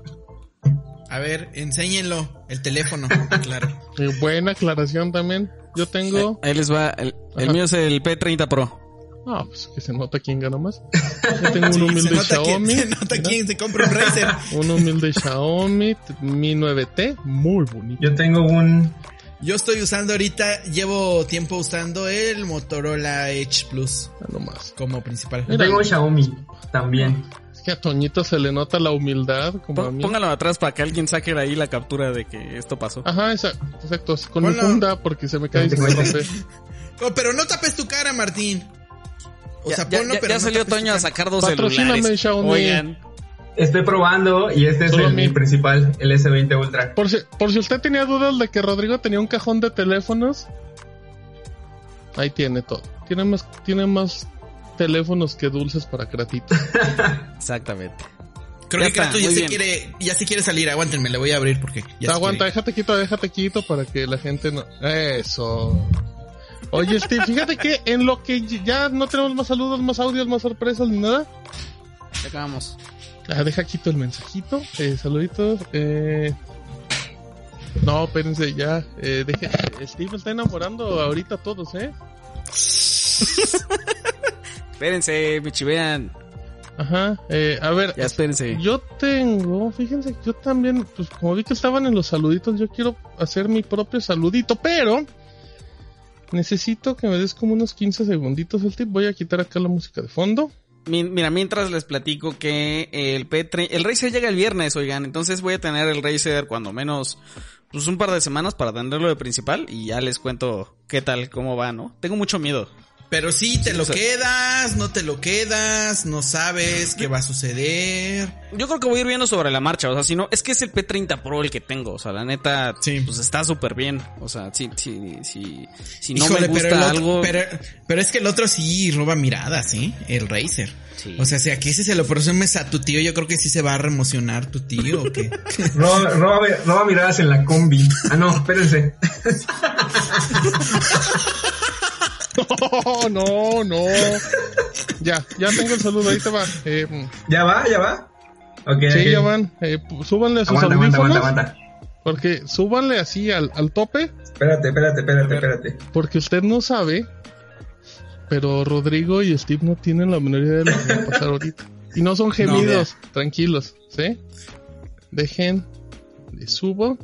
A ver, enséñenlo. El teléfono, claro. Y buena aclaración también. Yo tengo... Ahí les va. El, el mío es el P30 Pro. Ah, pues que se nota quién gana más. Yo tengo un Sí, se humilde nota quién, Xiaomi. se nota quién se compra un Razer. Un humilde Xiaomi Mi 9T, muy bonito. Yo tengo un. Yo estoy usando ahorita, llevo tiempo usando el Motorola Edge Plus Ya nomás. como principal. Yo tengo un Xiaomi también. Es que a Toñito se le nota la humildad, como a mí. Póngalo atrás para que alguien saque de ahí la captura de que esto pasó. Ajá, exacto, exacto. Con mi funda, porque se me cae y se me rompe. Oh, pero no tapes tu cara, Martín. O Ya, sea, ya- ponlo, ya- pero ya no salió Toño a sacar dos Patrocíname, celulares. Xiaomi. Oigan, Estoy probando y este es Solo el, mi principal, el S20 Ultra. Por si, por si usted tenía dudas de que Rodrigo tenía un cajón de teléfonos, ahí tiene todo. Tiene más, tiene más teléfonos que dulces para Cratito. exactamente. Creo Ya que Kratos ya se bien. quiere, ya se quiere salir, aguántenme, le voy a abrir porque ya se Aguanta, quiere. déjate quieto, déjate quieto para que la gente no... Eso. Oye, Steve, fíjate que en lo que ya no tenemos más saludos, más audios, más sorpresas ni nada. Ya acabamos. Ah, deja quito el mensajito. Eh, saluditos. Eh... No, espérense, ya. Eh, deje... Steve está enamorando ahorita a todos, ¿eh? Espérense, me chivean. Ajá. Eh, a ver, Ya espérense. yo tengo, fíjense, yo también, pues como vi que estaban en los saluditos, yo quiero hacer mi propio saludito, pero necesito que me des como unos 15 segunditos el tip. Voy a quitar acá la música de fondo. Mi- Mira, mientras les platico que el P30, el Razer llega el viernes, oigan, entonces voy a tener el Razer cuando menos, pues un par de semanas para tenerlo de principal y ya les cuento qué tal, cómo va, ¿no? Tengo mucho miedo. Pero sí, te lo quedas, no te lo quedas, no sabes qué va a suceder. Yo creo que voy a ir viendo sobre la marcha, o sea, si no, es que es el P30 Pro el que tengo, o sea, la neta, Sí. pues está súper bien, o sea, sí, sí, sí, si no Híjole, me gusta pero, el otro- algo, pero, pero es que el otro sí roba miradas, ¿sí? El Razer. Sí. O sea, si aquí ese se lo presumes a tu tío, yo creo que sí se va a reemocionar tu tío o qué. Roba, roba, roba miradas en la combi. Ah, no, espérense. No, no, no. Ya, ya tengo el saludo, ahí te va. Eh, ¿Ya va? ¿Ya va? Ok, sí, ya van. Eh, súbanle a sus Aguanta, aguanta, audífonos. aguanta, aguanta. Porque súbanle así al, al tope. Espérate, espérate, espérate, espérate. Porque usted no sabe. Pero Rodrigo y Steve no tienen la menor idea de lo que va a pasar ahorita. Y no son gemidos, tranquilos, ¿sí? Dejen, le subo.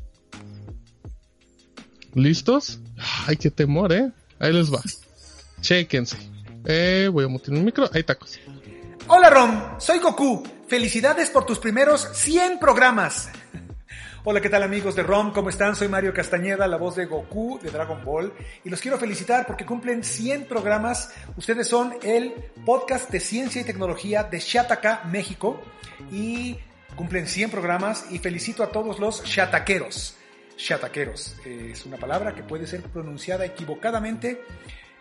¿Listos? Ay, qué temor, ¿eh? Ahí les va. Chéquense. Eh, voy a mutar el micro. Ahí tacos. Hola Rom, soy Goku. Felicidades por tus primeros 100 programas. Hola, ¿qué tal amigos de ROM? ¿Cómo están? Soy Mario Castañeda, la voz de Goku de Dragon Ball. Y los quiero felicitar porque cumplen 100 programas. Ustedes son el podcast de ciencia y tecnología de Shataka, México. Y cumplen 100 programas y felicito a todos los shataqueros. Shataqueros eh, es una palabra que puede ser pronunciada equivocadamente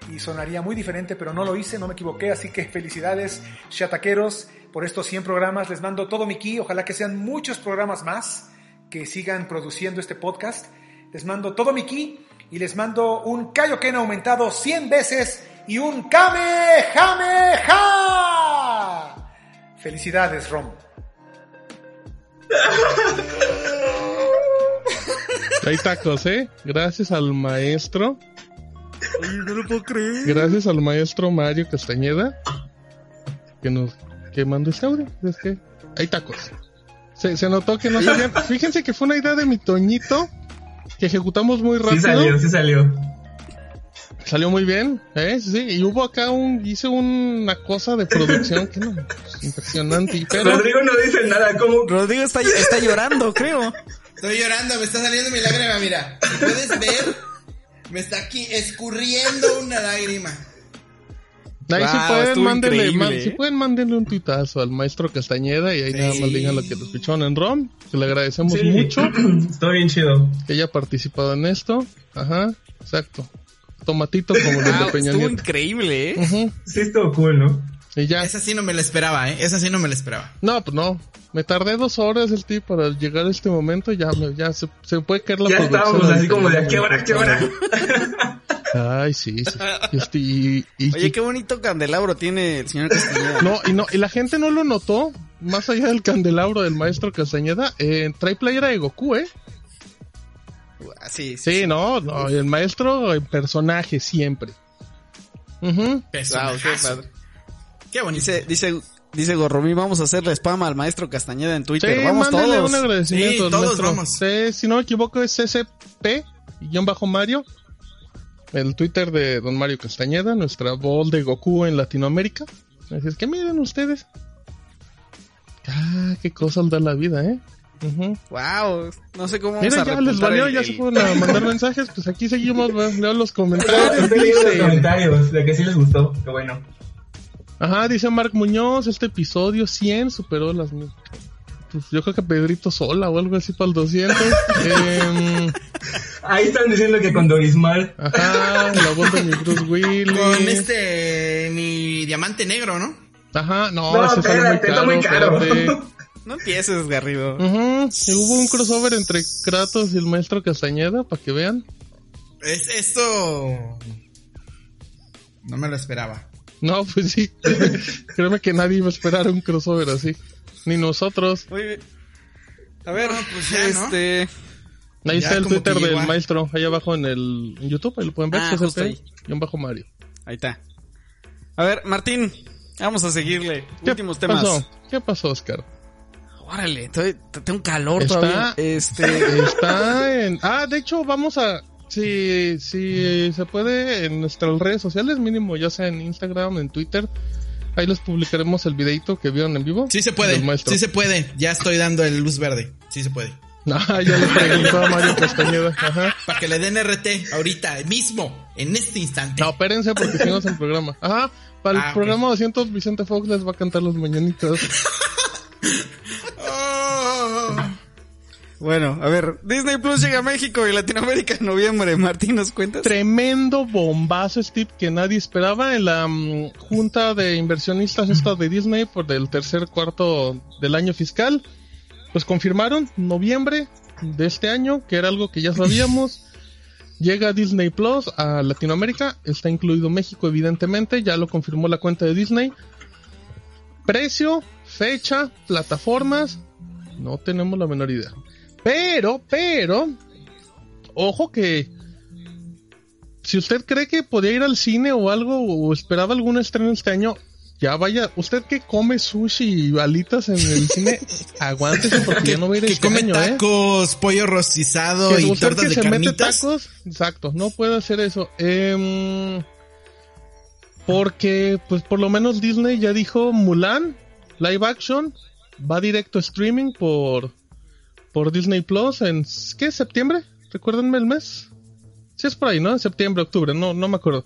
y sonaría muy diferente, pero no lo hice, no me equivoqué, así que felicidades, chataqueros, por estos 100 programas. Les mando todo mi ki, ojalá que sean muchos programas más que sigan produciendo este podcast. Les mando todo mi ki y les mando un Kaioken aumentado 100 veces y un Kamehameha. Felicidades, Rom. Ahí tacos, ¿eh? Gracias al maestro. No lo puedo creer. Gracias al maestro Mario Castañeda. Que nos que mandó este audio. Es que hay tacos. Se, se notó que no sabían. Fíjense que fue una idea de mi Toñito. Que ejecutamos muy Sí rápido. salió, sí salió. Salió muy bien, ¿eh? Sí, y hubo acá un, hice una cosa de producción que no, impresionante, y pero Rodrigo no dice nada, como Rodrigo está, está llorando, creo. Estoy llorando, me está saliendo mi lágrima, mira. Puedes ver, me está aquí escurriendo una lágrima. ahí si Wow, pueden, estuvo mándenle, increíble, man- ¿eh? si pueden, mándenle un tuitazo al maestro Castañeda y ahí nada más digan lo que lo escucharon en ROM, que le agradecemos Sí. mucho Estoy bien chido. que haya participado en esto, ajá, exacto, tomatito como el de Wow, Peña estuvo Nieto. increíble, ¿eh? Ujú, Sí estuvo cool, ¿no? y ya, Esa sí no me la esperaba, ¿eh? Esa sí no me la esperaba. no, pues no, me tardé dos horas el tío para llegar a este momento, ya, me- ya se, se puede caer la Ya producción estábamos así como de a qué hora, qué hora. Ay, sí, sí. Y este, y- y- Oye, qué bonito candelabro tiene el señor Castañeda. No, y no, y la gente no lo notó, más allá del candelabro del maestro Castañeda, eh, trae playera de Goku, ¿eh? Ah, Sí, sí. Sí, no, no, el maestro en personaje siempre. Ujú. Wow, qué padre. Qué bonito. Dice, dice, dice Gorromí, vamos a hacerle spam al maestro Castañeda en Sí, Twitter. vamos mándele todos. un agradecimiento Sí, todos vamos. Sí, si no me equivoco es SCP, guion bajo Mario, el Twitter de don Mario Castañeda, nuestra bol de Goku en Latinoamérica. Así es que miren ustedes. Ah, qué cosas da la vida, ¿eh? Ujú. Wow, no sé cómo vamos Mira, a ya les valió, el- ya el- se fueron a mandar mensajes, pues aquí seguimos, leo los comentarios. Estoy leyendo los comentarios de que sí les gustó. Qué bueno. Ajá, dice Marc Muñoz, este episodio 100 superó las mil. Pues yo creo que Pedrito Sola o algo así para el 200. Em, Ahí están diciendo que con Dorismar. ajá, la voz de mi Bruce Willis. Con este, mi diamante negro, ¿no? Ajá, no, No, ese sale muy caro, muy caro. No empieces, Garrido. Y hubo un crossover entre Kratos y el maestro Castañeda, para que vean. Es esto. No me lo esperaba. No, pues sí. Créeme que nadie iba a esperar un crossover así. Ni nosotros. Muy bien. A ver, No, pues ya, ¿no? este... Ahí Ya está el Twitter del maestro, ahí abajo en el en YouTube, ahí lo pueden ver. Ah, guion bajo Mario. Ahí está. A ver, Martín, vamos a seguirle. ¿Qué Últimos temas. pasó? ¿Qué pasó, Oscar? Órale, estoy- tengo un calor Está- todavía. Este... Está en... Ah, de hecho, vamos a... Si, si se puede, en nuestras redes sociales, mínimo, ya sea en Instagram, en Twitter, ahí les publicaremos el videito que vieron en vivo. Sí se puede, sí se puede. Ya estoy dando el luz verde. Sí se puede. Ah, ya le preguntó a Mario Castañeda. Ajá. Para que le den RT ahorita, mismo, en este instante. No, espérense porque seguimos el programa. Ajá. Para el Ah, programa 200, Vicente Fox les va a cantar los mañanitos. Oh. Bueno, a ver, Disney Plus llega a México y Latinoamérica en noviembre. Martín, ¿nos cuentas? Tremendo bombazo, Steve, que nadie esperaba en la mm, junta de inversionistas esta de Disney por el tercer cuarto del año fiscal. Pues confirmaron noviembre de este año, que era algo que ya sabíamos. Llega Disney Plus a Latinoamérica, está incluido México evidentemente, ya lo confirmó la cuenta de Disney. Precio, fecha, plataformas, no tenemos la menor idea. Pero, pero, ojo que si usted cree que podía ir al cine o algo o esperaba algún estreno este año, ya vaya, usted que come sushi y alitas en el cine, aguántese porque ya no va a ir que este come año, ¿eh? tacos, pollo rostizado Que y tortas que de se mete carnitas. tacos, exacto, no puede hacer eso. Em, porque, pues por lo menos Disney ya dijo Mulan, live action, va directo a streaming por, por Disney Plus en, ¿qué? ¿Septiembre? Recuérdenme el mes. Sí es por ahí, ¿no? Septiembre, octubre, no, no me acuerdo.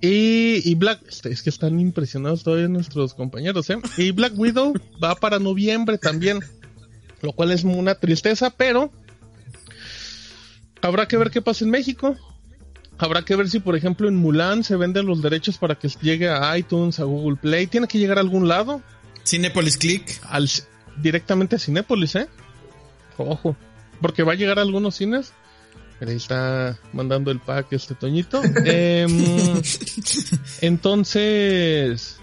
Y, y Black, este, es que están impresionados todavía nuestros compañeros, ¿eh? Y Black Widow va para noviembre también, lo cual es una tristeza, pero habrá que ver qué pasa en México. Habrá que ver si, por ejemplo, en Mulan se venden los derechos para que llegue a iTunes, a Google Play. Tiene que llegar a algún lado, Cinepolis Click. al, directamente a Cinépolis, ¿eh? Ojo, porque va a llegar a algunos cines. Ahí está mandando el pack este Toñito. Em, entonces,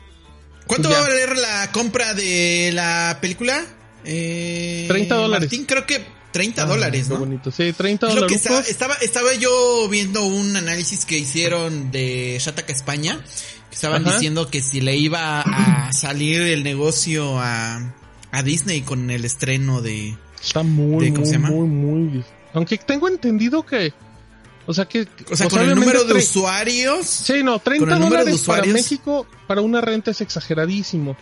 ¿Cuánto Ya. va a valer la compra de la película? Eh, 30 dólares. Martín, creo que 30 ah, dólares, qué ¿no? bonito. Sí, 30 Es lo que dólares. estaba, estaba, estaba yo viendo un análisis que hicieron de Shataka España. Que estaban Ajá. diciendo que si le iba a salir el negocio a, a Disney con el estreno de... Está muy, ¿De cómo muy, muy, muy. Aunque tengo entendido que. O sea que. O sea, con el número de usuarios. Sí, no, 30 con el número de dólares para. México para una renta es exageradísimo.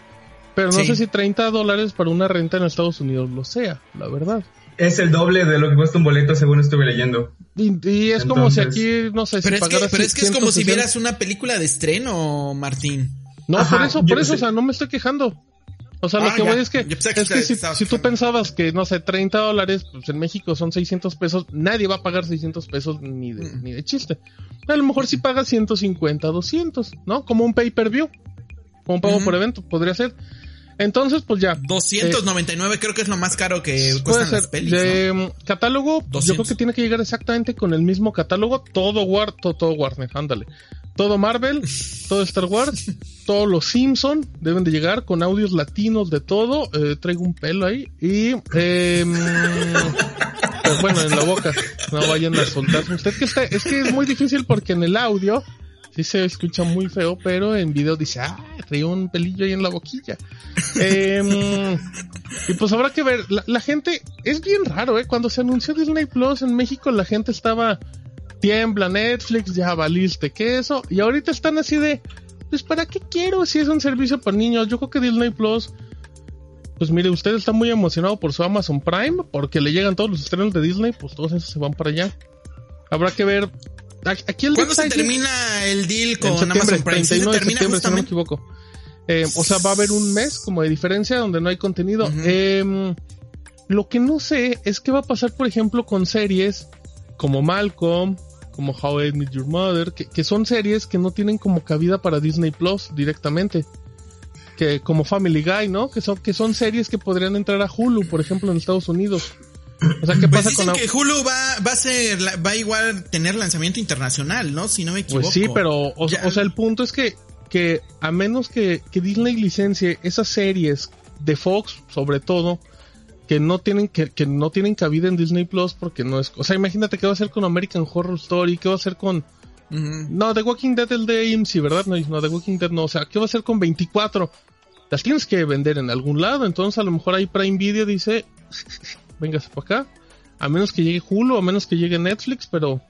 Pero no Sí. sé si 30 dólares para una renta en Estados Unidos lo sea, la verdad. Es el doble de lo que cuesta un boleto, según estuve leyendo. Y, y es como si aquí, no sé, Pero si es, que, pero es que es como si 160. vieras una película de estreno, Martín. No, Ajá, por eso, por eso, sé. o sea, no me estoy quejando. O sea, Ah, lo que ya. voy es que, es que si, si tú pensabas que, no sé, 30 dólares, pues en México son 600 pesos, nadie va a pagar 600 pesos ni de, Mm. ni de chiste. A lo mejor si pagas 150, 200, ¿no? Como un pay-per-view, como un pago Ujú. por evento, podría ser. Entonces, pues ya. 299 creo que es lo más caro que Puede cuestan ser. las pelis. de mm, catálogo, yo 200. creo que tiene que llegar exactamente con el mismo catálogo. Todo, War, todo, todo Warner, ándale. Todo Marvel, todo Star Wars, todos los Simpson deben de llegar con audios latinos de todo. Eh, traigo un pelo ahí. Y, eh, pues bueno, en la boca. No vayan a soltarse. Usted que está, es que es muy difícil porque en el audio sí se escucha muy feo, pero en video dice, ah, traía un pelillo ahí en la boquilla. Em, y pues habrá que ver, la, la gente, es bien raro, ¿eh? Cuando se anunció Disney Plus en México, la gente estaba, tiembla Netflix, ya valiste que eso, y ahorita están así de, pues ¿para qué quiero si es un servicio para niños? Yo creo que Disney Plus, pues mire, usted está muy emocionado por su Amazon Prime, porque le llegan todos los estrenos de Disney, pues todos esos se van para allá. Habrá que ver. Aquí el ¿Cuándo se termina el deal en con septiembre, Amazon Prime? ¿Sí se 31 de termina septiembre, si no me equivoco. Eh, o sea, va a haber un mes como de diferencia donde no hay contenido. Em, lo que no sé es qué va a pasar, por ejemplo, con series como Malcolm, como How I Met Your Mother, que, que son series que no tienen como cabida para Disney Plus directamente. Que como Family Guy, ¿no? Que son, que son series que podrían entrar a Hulu, por ejemplo, en Estados Unidos. O sea, ¿qué Pues pasa dicen con la- que Hulu va, va a ser, va igual tener lanzamiento internacional, ¿no? Si no me equivoco. Pues sí, pero, o, sea, el punto es que, que a menos que, que Disney licencie esas series de Fox, sobre todo, que no tienen, que, que no tienen cabida en Disney Plus porque no es, o sea, imagínate qué va a hacer con American Horror Story, qué va a hacer con, no, The Walking Dead el de AMC, ¿verdad? No, no, The Walking Dead no, o sea, qué va a hacer con 24. Las tienes que vender en algún lado, entonces a lo mejor ahí Prime Video dice, véngase para acá, a menos que llegue Hulu, a menos que llegue Netflix, pero,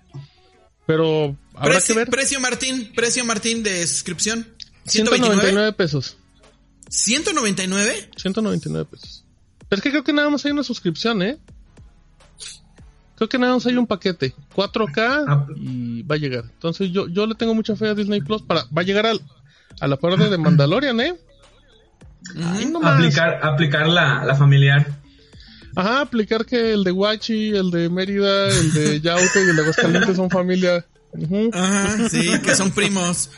pero habrá Precio, que ver. precio Martín, precio Martín de suscripción. 199 pesos. 199. 199 pesos. Pero es que creo que nada más hay una suscripción, ¿eh? Creo que nada más hay un paquete, 4K Ah. y va a llegar. Entonces yo, yo le tengo mucha fe a Disney Plus para, va a llegar al, a la par de Mandalorian, ¿eh? Nomás. Aplicar, aplicar la, la familiar. Ajá, aplicar que el de Huachi, el de Mérida, el de Yaute y el de Aguascalientes son familia. Ujú. Ajá, sí, que son primos.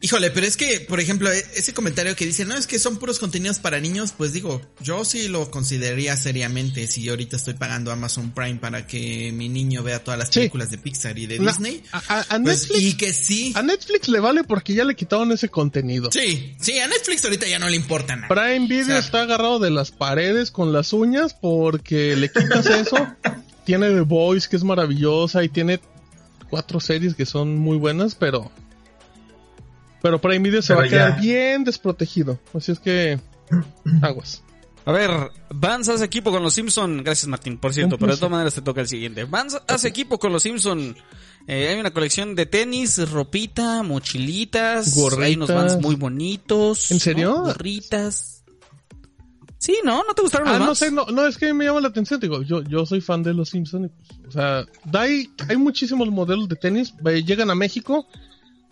Híjole, pero es que, por ejemplo, e- ese comentario que dice, no, es que son puros contenidos para niños, pues digo, yo sí lo consideraría seriamente si yo ahorita estoy pagando Amazon Prime para que mi niño vea todas las Sí. películas de Pixar y de Disney. a, Pues, Netflix, y que sí. a Netflix le vale porque ya le quitaron ese contenido. Sí, sí, a Netflix ahorita ya no le importa nada. Prime Video O sea- está agarrado de las paredes con las uñas porque le quitas eso. tiene The Voice que es maravillosa y tiene cuatro series que son muy buenas, pero pero Prime Video se Pero va a quedar ya. bien desprotegido. Así es que aguas. A ver, Vance hace equipo con los Simpson. Gracias, Martín, por cierto. Pero de todas maneras te toca el siguiente. Vance hace equipo con los Simpson. Eh, hay una colección de tenis, ropita, mochilitas. Gorritas. Hay unos Vans muy bonitos. ¿En serio? ¿no? Gorritas. Sí, ¿no? ¿No te gustaron Ah, los no Vans? sé, no, no, es que me llama la atención. Digo, yo, yo soy fan de los Simpsons. y, pues, o sea, hay, hay muchísimos modelos de tenis. eh, Llegan a México.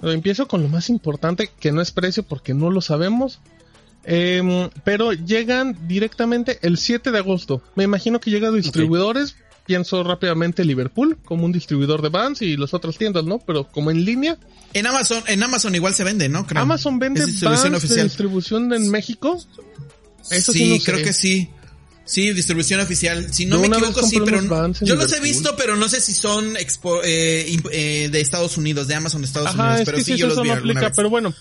Eh, Empiezo con lo más importante, que no es precio porque no lo sabemos. Em, pero llegan directamente el 7 de agosto. Me imagino que llegan distribuidores. Pienso rápidamente Liverpool como un distribuidor de Vans y las otras tiendas, ¿no? Pero como en línea. En Amazon, en Amazon igual se vende, ¿no? Creo. Amazon vende Vans de distribución en México. Eso sí sí, no sé. creo que sí. Sí, distribución oficial. Si no me equivoco, sí, pero yo los he visto, pero no sé si son expo- eh, eh, de Estados Unidos, de Amazon de Estados Ajá, Unidos, es pero que sí sí, yo eso los vi no aplica, vez. pero bueno.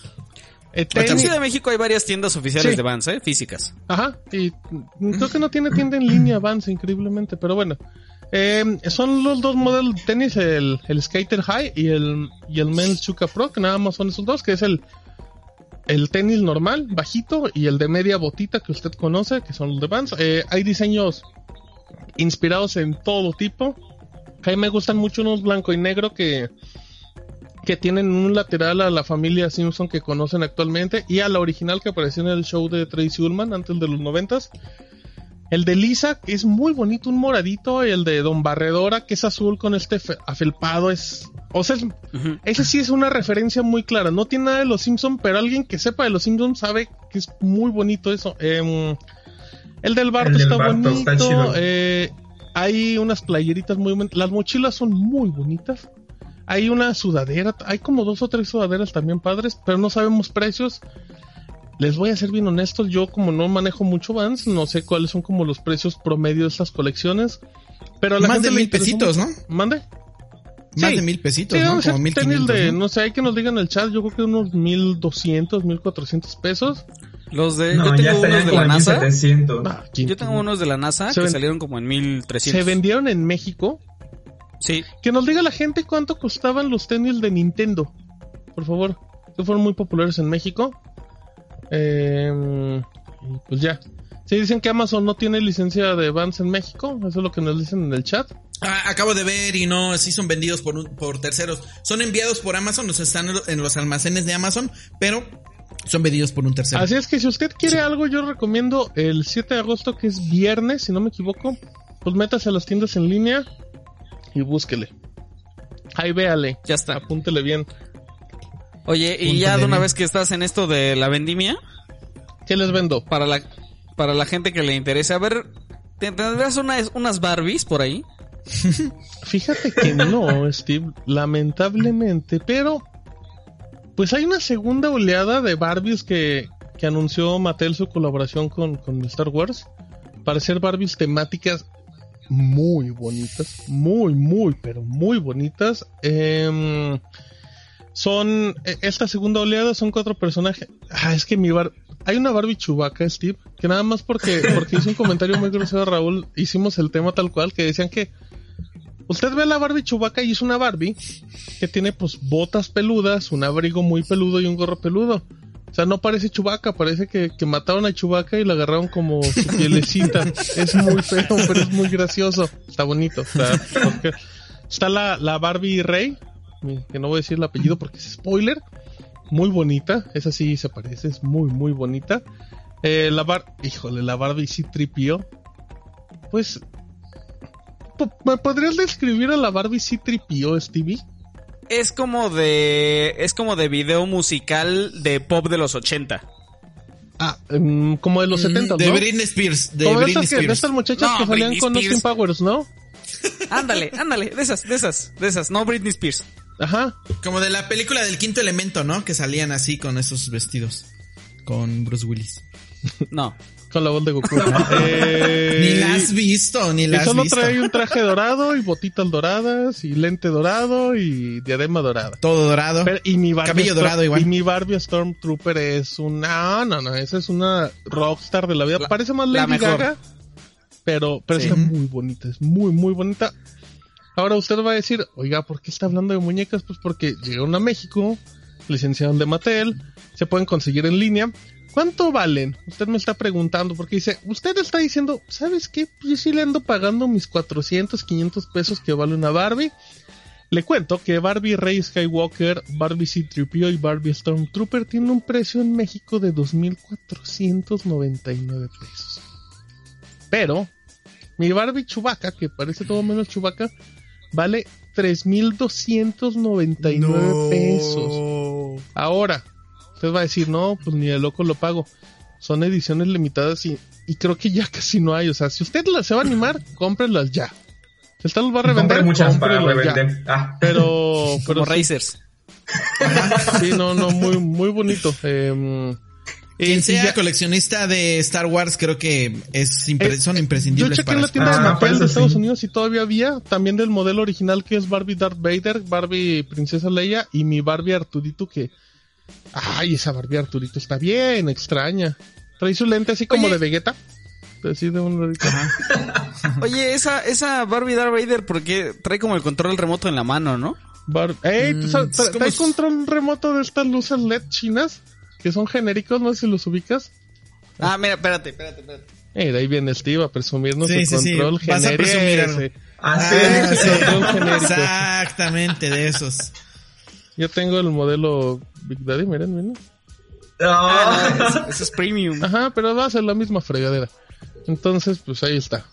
Eh, En Ciudad de México hay varias tiendas oficiales Sí. de Vans, ¿eh? Físicas. Ajá, y creo que no tiene tienda en línea Vans, increíblemente, pero bueno. Eh, son los dos modelos de tenis, el, el Skater High y el, y el Men's Chuka Pro, que nada más son esos dos, que es el, el tenis normal, bajito, y el de media botita que usted conoce, que son los de Vans. Eh, hay diseños inspirados en todo tipo. A mí me gustan mucho unos blanco y negro que, que tienen un lateral a la familia Simpson que conocen actualmente y a la original que apareció en el show de Tracy Ullman antes de los noventas. El de Lisa, que es muy bonito, un moradito, y el de Don Barredora, que es azul con este fe- afelpado, es... O sea, es- ese sí es una referencia muy clara. No tiene nada de los Simpson, pero alguien que sepa de los Simpson sabe que es muy bonito eso. Em, el del Barto El del está Barto bonito. está chido. eh, hay unas playeritas muy bonitas. Las mochilas son muy bonitas. Hay una sudadera. Hay como dos o tres sudaderas también padres, pero no sabemos precios. Les voy a ser bien honestos, yo como no manejo mucho Vans, no sé cuáles son como los precios promedio de estas colecciones. Pero a la Más gente de mil pesitos. ¿no? ¿Mande? Más Sí. de mil pesitos, Sí, ¿no? Como mil quinientos, de, ¿no? ¿no? sé, hay que nos digan en el chat, yo creo que unos 1200, 1400 pesos. Los de. No, yo ya tengo unos de la NASA. 1700. Ah, ¿quién- Yo tengo unos de la NASA Se que salieron como en 1300. Se vendieron en México. Sí. Que nos diga la gente cuánto costaban los tenis de Nintendo. Por favor. Que fueron muy populares en México. Eh, pues ya. Si dicen que Amazon no tiene licencia de Vans en México, eso es lo que nos dicen en el chat. Ah, acabo de ver y no, sí son vendidos por, un- por terceros. Son enviados por Amazon, o sea, están en los almacenes de Amazon, pero son vendidos por un tercero. Así es que si usted quiere algo, yo recomiendo el 7 de agosto, que es viernes, si no me equivoco. Pues métase a las tiendas en línea y búsquele. Ahí véale. Ya está. Apúntele bien. Oye, y ya de una vez que estás en esto de la vendimia, ¿Qué les vendo? para la, para la gente que le interese, a ver, ¿te- ¿tendrás unas, unas Barbies por ahí? Fíjate que no, Steve, lamentablemente, pero pues hay una segunda oleada de Barbies que, que anunció Mattel su colaboración con, con Star Wars para hacer Barbies temáticas muy bonitas, muy, muy, pero muy bonitas. Em, son, e- esta segunda oleada son cuatro personajes. Ah, es que mi bar, hay una Barbie Chubaca, Steve, que nada más porque, porque hizo un comentario muy grosero a Raúl, hicimos el tema tal cual, que decían que Usted ve a la Barbie Chubaca y es una Barbie que tiene pues botas peludas, un abrigo muy peludo y un gorro peludo. O sea, no parece Chubaca, parece que, que mataron a Chubaca y la agarraron como su pielecita. es muy feo, pero es muy gracioso. Está bonito. Está, está la, la Barbie Rey, que no voy a decir el apellido porque es spoiler. Muy bonita, esa sí se parece, es muy, muy bonita. Eh, la bar, híjole, la Barbie sí tripió. Pues ¿Me podrías describir a la Barbie C-3PO, Stevie? Es como de. Es como de video musical de pop de los 80. Ah, em, como de los 70, De ¿no? Britney Spears. De como Britney que- de Spears. estas muchachas No, que salían Britney con. Austin Powers, ¿no? Ándale, ándale, de esas, de esas, de esas. No Britney Spears. Ajá. Como de la película del quinto elemento, ¿no? Que salían así con esos vestidos. Con Bruce Willis. No. Con la voz de Goku. Eh, Ni la has visto, ni Y la has solo visto. trae un traje dorado y botitas doradas y lente dorado y diadema dorada. Todo dorado. Pero- y mi Barbie Cabello Storm- dorado igual. Y mi Barbie Stormtrooper es una... No, no, no. Esa es una rockstar de la vida. La- Parece más la Lady. Gaga. Pero, pero Sí. está muy bonita. Es muy, muy bonita. Ahora usted va a decir, oiga, ¿por qué está hablando de muñecas? Pues porque llegaron a México, licenciaron de Mattel, se pueden conseguir en línea. ¿Cuánto valen? Usted me está preguntando porque dice, usted está diciendo, ¿sabes qué? Pues yo sí le ando pagando mis 400, 500 pesos que vale una Barbie. Le cuento que Barbie Rey Skywalker, Barbie C-3PO y Barbie Stormtrooper tienen un precio en México de 2.499 pesos. Pero, mi Barbie Chewbacca, que parece todo menos Chewbacca, vale 3.299 pesos. Ahora, usted va a decir, no, pues ni de loco lo pago. Son ediciones limitadas y, y creo que ya casi no hay. O sea, si usted las se va a animar, cómprelas ya. Si usted las va a revender, muchas para revender. Ah. Pero, pero Como sí, Racers. sí, no, no, muy, muy bonito. Em, Quien sea ya- coleccionista de Star Wars, creo que es impre- Eh, son Yo imprescindibles chequé en la tienda de Ah, Mattel de eso Estados sí. Unidos y todavía había también del modelo original que es Barbie Darth Vader, Barbie Princesa Leia y mi Barbie Arturito que... Ay, esa Barbie Arturito está bien extraña. Trae su lente así como Oye. de Vegeta. Así de un ladito. Oye, esa, esa Barbie Darth Vader, porque trae como el control remoto en la mano, ¿no? Bar- Ey, ¿tú sabes- es tra- como trae control remoto de estas luces LED chinas que son genéricos, no sé si los ubicas. Ah, mira, espérate, espérate, espérate. Eh, de ahí viene Steve a presumirnos Sí, su sí, sí. control Vas a genérico. presumir algo. ese. Ah, sí. Ah, sí. Control genérico. Exactamente, de esos. Yo tengo el modelo Big Daddy, miren, miren. Ah. Ah, no, eso, eso es premium. Ajá, pero va a ser la misma fregadera. Entonces, pues ahí está.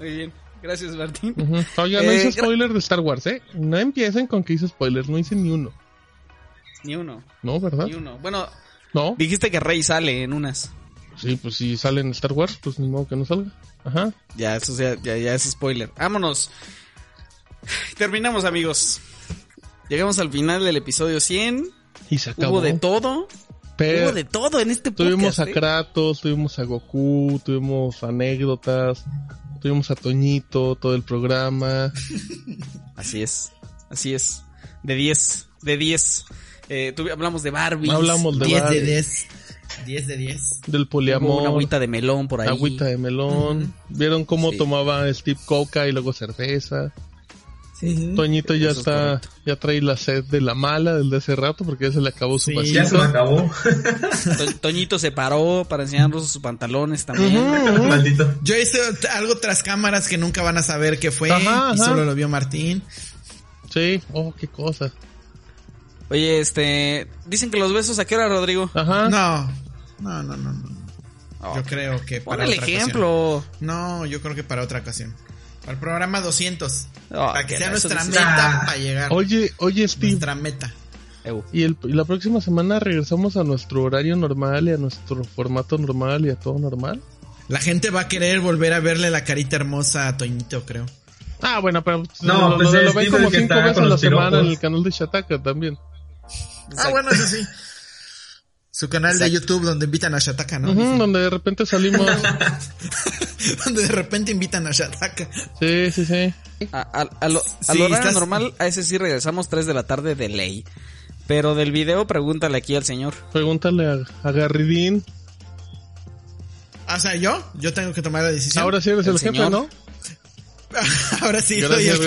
Muy bien. Gracias, Martín. Oiga, no Eh, hice spoiler de Star Wars, ¿eh? No empiecen con que hice spoiler, no hice ni uno. Ni uno, ¿No, verdad? ni uno. Bueno, No. dijiste que Rey sale en unas. Sí, pues si sale en Star Wars, pues ni modo que no salga. Ajá. Ya, eso ya, ya, ya es spoiler. Vámonos. Terminamos, amigos. Llegamos al final del episodio 100. Y se acabó. Hubo de todo. Pero Hubo de todo en este tuvimos podcast. a ¿eh? Kratos, tuvimos a Goku, tuvimos anécdotas, tuvimos a Toñito, todo el programa. Así es, así es. De 10, de 10. Eh, hablamos de Barbie. Hablamos de 10 de Barbie, 10. 10 de 10. del Hubo poliamor, una agüita de melón por ahí. agüita de melón. Vieron cómo Sí. tomaba Steve Coca y luego cerveza. Sí, sí. Toñito ya Eso es está, correcto. ya trae la sed de la mala desde hace rato porque ya se le acabó su Sí, vasito. Ya se me acabó. To- Toñito se paró para enseñarnos sus pantalones también. Maldito. Yo hice algo tras cámaras que nunca van a saber qué fue Ajá, y ajá. solo lo vio Martín. Sí, oh, qué cosa. Oye, este. Dicen que los besos a qué hora, Rodrigo. Ajá. No. No, no, no, no. Oh, Yo creo que Pon para el otra ejemplo. ocasión. No, yo creo que para otra ocasión. Para el programa 200. Oh, para que sea nuestra dice- meta Ah. para llegar. Oye, oye, Steve. Nuestra meta. Y, el- y la próxima semana regresamos a nuestro horario normal y a nuestro formato normal y a todo normal. La gente va a querer volver a verle la carita hermosa a Toñito, creo. Ah, bueno, pero No, lo, pues lo- lo ven como el cinco veces a la semana en el canal de Shataka también. Ah, bueno, eso sí. Su canal de YouTube donde invitan a Shataka, ¿no? Ujú, donde de repente salimos. donde de repente invitan a Shataka. sí, sí, sí. A, a- a lo, Sí, estás- normal, a ese sí regresamos 3 de la tarde de ley. Pero del video, pregúntale aquí al señor. Pregúntale a, a Garridín. Ah, O sea, yo, yo tengo que tomar la decisión. Ahora sí eres el, El jefe, señor. ¿no? Ahora sí soy el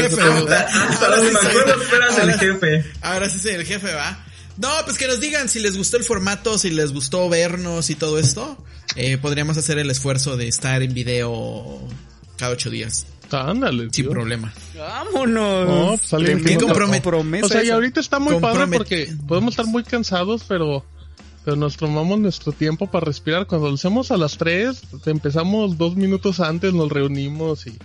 jefe. Ahora sí soy el jefe, ¿va? No, pues que nos digan si les gustó el formato, si les gustó vernos y todo esto. Eh, podríamos hacer el esfuerzo de estar en video cada ocho días, Ándale. sin tío. problema. ¡Vámonos! No, pues, que compromet- promesa O sea, y ahorita está muy padre Compromet- porque podemos estar muy cansados, pero, pero nos tomamos nuestro tiempo para respirar. Cuando lo hacemos a las 3, empezamos dos minutos antes, nos reunimos y,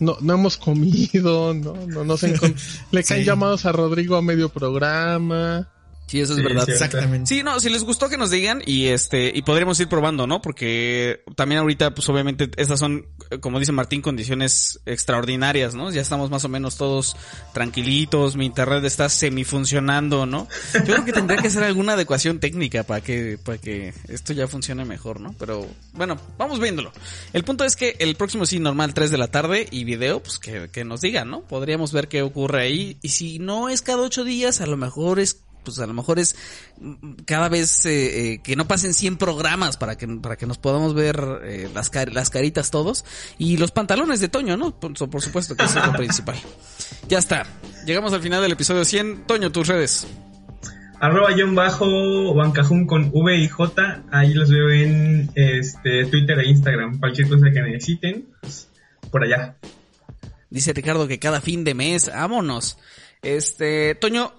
no, no hemos comido, no, no nos encon- Le caen Sí. llamados a Rodrigo a medio programa. Sí, eso es Sí, verdad. cierto. Exactamente. Sí, no, si les gustó que nos digan y este y podremos ir probando, ¿no? Porque también ahorita pues obviamente estas son como dice Martín condiciones extraordinarias, ¿no? Ya estamos más o menos todos tranquilitos, mi internet está semifuncionando, ¿no? Yo creo que tendría que hacer alguna adecuación técnica para que para que esto ya funcione mejor, ¿no? Pero bueno, vamos viéndolo. El punto es que el próximo sí normal 3 de la tarde y video pues que, que nos digan, ¿no? Podríamos ver qué ocurre ahí y si no es cada ocho días, a lo mejor es pues a lo mejor es cada vez eh, eh, que no pasen 100 programas para que para que nos podamos ver eh, las car- las caritas todos y los pantalones de Toño, ¿no? Por, por supuesto que eso es lo principal. Ya está. Llegamos al final del episodio 100. Toño, tus redes. Arroba guion bajo Bancajun con V y J. Ahí los veo en este Twitter e Instagram. Cualquier cosa que necesiten, pues, por allá. Dice Ricardo que cada fin de mes, vámonos. Este, Toño,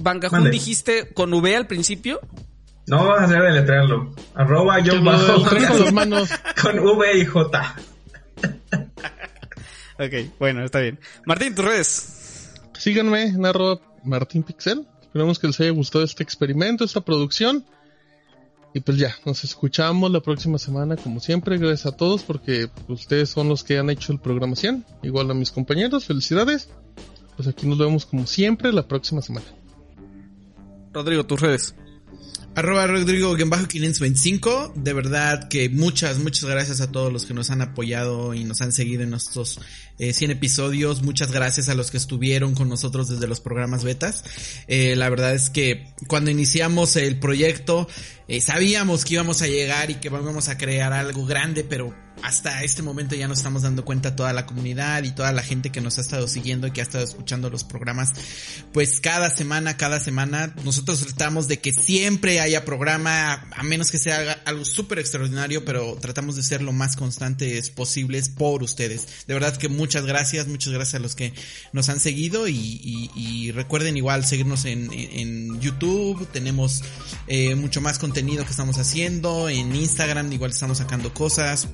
Bancajún Mande. dijiste con V al principio. No vas a hacer deletrearlo. Arroba lo bajo con V y J. Ok, bueno, está bien. Martín, tus redes. Síganme en arroba Martín Pixel. Esperamos que les haya gustado este experimento, esta producción. Y pues ya, nos escuchamos la próxima semana como siempre. Gracias a todos porque ustedes son los que han hecho el programación. Igual a mis compañeros, felicidades. Pues aquí nos vemos como siempre la próxima semana. Rodrigo, tus redes. Arroba Rodrigo-525. De verdad que muchas, muchas gracias a todos los que nos han apoyado y nos han seguido en estos eh, 100 episodios. Muchas gracias a los que estuvieron con nosotros desde los programas betas. Eh, la verdad es que cuando iniciamos el proyecto eh, sabíamos que íbamos a llegar y que íbamos a crear algo grande, pero hasta este momento ya nos estamos dando cuenta toda la comunidad y toda la gente que nos ha estado siguiendo y que ha estado escuchando los programas, pues cada semana, cada semana, nosotros tratamos de que siempre haya programa, a menos que sea algo súper extraordinario, pero tratamos de ser lo más constantes posibles por ustedes. De verdad que muchas gracias, muchas gracias a los que nos han seguido y, y- y recuerden igual seguirnos en, en- en YouTube, tenemos eh, mucho más contenido que estamos haciendo, en Instagram igual estamos sacando cosas.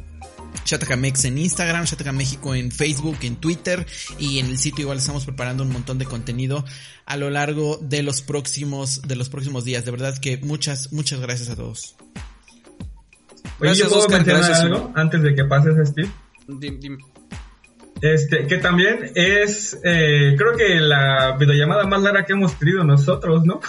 Shataka.mex en Instagram, Shataka México en Facebook, en Twitter y en el sitio igual estamos preparando un montón de contenido a lo largo de los próximos de los próximos días. De verdad que muchas muchas gracias a todos. Oye, Gracias, ¿yo puedo Oscar, mencionar gracias. algo antes de que pases, Steve? Dim- dim- Este, que también es, eh, creo que la videollamada más larga que hemos tenido nosotros, ¿no?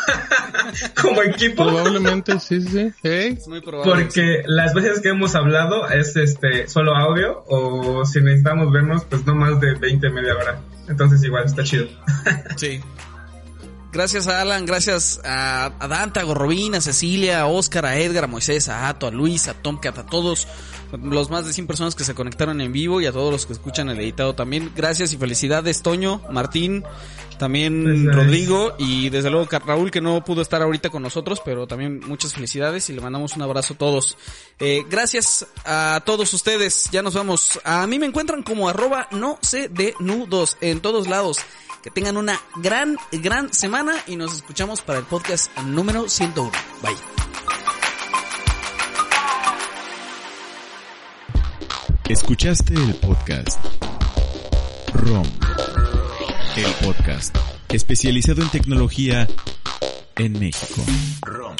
Como equipo. Probablemente, sí, sí, Es muy probable. Porque las veces que hemos hablado es este solo audio o si necesitamos vernos pues no más de 20 media hora. Entonces igual está chido. Sí. Gracias a Alan, gracias a, a Dante, a Gorrobín, a Cecilia, a Oscar, a Edgar, a Moisés, a Ato, a Luis, a Tomcat, a todos los más de 100 personas que se conectaron en vivo y a todos los que escuchan el editado también. Gracias y felicidades, Toño, Martín, también. Rodrigo y desde luego Raúl que no pudo estar ahorita con nosotros, pero también muchas felicidades y le mandamos un abrazo a todos. Eh, gracias a todos ustedes, ya nos vamos. A mí me encuentran como arroba no sé de nudos en todos lados. Que tengan una gran, gran semana y nos escuchamos para el podcast número 101. Bye. Escuchaste el podcast ROM, el podcast especializado en tecnología en México. ROM.